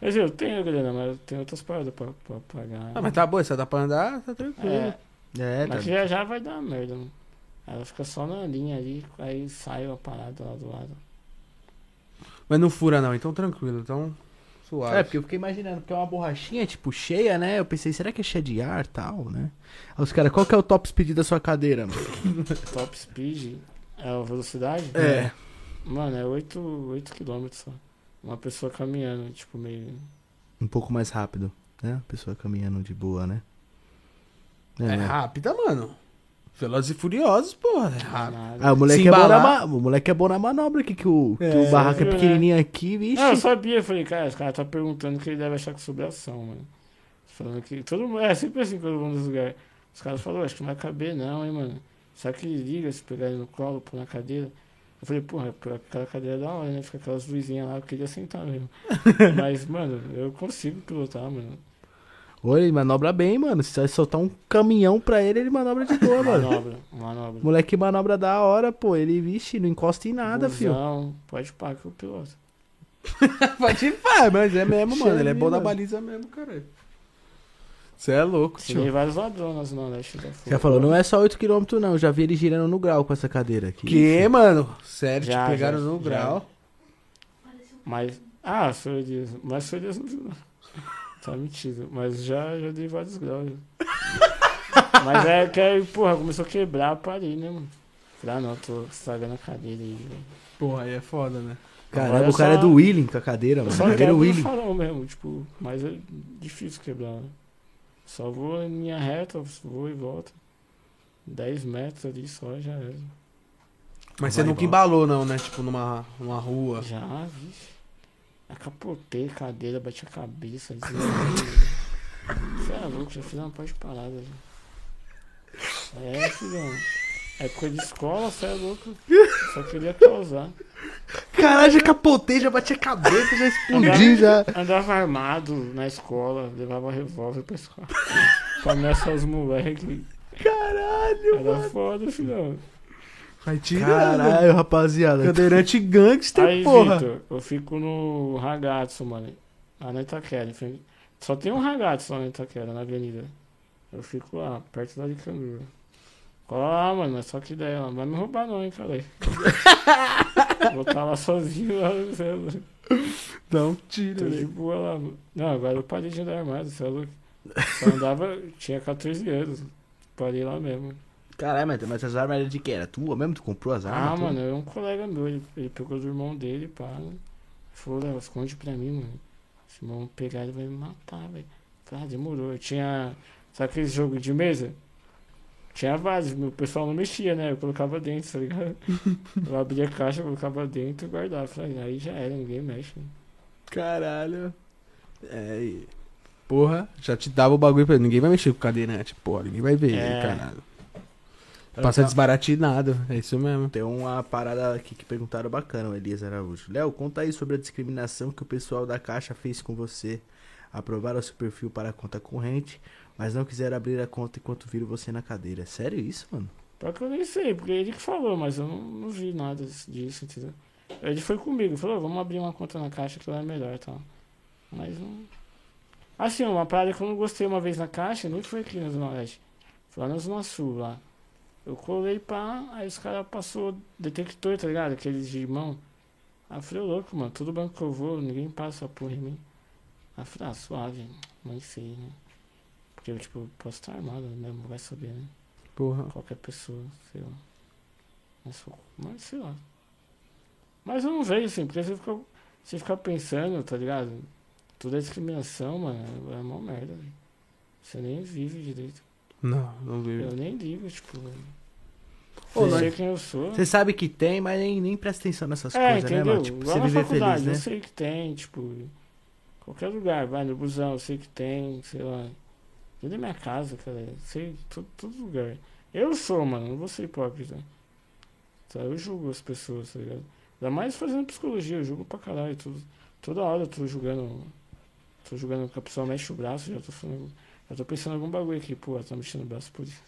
Mas eu tenho a grana, mas eu tenho outras paradas pra, pra pagar. Ah, mas tá bom, se dá pra andar, tá tranquilo. É, É, tá. mas já já vai dar merda, mano. Ela fica só na linha ali, aí sai a parada lá do lado. Mas não fura não, então tranquilo, então suave. É, porque eu fiquei imaginando, porque é uma borrachinha, tipo, cheia, né? Eu pensei, será que é cheia de ar e tal, né? Aí os caras, qual que é o top speed da sua cadeira, mano? Top speed é a velocidade? É. Mano, é 8, 8 km só. Uma pessoa caminhando, tipo, meio. Um pouco mais rápido, né? A pessoa caminhando de boa, né? É, né? rápida, mano. Velozes e Furiosos, porra, é. Ah, o moleque, é bom na o moleque é bom na manobra aqui, que o, que É, o barraco é viu, né? pequenininho aqui, vixe. Não, eu sabia, eu falei, cara, os caras tá perguntando que ele deve achar que sobre ação, mano. Falando que. Todo mundo. É sempre assim quando eu vou nos lugares. Os caras falaram, acho que não vai caber não, hein, mano. Só que ele liga se pegar ele no colo, pôr na cadeira. Eu falei, porra, pô, aquela cadeira é da hora, né? Fica aquelas luzinhas lá, eu queria sentar mesmo. Mas, mano, eu consigo pilotar, mano. Oi, ele manobra bem, mano. Se você soltar um caminhão pra ele, ele manobra de boa, mano. Manobra, manobra. Moleque manobra da hora, pô. Ele, vixe, não encosta em nada, filho. Busão, Pode parar que eu piloto. Pode ir, pá, mas é mesmo, mano. Ele é bom na mano. baliza mesmo, cara. Você é louco, tio. vários ladrões na Zona Leste da Já falou, não é só 8km não. Já vi ele girando no grau com essa cadeira aqui. Que, mano? Sério, Já, te pegaram já, no já. grau. Mas. Ah, senhor Elias. Mas não viu, não. Tá mentindo. Mas já, já dei vários graus. Mas é que aí, porra, começou a quebrar, parei, né, mano? Falei, ah, não, tô estragando a cadeira aí, velho. Porra, aí é foda, né? Caramba, Agora o cara só- é do Willing com a cadeira, Eu mano. só Cadeira quebro no Willing. farol mesmo, tipo, mas é difícil quebrar. né? Só vou em linha reta, vou e volto. 10 metros ali só já era. Mas você Vai nunca embora. embalou, não, né? Tipo, numa, numa rua. Já, vixe. Acapotei a cadeira, bati a cabeça. Você é louco, já fiz uma parte de parada. Já. É, filhão. Época de escola, você é louco. Só queria causar. Caralho, já capotei, já bati a cabeça, já explodi, já. Andava armado na escola, levava revólver pra escola. pra ameaçar os moleques. Caralho, Era foda, filhão. Vai tirando. Caralho, rapaziada. Cadeirante gangster, Aí, porra. Vitor, eu fico no Ragazzo, mano. Lá na Itaquera. Só tem um Ragazzo lá na Itaquera, na avenida. Eu fico lá, perto da Licandura. Cola lá, mano, mas só que ideia, ela não vai me roubar não, hein, cara. Vou estar lá sozinho lá, é louco. Dá um tiro, Tô de né? boa lá, mano. Não, agora eu parei de andar armado, você é louco. Só andava, tinha 14 anos. Parei lá mesmo. Caralho, mas, mas as armas eram de quem? Era tua mesmo? Tu comprou as armas? Ah, tudo? mano, é um colega meu, ele, ele pegou do irmão dele, pá. Né? Falou, Léo, esconde pra mim, mano. Se o irmão pegar, ele vai me matar, velho. Ah, demorou. Eu tinha. Sabe aquele jogo de mesa? Tinha vários, o pessoal não mexia, né? Eu colocava dentro, tá ligado? Eu abria a caixa, colocava dentro e guardava. Falei, aí já era, ninguém mexe. Né? Caralho. É. Porra, já te dava o bagulho pra ninguém vai mexer com o cadeirante, porra, ninguém vai ver, É. caralho. Passa desbaratinado, é isso mesmo. Tem uma parada aqui que perguntaram bacana, o Elias Araújo. Léo, conta aí sobre a discriminação que o pessoal da Caixa fez com você. Aprovaram seu perfil para a conta corrente, mas não quiseram abrir a conta enquanto viram você na cadeira. Sério isso, mano? Pior que eu nem sei, porque ele que falou, mas eu não, não vi nada disso, entendeu? Ele foi comigo, falou, vamos abrir uma conta na caixa que lá é melhor e tal. Mas não. Assim, uma parada que eu não gostei uma vez na caixa, nem foi aqui na Zona Leste. Foi lá na Zona Sul lá. Eu colei pá, aí os caras passou detector, tá ligado? Aqueles de mão. Aí eu falei, "Ô, louco, mano, todo banco que eu vou, ninguém passa porra em mim. Aí eu falei, ah, suave, mas sei, né? Porque eu, tipo, posso estar armado mesmo, vai saber, né? Porra. qualquer pessoa, sei lá. Mas, mas sei lá. Mas eu não vejo assim, porque você fica, você fica pensando, tá ligado? Toda discriminação, mano, é uma merda, velho. Você nem vive direito. Não, não vi. Eu nem ligo, tipo. Eu Ô, sei quem eu sou. Você sabe que tem, mas nem, nem presta atenção nessas É, coisas, né, entendeu? mano? Tipo, você na viver faculdade, feliz, né? eu sei que tem, tipo, qualquer lugar, vai no busão, eu sei que tem, sei lá. Dentro da minha casa, cara, sei, todo, todo lugar. Eu sou, mano, não vou ser hipócrita. Tá? Eu julgo as pessoas, tá ligado? Ainda mais fazendo psicologia, eu julgo pra caralho. Tudo, toda hora eu tô julgando. Tô julgando que a pessoa mexe o braço, já tô falando. Já tô pensando em algum bagulho aqui, pô, ela tá mexendo o braço por isso.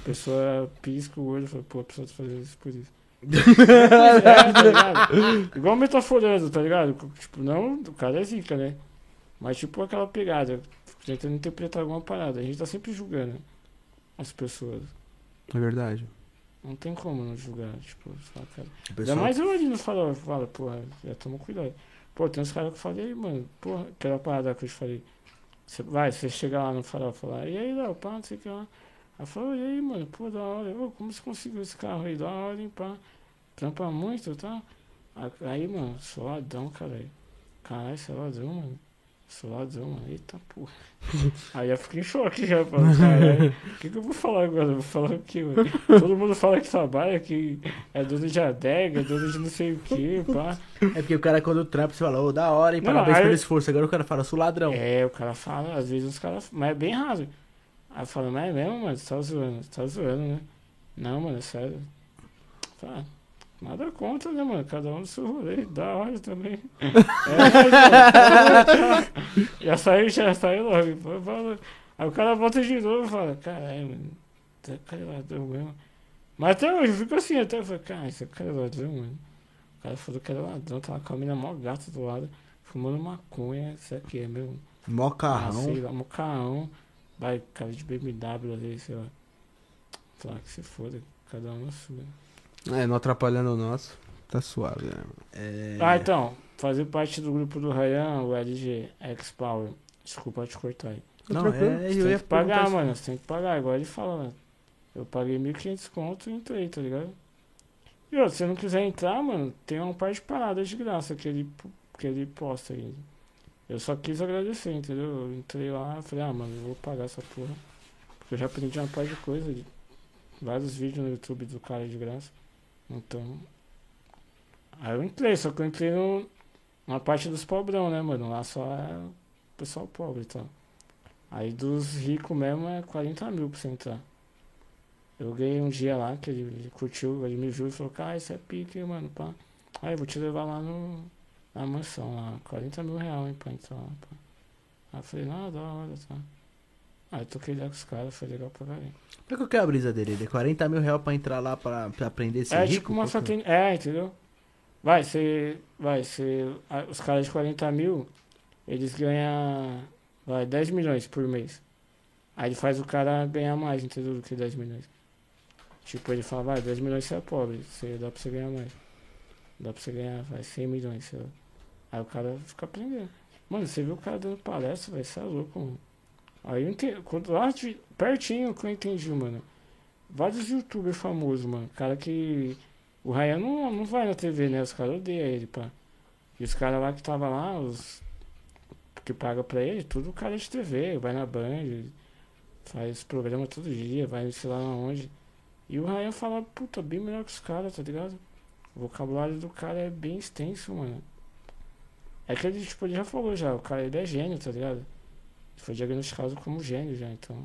A pessoa pisca o olho e fala, pô, a pessoa tá fazendo isso por isso. é, tá ligado? Igual metaforando, tá ligado? Tipo, não, o cara é zica, né? Mas tipo aquela pegada, tentando interpretar alguma parada. A gente tá sempre julgando as pessoas. É verdade. Não tem como não julgar, tipo, só, cara. Ainda mais eu ali no farol, fala, porra, já toma cuidado. Pô, tem uns caras que eu falei, mano, porra, aquela parada que eu te falei. Você, vai, você chega lá no farol e fala, e aí, Léo, pá, não sei o que lá. Aí falou, e aí, mano, pô, da hora, ô, como você conseguiu esse carro aí, da hora, hein, pá. Trampa muito, tá? Aí, mano, sou ladrão, caralho. Caralho, você é ladrão, mano. Mano. Eita porra. Aí eu fiquei em choque já, falando, caralho. O que, que eu vou falar agora? Eu vou falar o quê, mano? Todo mundo fala que trabalha, que é dono de adega, é dono de não sei o quê, pá. É porque o cara, quando trampa, você fala, ô, da hora, hein? Não, Parabéns aí- pelo esforço. Agora o cara fala, sou ladrão. É, o cara fala, às vezes os caras. Mas é bem raro. Aí eu falo, mas é mesmo, mano? Você tá zoando, você tá zoando, né? Não, mano, é sério. Tá. Nada contra, né, mano? Cada um no seu rolê. Da hora também. É, já saiu, já saiu logo. Foi, falou. Aí o cara volta de novo e fala, caralho, mano. Tá cara ladrão mesmo. Mas até hoje eu fico assim, até eu falei, cara, esse cara é ladrão, mano. O cara falou que era ladrão, tava com a mina mó gata do lado, fumando maconha, isso aqui é mesmo. Mó Ah, carrão. sei lá, um carrão. Vai, cara de BMW ali, sei lá. Falar que se foda, cada um na sua. É, não atrapalhando o nosso. Tá suave, né? mano? É... Ah, então, fazer parte do grupo do Ryan, o LG X Power. Desculpa te cortar aí. Não, tranquilo. é, Você eu tem ia que pagar, isso. mano. Você tem que pagar. Igual ele fala, né? Eu paguei 1.500 conto e entrei, tá ligado? E ó, se você não quiser entrar, mano, tem uma parte de paradas de graça que ele, que ele posta aí. Eu só quis agradecer, entendeu? Eu entrei lá e falei, ah, mano, eu vou pagar essa porra. Porque eu já aprendi uma parte de coisa. Vários vídeos no YouTube do cara de graça. Então. Aí eu entrei, só que eu entrei no, na parte dos pobrão, né, mano? Lá só é o pessoal pobre e tal. Aí dos ricos mesmo é 40 mil pra você entrar. Eu ganhei um dia lá que ele, ele curtiu, ele me viu e falou, cara, isso é pique, mano, pá. Aí eu vou te levar lá no, na mansão lá, 40 mil reais, hein, entrar lá, pá. Aí eu falei, não, da hora, tá. Aí eu toquei ideia com os caras, foi legal pra caralho. Qual que é a brisa dele? Ele é 40 mil reais pra entrar lá pra, pra aprender esse É rico? tipo uma é? satélite. É, entendeu? Vai, você. Vai, você. Os caras de 40 mil, eles ganham. Vai, 10 milhões por mês. Aí ele faz o cara ganhar mais, entendeu? Do que 10 milhões. Tipo, ele fala, vai, 10 milhões você é pobre, você, dá pra você ganhar mais. Dá pra você ganhar, vai, 100 milhões, lá. Aí o cara fica aprendendo. Mano, você viu o cara dando palestra, vai, você é louco, mano. Aí eu entendi, quando, lá de, pertinho que eu entendi, mano. Vários youtubers famosos, mano. Cara que. O Ryan não, não vai na TV, né? Os caras odeiam ele, pá. E os caras lá que tava lá, os. Que paga pra ele, tudo cara de TV, vai na Band, faz programa todo dia, vai sei lá onde. E o Ryan fala, puta, bem melhor que os caras, tá ligado? O vocabulário do cara é bem extenso, mano. É que ele, tipo, ele já falou já, o cara ele é gênio, tá ligado? Foi diagnosticado como gênio já, então.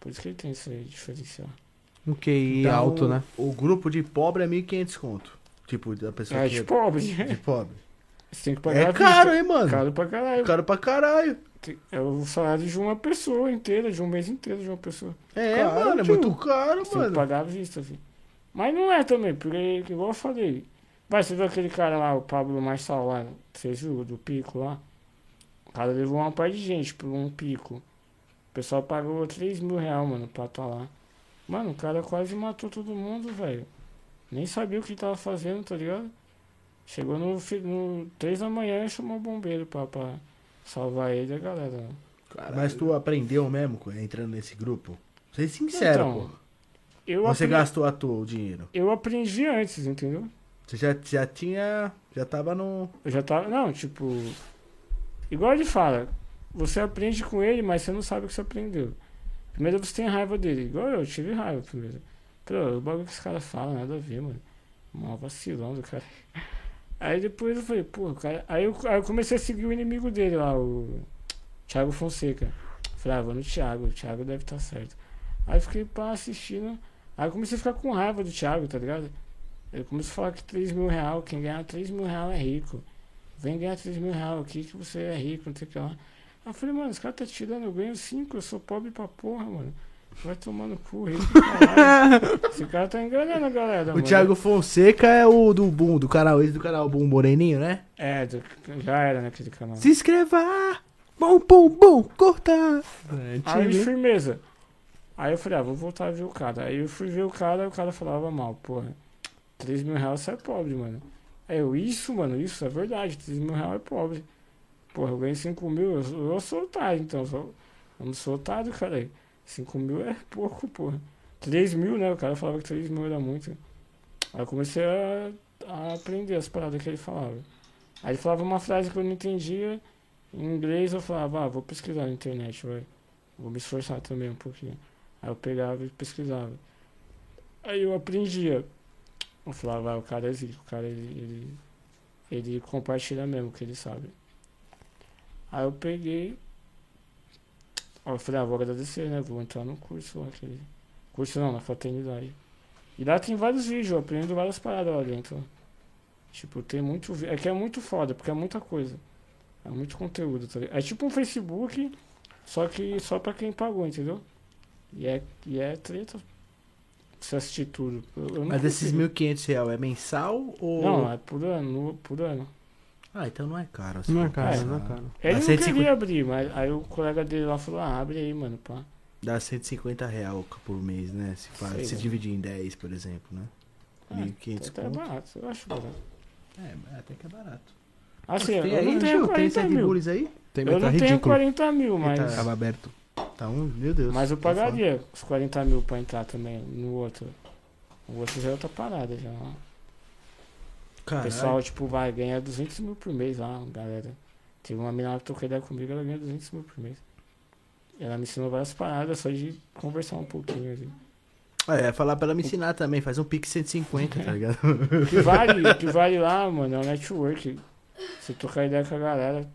Por isso que ele tem esse diferencial. Um QI Então, alto, né? O grupo de pobre é 1.500 conto. Tipo, da pessoa É que de pobre. de pobre. Você tem que pagar É caro, hein, mano? Caro pra caralho. Caro pra caralho. É o salário de uma pessoa inteira, de um mês inteiro de uma pessoa. É, Caro, mano, é tio. muito caro, Você tem que mano. pagar à vista, filho. Mas não é também, porque, igual eu falei. Vai, você viu aquele cara lá, o Pablo Marçal lá, vocês viram, do pico lá? O cara levou uma parte de gente por um pico. O pessoal pagou 3 mil reais, mano, pra estar lá. Mano, o cara quase matou todo mundo, velho. Nem sabia o que tava fazendo, tá ligado? Chegou no, no 3 da manhã e chamou o bombeiro pra, pra salvar ele e a galera. né? Mas tu aprendeu mesmo entrando nesse grupo? Ser sincero, Então, pô. Eu Você apre- gastou à toa o dinheiro. Eu aprendi antes, entendeu? Você já, já tinha. Já tava no. Eu já tava. Não, tipo. Igual ele fala, você aprende com ele, mas você não sabe o que você aprendeu. Primeiro você tem raiva dele, igual eu, tive raiva primeiro. Falei, "Ô, o bagulho que os caras falam, nada a ver, mano. Mó vacilão do cara. Aí depois eu falei, pô, cara. Aí eu, aí eu comecei a seguir o inimigo dele lá, o Thiago Fonseca. Falei, ah, vou no Thiago, o Thiago deve estar certo. Aí fiquei pá, assistindo. Aí comecei a ficar com raiva do Thiago, tá ligado? Ele começou a falar que 3 mil real, quem ganhar 3 mil real é rico. Vem ganhar 3 mil real aqui que você é rico, não sei o que lá. Aí eu falei, mano, esse cara tá tirando, eu ganho 5, eu sou pobre pra porra, mano. Vai tomar no cu, rico. Esse cara tá enganando a galera, O mano. Thiago Fonseca é o do Boom, do canal esse do canal Boom Moreninho, né? É, do- já era naquele canal. Se inscreva! Bom, bom, bom, corta! Aí, firmeza. Aí eu falei, ah, vou voltar a ver o cara. Aí eu fui ver o cara, o cara falava mal, porra. 3 mil reais você é pobre, mano. Aí eu, isso, mano, isso é verdade, 3 mil reais é pobre. Porra, eu ganhei 5 mil, eu, sou- eu sou otário, então. Sou, eu não sou otário, cara. 5 mil é pouco, porra. 3 mil, né? O cara falava que 3 mil era muito. Aí eu comecei a, a aprender as paradas que ele falava. Aí ele falava uma frase que eu não entendia. Em inglês eu falava, ah, vou pesquisar na internet, vai. Vou me esforçar também um pouquinho. Aí eu pegava e pesquisava. Aí eu aprendia. Eu falava, ah, o cara existe, o cara ele, ele, ele compartilha mesmo o que ele sabe. Aí eu peguei. Eu falei, ah, vou agradecer, né? Vou entrar no curso lá, aquele. Curso não, na fraternidade. E lá tem vários vídeos, eu aprendo várias paradas lá dentro. Tipo, tem muito. É que é muito foda, porque é muita coisa. É muito conteúdo, tá ligado? É tipo um Facebook, só que só pra quem pagou, entendeu? E é, e é treta você assistir tudo. Eu, eu Mas esses consigo. 1.500 reais é mensal ou. Não, é por ano, no- por ano. Ah, então não é caro. se Não é caro, pensar. não é caro. Ele não 150 queria abrir, mas aí o colega dele lá falou, ah, abre aí, mano, pá. Dá 150 reais por mês, né? Se, faz, Sei, se né? dividir em 10, por exemplo, né? Ah, 1.500 Até é barato, eu acho barato. É, até que é barato. Assim, tem eu aí, não tenho Gil? Tem 40 Red mil. Aí? Tem, Eu tá não tenho ridículo. 40 mil, mas... Tava aberto. Tá um, meu Deus. Mas eu tá pagaria os 40 mil pra entrar também no outro. O outro já é outra parada já. O Caralho. pessoal, tipo, vai ganhar 200 mil por mês lá, galera. Teve uma menina que trocou ideia comigo, ela ganha 200 mil por mês. Ela me ensinou várias paradas só de conversar um pouquinho ali. É, falar pra ela me ensinar também, faz um Pix 150, tá ligado? O que vale, o que vale lá, mano, é o network. Você trocar ideia com a galera,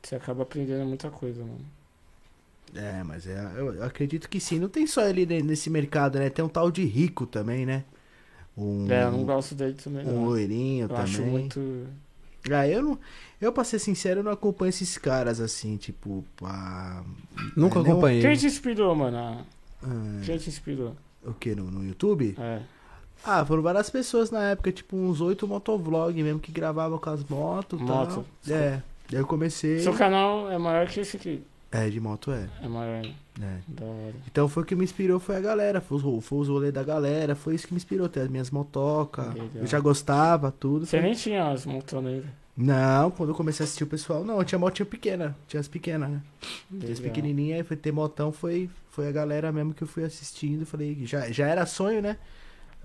você acaba aprendendo muita coisa, mano. É, mas é, eu acredito que sim. Não tem só ele ne- nesse mercado, né? Tem um tal de rico também, né? Um, É, eu não gosto dele também, um não. loirinho Eu também. acho muito. Ah, eu não. Eu, pra ser sincero, eu não acompanho esses caras assim, tipo. Nunca é, acompanhei. Quem te inspirou, mano? Ah, Ah, Quem te inspirou? o que? No, no YouTube? É. Ah, foram várias pessoas na época, tipo uns oito motovlog mesmo que gravavam com as motos e tal. Moto. É. Daí eu comecei. Seu canal é maior que esse aqui. É, de moto é. É maior, né? é. Da hora. Então foi o que me inspirou, foi a galera, foi os, foi os rolês da galera, foi isso que me inspirou, ter as minhas motocas. Eu já gostava, tudo. Você foi- nem tinha as ainda. Não, quando eu comecei a assistir o pessoal, não, eu tinha motinha pequena, tinha as pequenas, né? Tinha as pequenininhas, aí foi ter motão, foi, foi a galera mesmo que eu fui assistindo, falei, já, já era sonho, né?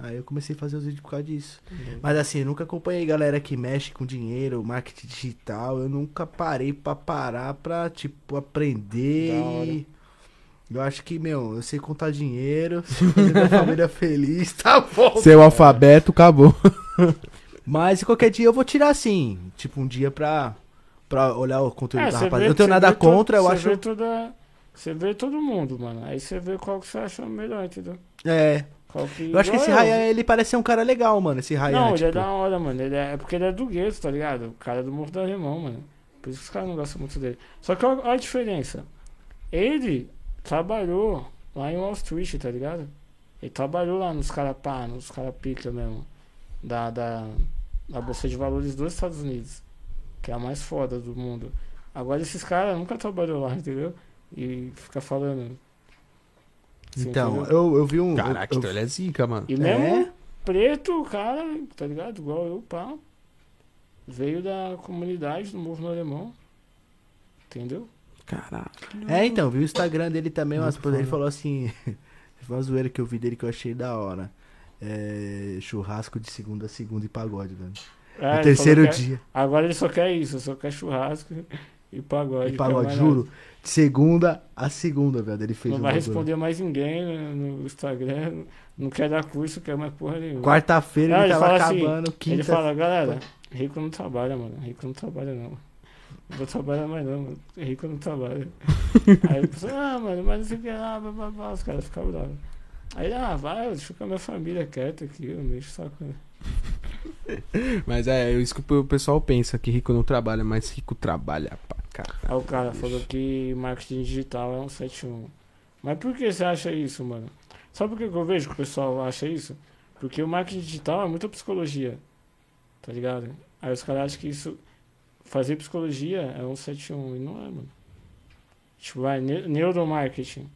Aí eu comecei a fazer os vídeos por causa disso. Legal. Mas assim, eu nunca acompanhei galera que mexe com dinheiro, marketing digital, eu nunca parei pra parar pra, tipo, aprender Da hora. Eu acho que, meu, eu sei contar dinheiro, sei fazer minha família feliz, tá bom. Seu alfabeto acabou. Mas qualquer dia eu vou tirar assim, tipo um dia pra, pra olhar o conteúdo É, da você rapaziada. Eu não tenho você nada contra, eu você acho. Vê toda, você vê todo mundo, mano. Aí você vê qual que você acha melhor, entendeu? É, que... eu acho que esse. Ryan, ele parece ser um cara legal, mano, esse Ryan. Não, ele é tipo, da hora, mano. Ele é, é porque ele é do gueto, tá ligado? O cara é do Morro do Alemão, mano. Por isso que os caras não gostam muito dele. Só que olha olha a diferença. Ele trabalhou lá em Wall Street, tá ligado? Ele trabalhou lá nos caras pá, nos caras pica mesmo. Da, da, da Bolsa de Valores dos Estados Unidos. Que é a mais foda do mundo. Agora esses caras nunca trabalhou lá, entendeu? E fica falando. Você Então, eu, eu vi um. Caraca, eu, então ele é zica, mano. E mesmo é, preto, o cara, tá ligado? Igual eu, pá. Veio da comunidade do movimento alemão. Entendeu? Caraca. é, então, vi o Instagram dele também, mas pô, ele falou assim. foi uma zoeira que eu vi dele que eu achei da hora. É, churrasco de segunda a segunda e pagode, velho. É, no terceiro é- dia. Agora ele só quer isso, só quer churrasco e pagode. E pagode, mais juro. De segunda a segunda, velho. Ele fez Não vai bagulho. responder mais ninguém no Instagram. Não quer dar curso, quer mais porra nenhuma. Quarta-feira Ah, ele ele tava fala assim, acabando, quinta. Ele fala, galera, rico não trabalha, mano. Rico não trabalha, não. Não vou trabalhar mais, não, mano. Rico não trabalha. Aí a pessoa, ah, mano, mas não sei o que lá, blá, blá, blá. Os caras ficam bravos. Aí, ah, vai, deixa eu com a minha família quieta aqui, eu mexo o saco. né? Mas é, isso que o pessoal pensa, que rico não trabalha, mas rico trabalha pra caralho. Aí o cara falou que marketing digital é um 71. Mas por que você acha isso, mano? Sabe por que eu vejo que o pessoal acha isso? Porque o marketing digital é muita psicologia. Tá ligado? Aí os caras acham que isso. Fazer psicologia é um 71. E não é, mano. Tipo, vai, ne- neuromarketing.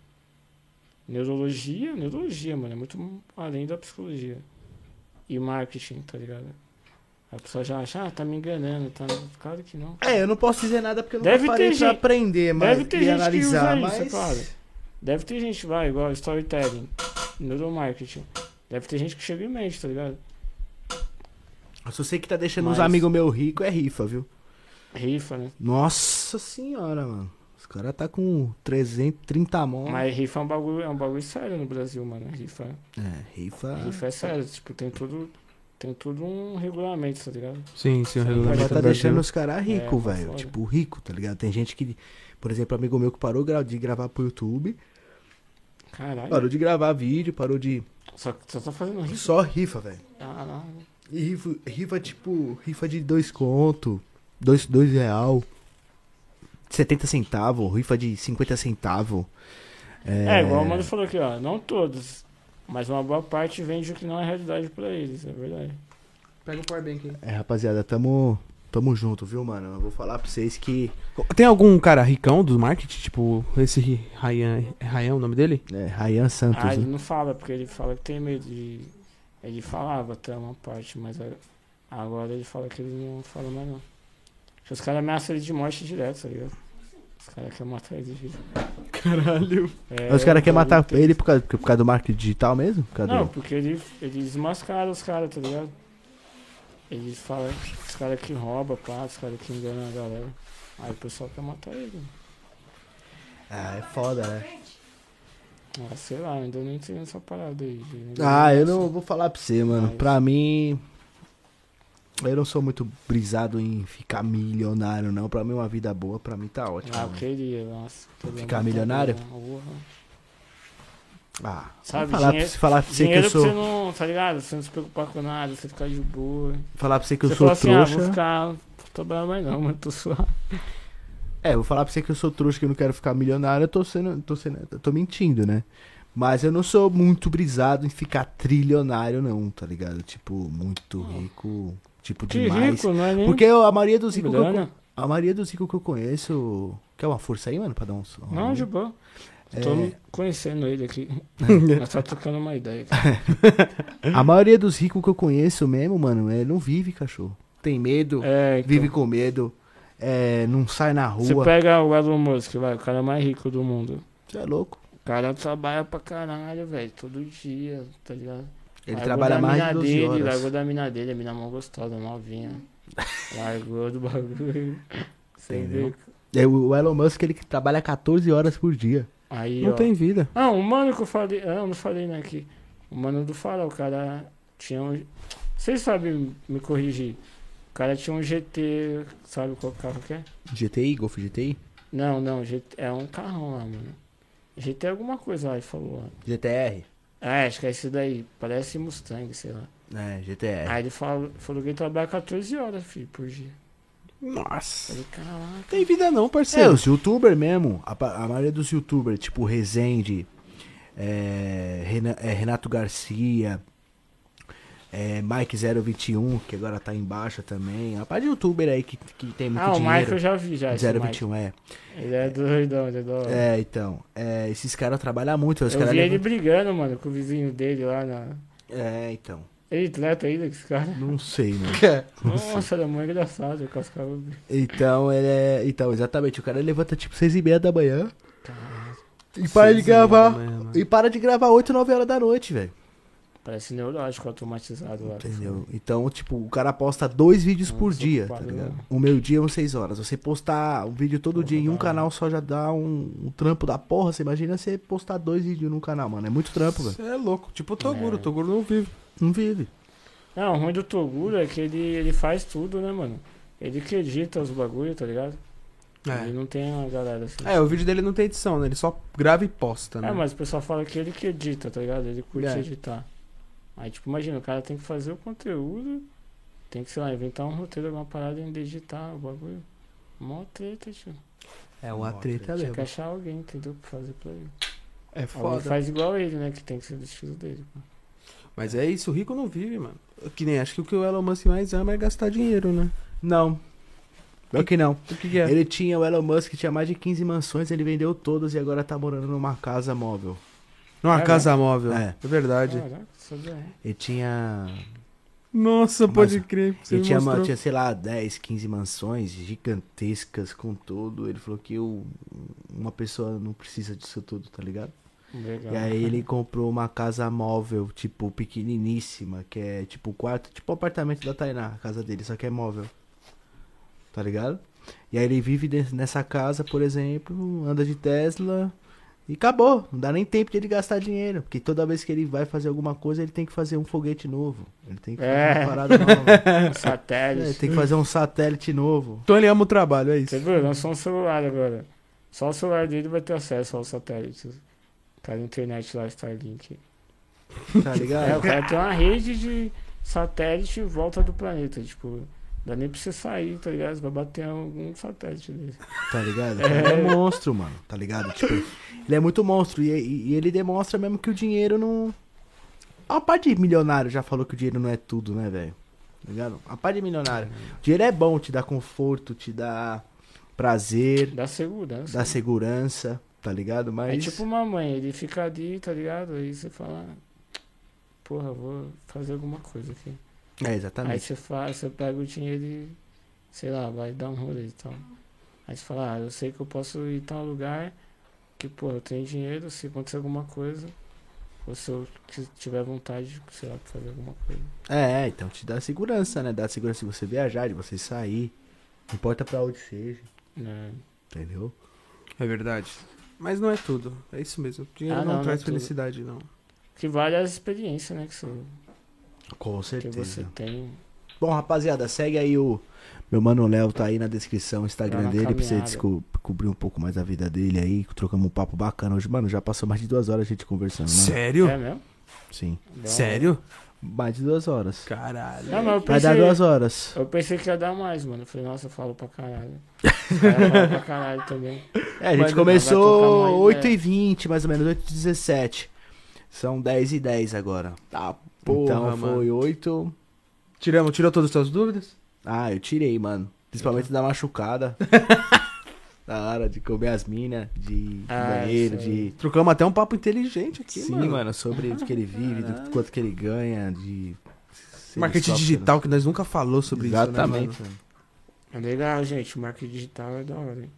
Neurologia, neurologia, mano. É muito além da psicologia. E marketing, tá ligado? A pessoa já acha, ah, tá me enganando, tá. Claro que não. É, eu não posso dizer nada porque eu Deve não parei ter pra gente- aprender, mas deve ter gente que analisar, usa isso, mas... claro. Deve ter gente, vai, igual storytelling, neuromarketing. Deve ter gente que chega em mente, tá ligado? Só sei que tá deixando Mas- uns amigos meus ricos é rifa, viu? Rifa, né? Nossa senhora, mano. Os caras tá com 330 mãos. Mas rifa é um bagulho, é um bagulho sério no Brasil, mano. Rifa, É, rifa. rifa é sério, tipo, tem tudo, tem tudo um regulamento, tá ligado? Sim, sim, o Sim, regulamento Mas tá deixando os caras ricos, É, velho. foda. Tipo, rico, tá ligado? Tem gente que, por exemplo, amigo meu que parou de gravar pro YouTube, Caralho. parou de gravar vídeo, parou de. Só, só tá fazendo rifa. Só rifa, velho. Caralho. E rifa, rifa, tipo, rifa de dois conto, dois, dois real, 70 centavos, rifa de 50 centavos. É, igual o mano falou aqui, ó. Não todos, mas uma boa parte vende o que não é realidade pra eles, é verdade. Pega o powerbank aí. É, rapaziada, tamo, tamo junto, viu, mano? Eu vou falar pra vocês que. Tem algum cara ricão do marketing? Tipo, esse Ryan, é Ryan o nome dele? É, Ryan Santos. Ah, ele né? não fala, porque ele fala que tem medo de. Ele falava até uma parte, mas a- agora ele fala que ele não fala mais não. Os caras ameaçam ele de morte direto, tá ligado? Os caras querem matar ele de. Caralho. É, Os caras querem matar tem- ele por causa, por causa do marketing digital mesmo? Por causa Não, do- porque ele, ele desmascara os caras, tá ligado? Eles falam os caras que roubam, pá, os caras que enganam a galera. Aí o pessoal quer matar ele. Ah, é foda, né? Ah, sei lá, ainda não entendo essa parada aí. de- Ah, eu não vou falar pra você, mano. Mas- Pra mim. Eu não sou muito brisado em ficar milionário, não. Pra mim, uma vida boa, pra mim tá ótimo. Ah, eu queria, nossa. Ficar milionário? Ah, Sabe, falar, dinheiro- pra, falar pra você que eu sou. você não, tá ligado? Você não se preocupar com nada, você ficar de boa. Falar pra você que eu você sou fala assim, ah, trouxa. vou ficar. Não trabalhar mais não, mano, tô suave. É, vou falar pra você que eu sou trouxa, que eu não quero ficar milionário, eu tô sendo. Tô, sendo, eu tô mentindo, né? Mas eu não sou muito brisado em ficar trilionário, não, tá ligado? Tipo, muito rico. Tipo, Que demais. rico, não é nem. Porque a maioria dos ricos que eu, A maioria dos ricos que eu conheço. Quer uma força aí, mano, pra dar um som? Não, de boa. É. Tô conhecendo ele aqui. Nós tá trocando uma ideia. A maioria dos ricos que eu conheço mesmo, mano, é, não vive, cachorro. Tem medo, É, então, vive com medo, é, não sai na Você rua. pega o Elon Musk, vai, o cara mais rico do mundo. Você é louco. O cara trabalha pra caralho, velho, todo dia, tá ligado? Ele Largou trabalha mais de 12 dele, horas. Largou da mina dele, a mina mó gostosa, novinha. largou do bagulho. Sem ver. É, o Elon Musk, ele que trabalha 14 horas por dia. Aí, Não ó. tem vida. Ah, o mano que eu falei. Ah, eu não falei né, aqui. O mano do farol, o cara tinha um. Vocês sabem me corrigir. O cara tinha um GT. Sabe qual carro que é? GTI, Golf GTI? Não, não, GT, é um carrão lá, mano. GT é alguma coisa lá, ele falou lá. GTR? Ah, acho que é esse daí. Parece Mustang, sei lá. É, GTR. Aí ele falou, falou que ele trabalha 14 horas, filho, por dia. Nossa. Falei, caraca. Tem vida não, É, parceiro. os youtubers mesmo, a, a maioria dos youtubers, tipo Rezende, é, é, Renato Garcia, é, Mike021, que agora tá em baixa também. A parte de youtuber aí que, que tem muito Ah, o dinheiro. Michael eu já vi já. esse Mike. 021, é. Ele é doidão, ele é da hora. É, então. é, esses caras trabalham muito. Os Eu caras vi ele levam- brigando, mano, com o vizinho dele lá na. É, então. Ele atleta ainda, esse cara. Não sei, né? Nossa, era muito engraçado com caras. Então, ele é. Então, exatamente. O cara levanta tipo 6 e meia da manhã Caralho. e para de Seis gravar. da manhã, mano. E para de gravar 8, 9 horas da noite, velho. Parece neurótico automatizado lá. Entendeu? Então, tipo, o cara posta dois vídeos Não, por dia, tá ligado? não. O meu dia é uns seis horas. Você postar um vídeo todo Porra, dia em um canal só já dá um, um trampo da porra. Você imagina você postar dois vídeos num canal, mano. É muito trampo, velho. Você é louco. Tipo o Toguro. É. O Toguro não vive. Não vive. Não, o ruim do Toguro é que ele, ele faz tudo, né, mano? Ele que edita os bagulho, tá ligado? Ele É. não tem uma galera assim. É, o vídeo dele não tem edição, né? Ele só grava e posta, né? É, mas o pessoal fala que ele que edita, tá ligado? Ele curte É. editar. Aí, tipo, imagina, o cara tem que fazer o conteúdo, tem que, sei lá, inventar um roteiro, alguma parada e editar o bagulho. Mó treta, tio. É uma treta Tinha mesmo. que achar alguém, entendeu? Pra fazer pra ele. É Alguém foda. faz igual ele, né? Que tem que ser do estilo dele. pô. Mas é isso, o rico não vive, mano. Que nem acho que o que o Elon Musk mais ama é gastar dinheiro, né? Não. Pior que não. O que, que é? Ele tinha, o Elon Musk tinha mais de 15 mansões, ele vendeu todas e agora tá morando numa casa móvel. Numa É, casa móvel. É. É verdade. Caraca, né? Ele tinha. Nossa, Mas pode crer. Você ele tinha, mostrou. tinha, sei lá, 10, 15 mansões gigantescas com tudo. Ele falou que o- uma pessoa não precisa disso tudo, tá ligado? Legal. E aí ele comprou uma casa móvel, tipo, pequeniníssima, que é tipo o quarto, tipo o apartamento da Tainá, a casa dele, só que é móvel. Tá ligado? E aí ele vive nessa casa, por exemplo, anda de Tesla e acabou. Não dá nem tempo de ele gastar dinheiro, porque toda vez que ele vai fazer alguma coisa, ele tem que fazer um foguete novo. Ele tem que fazer É. uma parada nova. Um satélite. É, tem que fazer um satélite novo. Então ele ama o trabalho, é isso. Você viu? Lançou um celular agora. Só o celular dele vai ter acesso aos satélites. Cara, internet lá, Starlink. Tá É, o ligado? cara tem uma rede de satélite em volta do planeta. Tipo, dá nem pra você sair, tá ligado? Você vai bater algum satélite dele. Tá ligado? Ele é monstro, mano. Tá ligado? Tipo, ele é muito monstro. E, e- e ele demonstra mesmo que o dinheiro não. A parte de milionário já falou que o dinheiro não é tudo, né, velho? Tá ligado? A parte de milionário. O dinheiro é bom, te dá conforto, te dá prazer, Dá segurança. dá segurança, tá ligado? É Mas. tipo uma mãe, ele fica ali, tá ligado? Aí você fala, porra, vou fazer alguma coisa aqui. É, Aí exatamente. você faz, você pega o dinheiro e, sei lá, vai dar um rolê e tal. Aí você fala, ah, eu sei que eu posso ir tal lugar, que, pô, eu tenho dinheiro, se acontecer alguma coisa, ou se eu tiver vontade, sei lá, de fazer alguma coisa. É, então te dá segurança, né? Dá segurança de você viajar, de você sair. Não importa pra onde seja, Né? entendeu? É verdade. Mas não é tudo. É isso mesmo. Dinheiro Ah, não, não, não traz é tudo. felicidade, não. Que vale as experiências, né, que você, Com que certeza. você tem. Bom, rapaziada, segue aí o. Meu mano Léo tá aí na descrição, o Instagram Tá dele, pra você caminhada. desco- descobrir um pouco mais da vida dele aí. Trocamos um papo bacana hoje. Mano, já passou mais de duas horas a gente conversando, mano. Sério? É mesmo? Sim. Dá- Sério? Mais de duas horas. Caralho. Não, mas eu Vai dar pensei, duas horas. eu pensei que ia dar mais, mano. Eu falei, nossa, eu falo pra caralho. Falam pra caralho também. É, a gente Mas começou trocar uma 8h20, mais ou menos, 8h17. São 10h10 agora. Tá, porra, então mano. foi 8. Tiramos, tirou todas as suas dúvidas? Ah, eu tirei, mano. Principalmente da machucada. da hora de comer as minas, de Ah, banheiro, isso de Trocamos até um papo inteligente aqui, Sim, mano. mano. sobre o que ele vive, do quanto que ele ganha, de. Marketing sofre, digital, que nós nunca falou sobre isso, né, Exatamente. mano? mano. É legal, gente. O marketing digital é da hora, hein?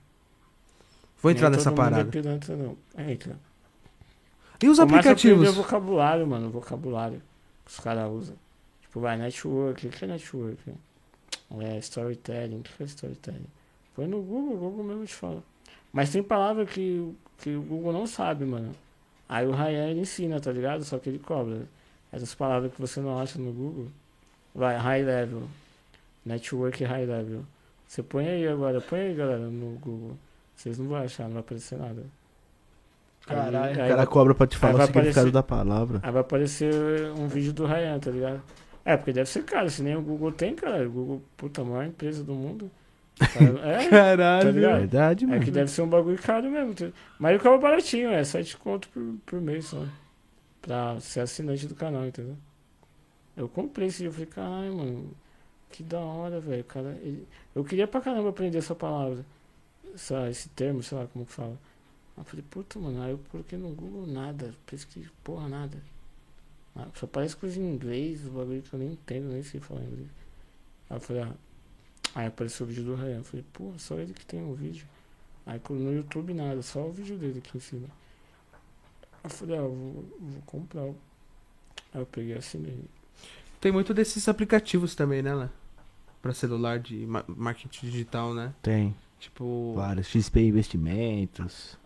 Vou entrar Nem nessa todo mundo parada. É pilantra, não. É, entra. E os Começa a aplicativos? o vocabulário, mano. O vocabulário que os caras usam. Tipo, vai, network. O que é network? É storytelling. O que é storytelling? Foi no Google, o Google mesmo te fala. Mas tem palavra que, que o Google não sabe, mano. Aí o Ryan ensina, tá ligado? Só que ele cobra. Essas palavras que você não acha no Google. Vai, high level. Network high level. Você põe aí agora, põe aí, galera, no Google. Vocês não vão achar, não vai aparecer nada. Caralho. aí O vai- cara cobra pra te falar o significado aparecer- da palavra. Aí vai aparecer um vídeo do Ryan, tá ligado? É, porque deve ser caro, se nem o Google tem, cara. O Google, puta, a maior empresa do mundo. É, tá Caralho. ligado? Verdade, É mano. que deve ser um bagulho caro mesmo. tá? Mas ele cobra baratinho, é 7 conto por, por mês só. Pra ser assinante do canal, entendeu? Eu comprei esse dia, eu falei, caralho, mano, que da hora, velho. Cara, ele- Eu queria pra caramba aprender essa palavra. Essa, esse termo, sei lá como que fala. Aí eu falei, puta, mano, aí eu coloquei no Google nada, pesquisei, porra, nada. Ah, Só parece coisa em inglês, o bagulho que eu nem entendo, nem sei falar inglês. Aí eu falei, ah, aí apareceu o vídeo do Ryan. Eu falei, porra, só ele que tem um vídeo. Aí no YouTube nada, só o vídeo dele aqui em cima. Aí eu falei, ah, eu vou, vou comprar. Aí eu peguei e assinei. Tem muito desses aplicativos também, né, Léo? Pra celular de ma- marketing digital, né? Tem. Tipo, Vários. XP Investimentos.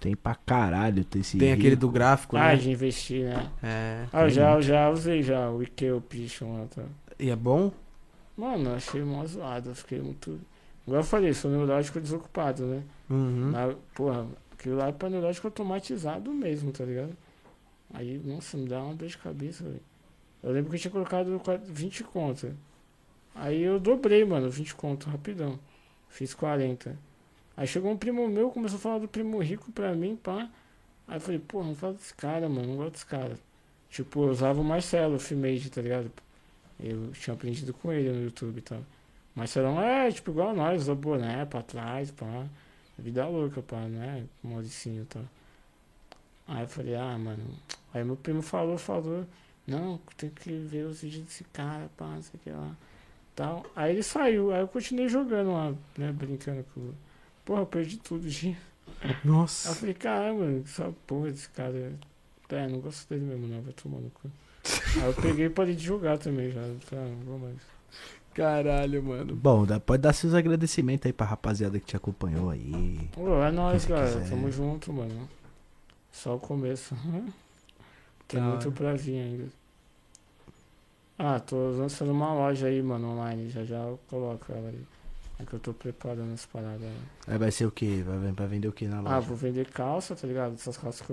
Tem pra caralho. Tem, esse tem aquele rico. do gráfico, Ah, né? de investir, né? É. Ah, eu já, muito. já usei já o Ikea Pichon lá, tá? E é bom? Mano, eu achei mó zoado, eu fiquei muito. Igual eu falei, sou neurótico desocupado, né? Uhum. Na, porra, aquilo lá é pra neurótico automatizado mesmo, tá ligado? Aí, nossa, me dá uma dor de cabeça, velho. Eu lembro que eu tinha colocado qua- 20 conto. Aí eu dobrei, mano, 20 conto, rapidão. Fiz 40. Aí chegou um primo meu, começou a falar do primo rico pra mim, pá. Aí eu falei, porra, não fala desse cara, mano, não gosto desse cara. Tipo, eu usava o Marcelo, o Filmade, tá ligado? Eu tinha aprendido com ele no YouTube e tal. Marcelão é, tipo, igual nós, usa boné pra trás, pá. Vida louca, pá, né? Mauricinho e tal. Aí eu falei, ah, mano. Aí meu primo falou, falou. Não, tem que ver os vídeos desse cara, pá, não sei o que lá. Tal. Aí ele saiu, aí eu continuei jogando lá, né? Brincando com. Porra, eu perdi tudo, gente. Aí eu Nossa. falei, caramba, essa porra desse cara. É, não gosto dele mesmo, não, vai tomar no cu. Aí eu peguei e parei de jogar também já. Ah, não vou mais. Caralho, mano. Bom, dá- pode dar seus agradecimentos aí pra rapaziada que te acompanhou aí. Ô, é nóis, quiser. Tamo junto, mano. Só o começo. Tem muito pra vir ainda. Ah, tô lançando uma loja aí, mano, online. Já já eu coloco ela aí. É que eu tô preparando as paradas. Aí vai ser o quê? Vai, vai vender o quê na loja? Ah, vou vender calça, tá ligado? Essas calças que eu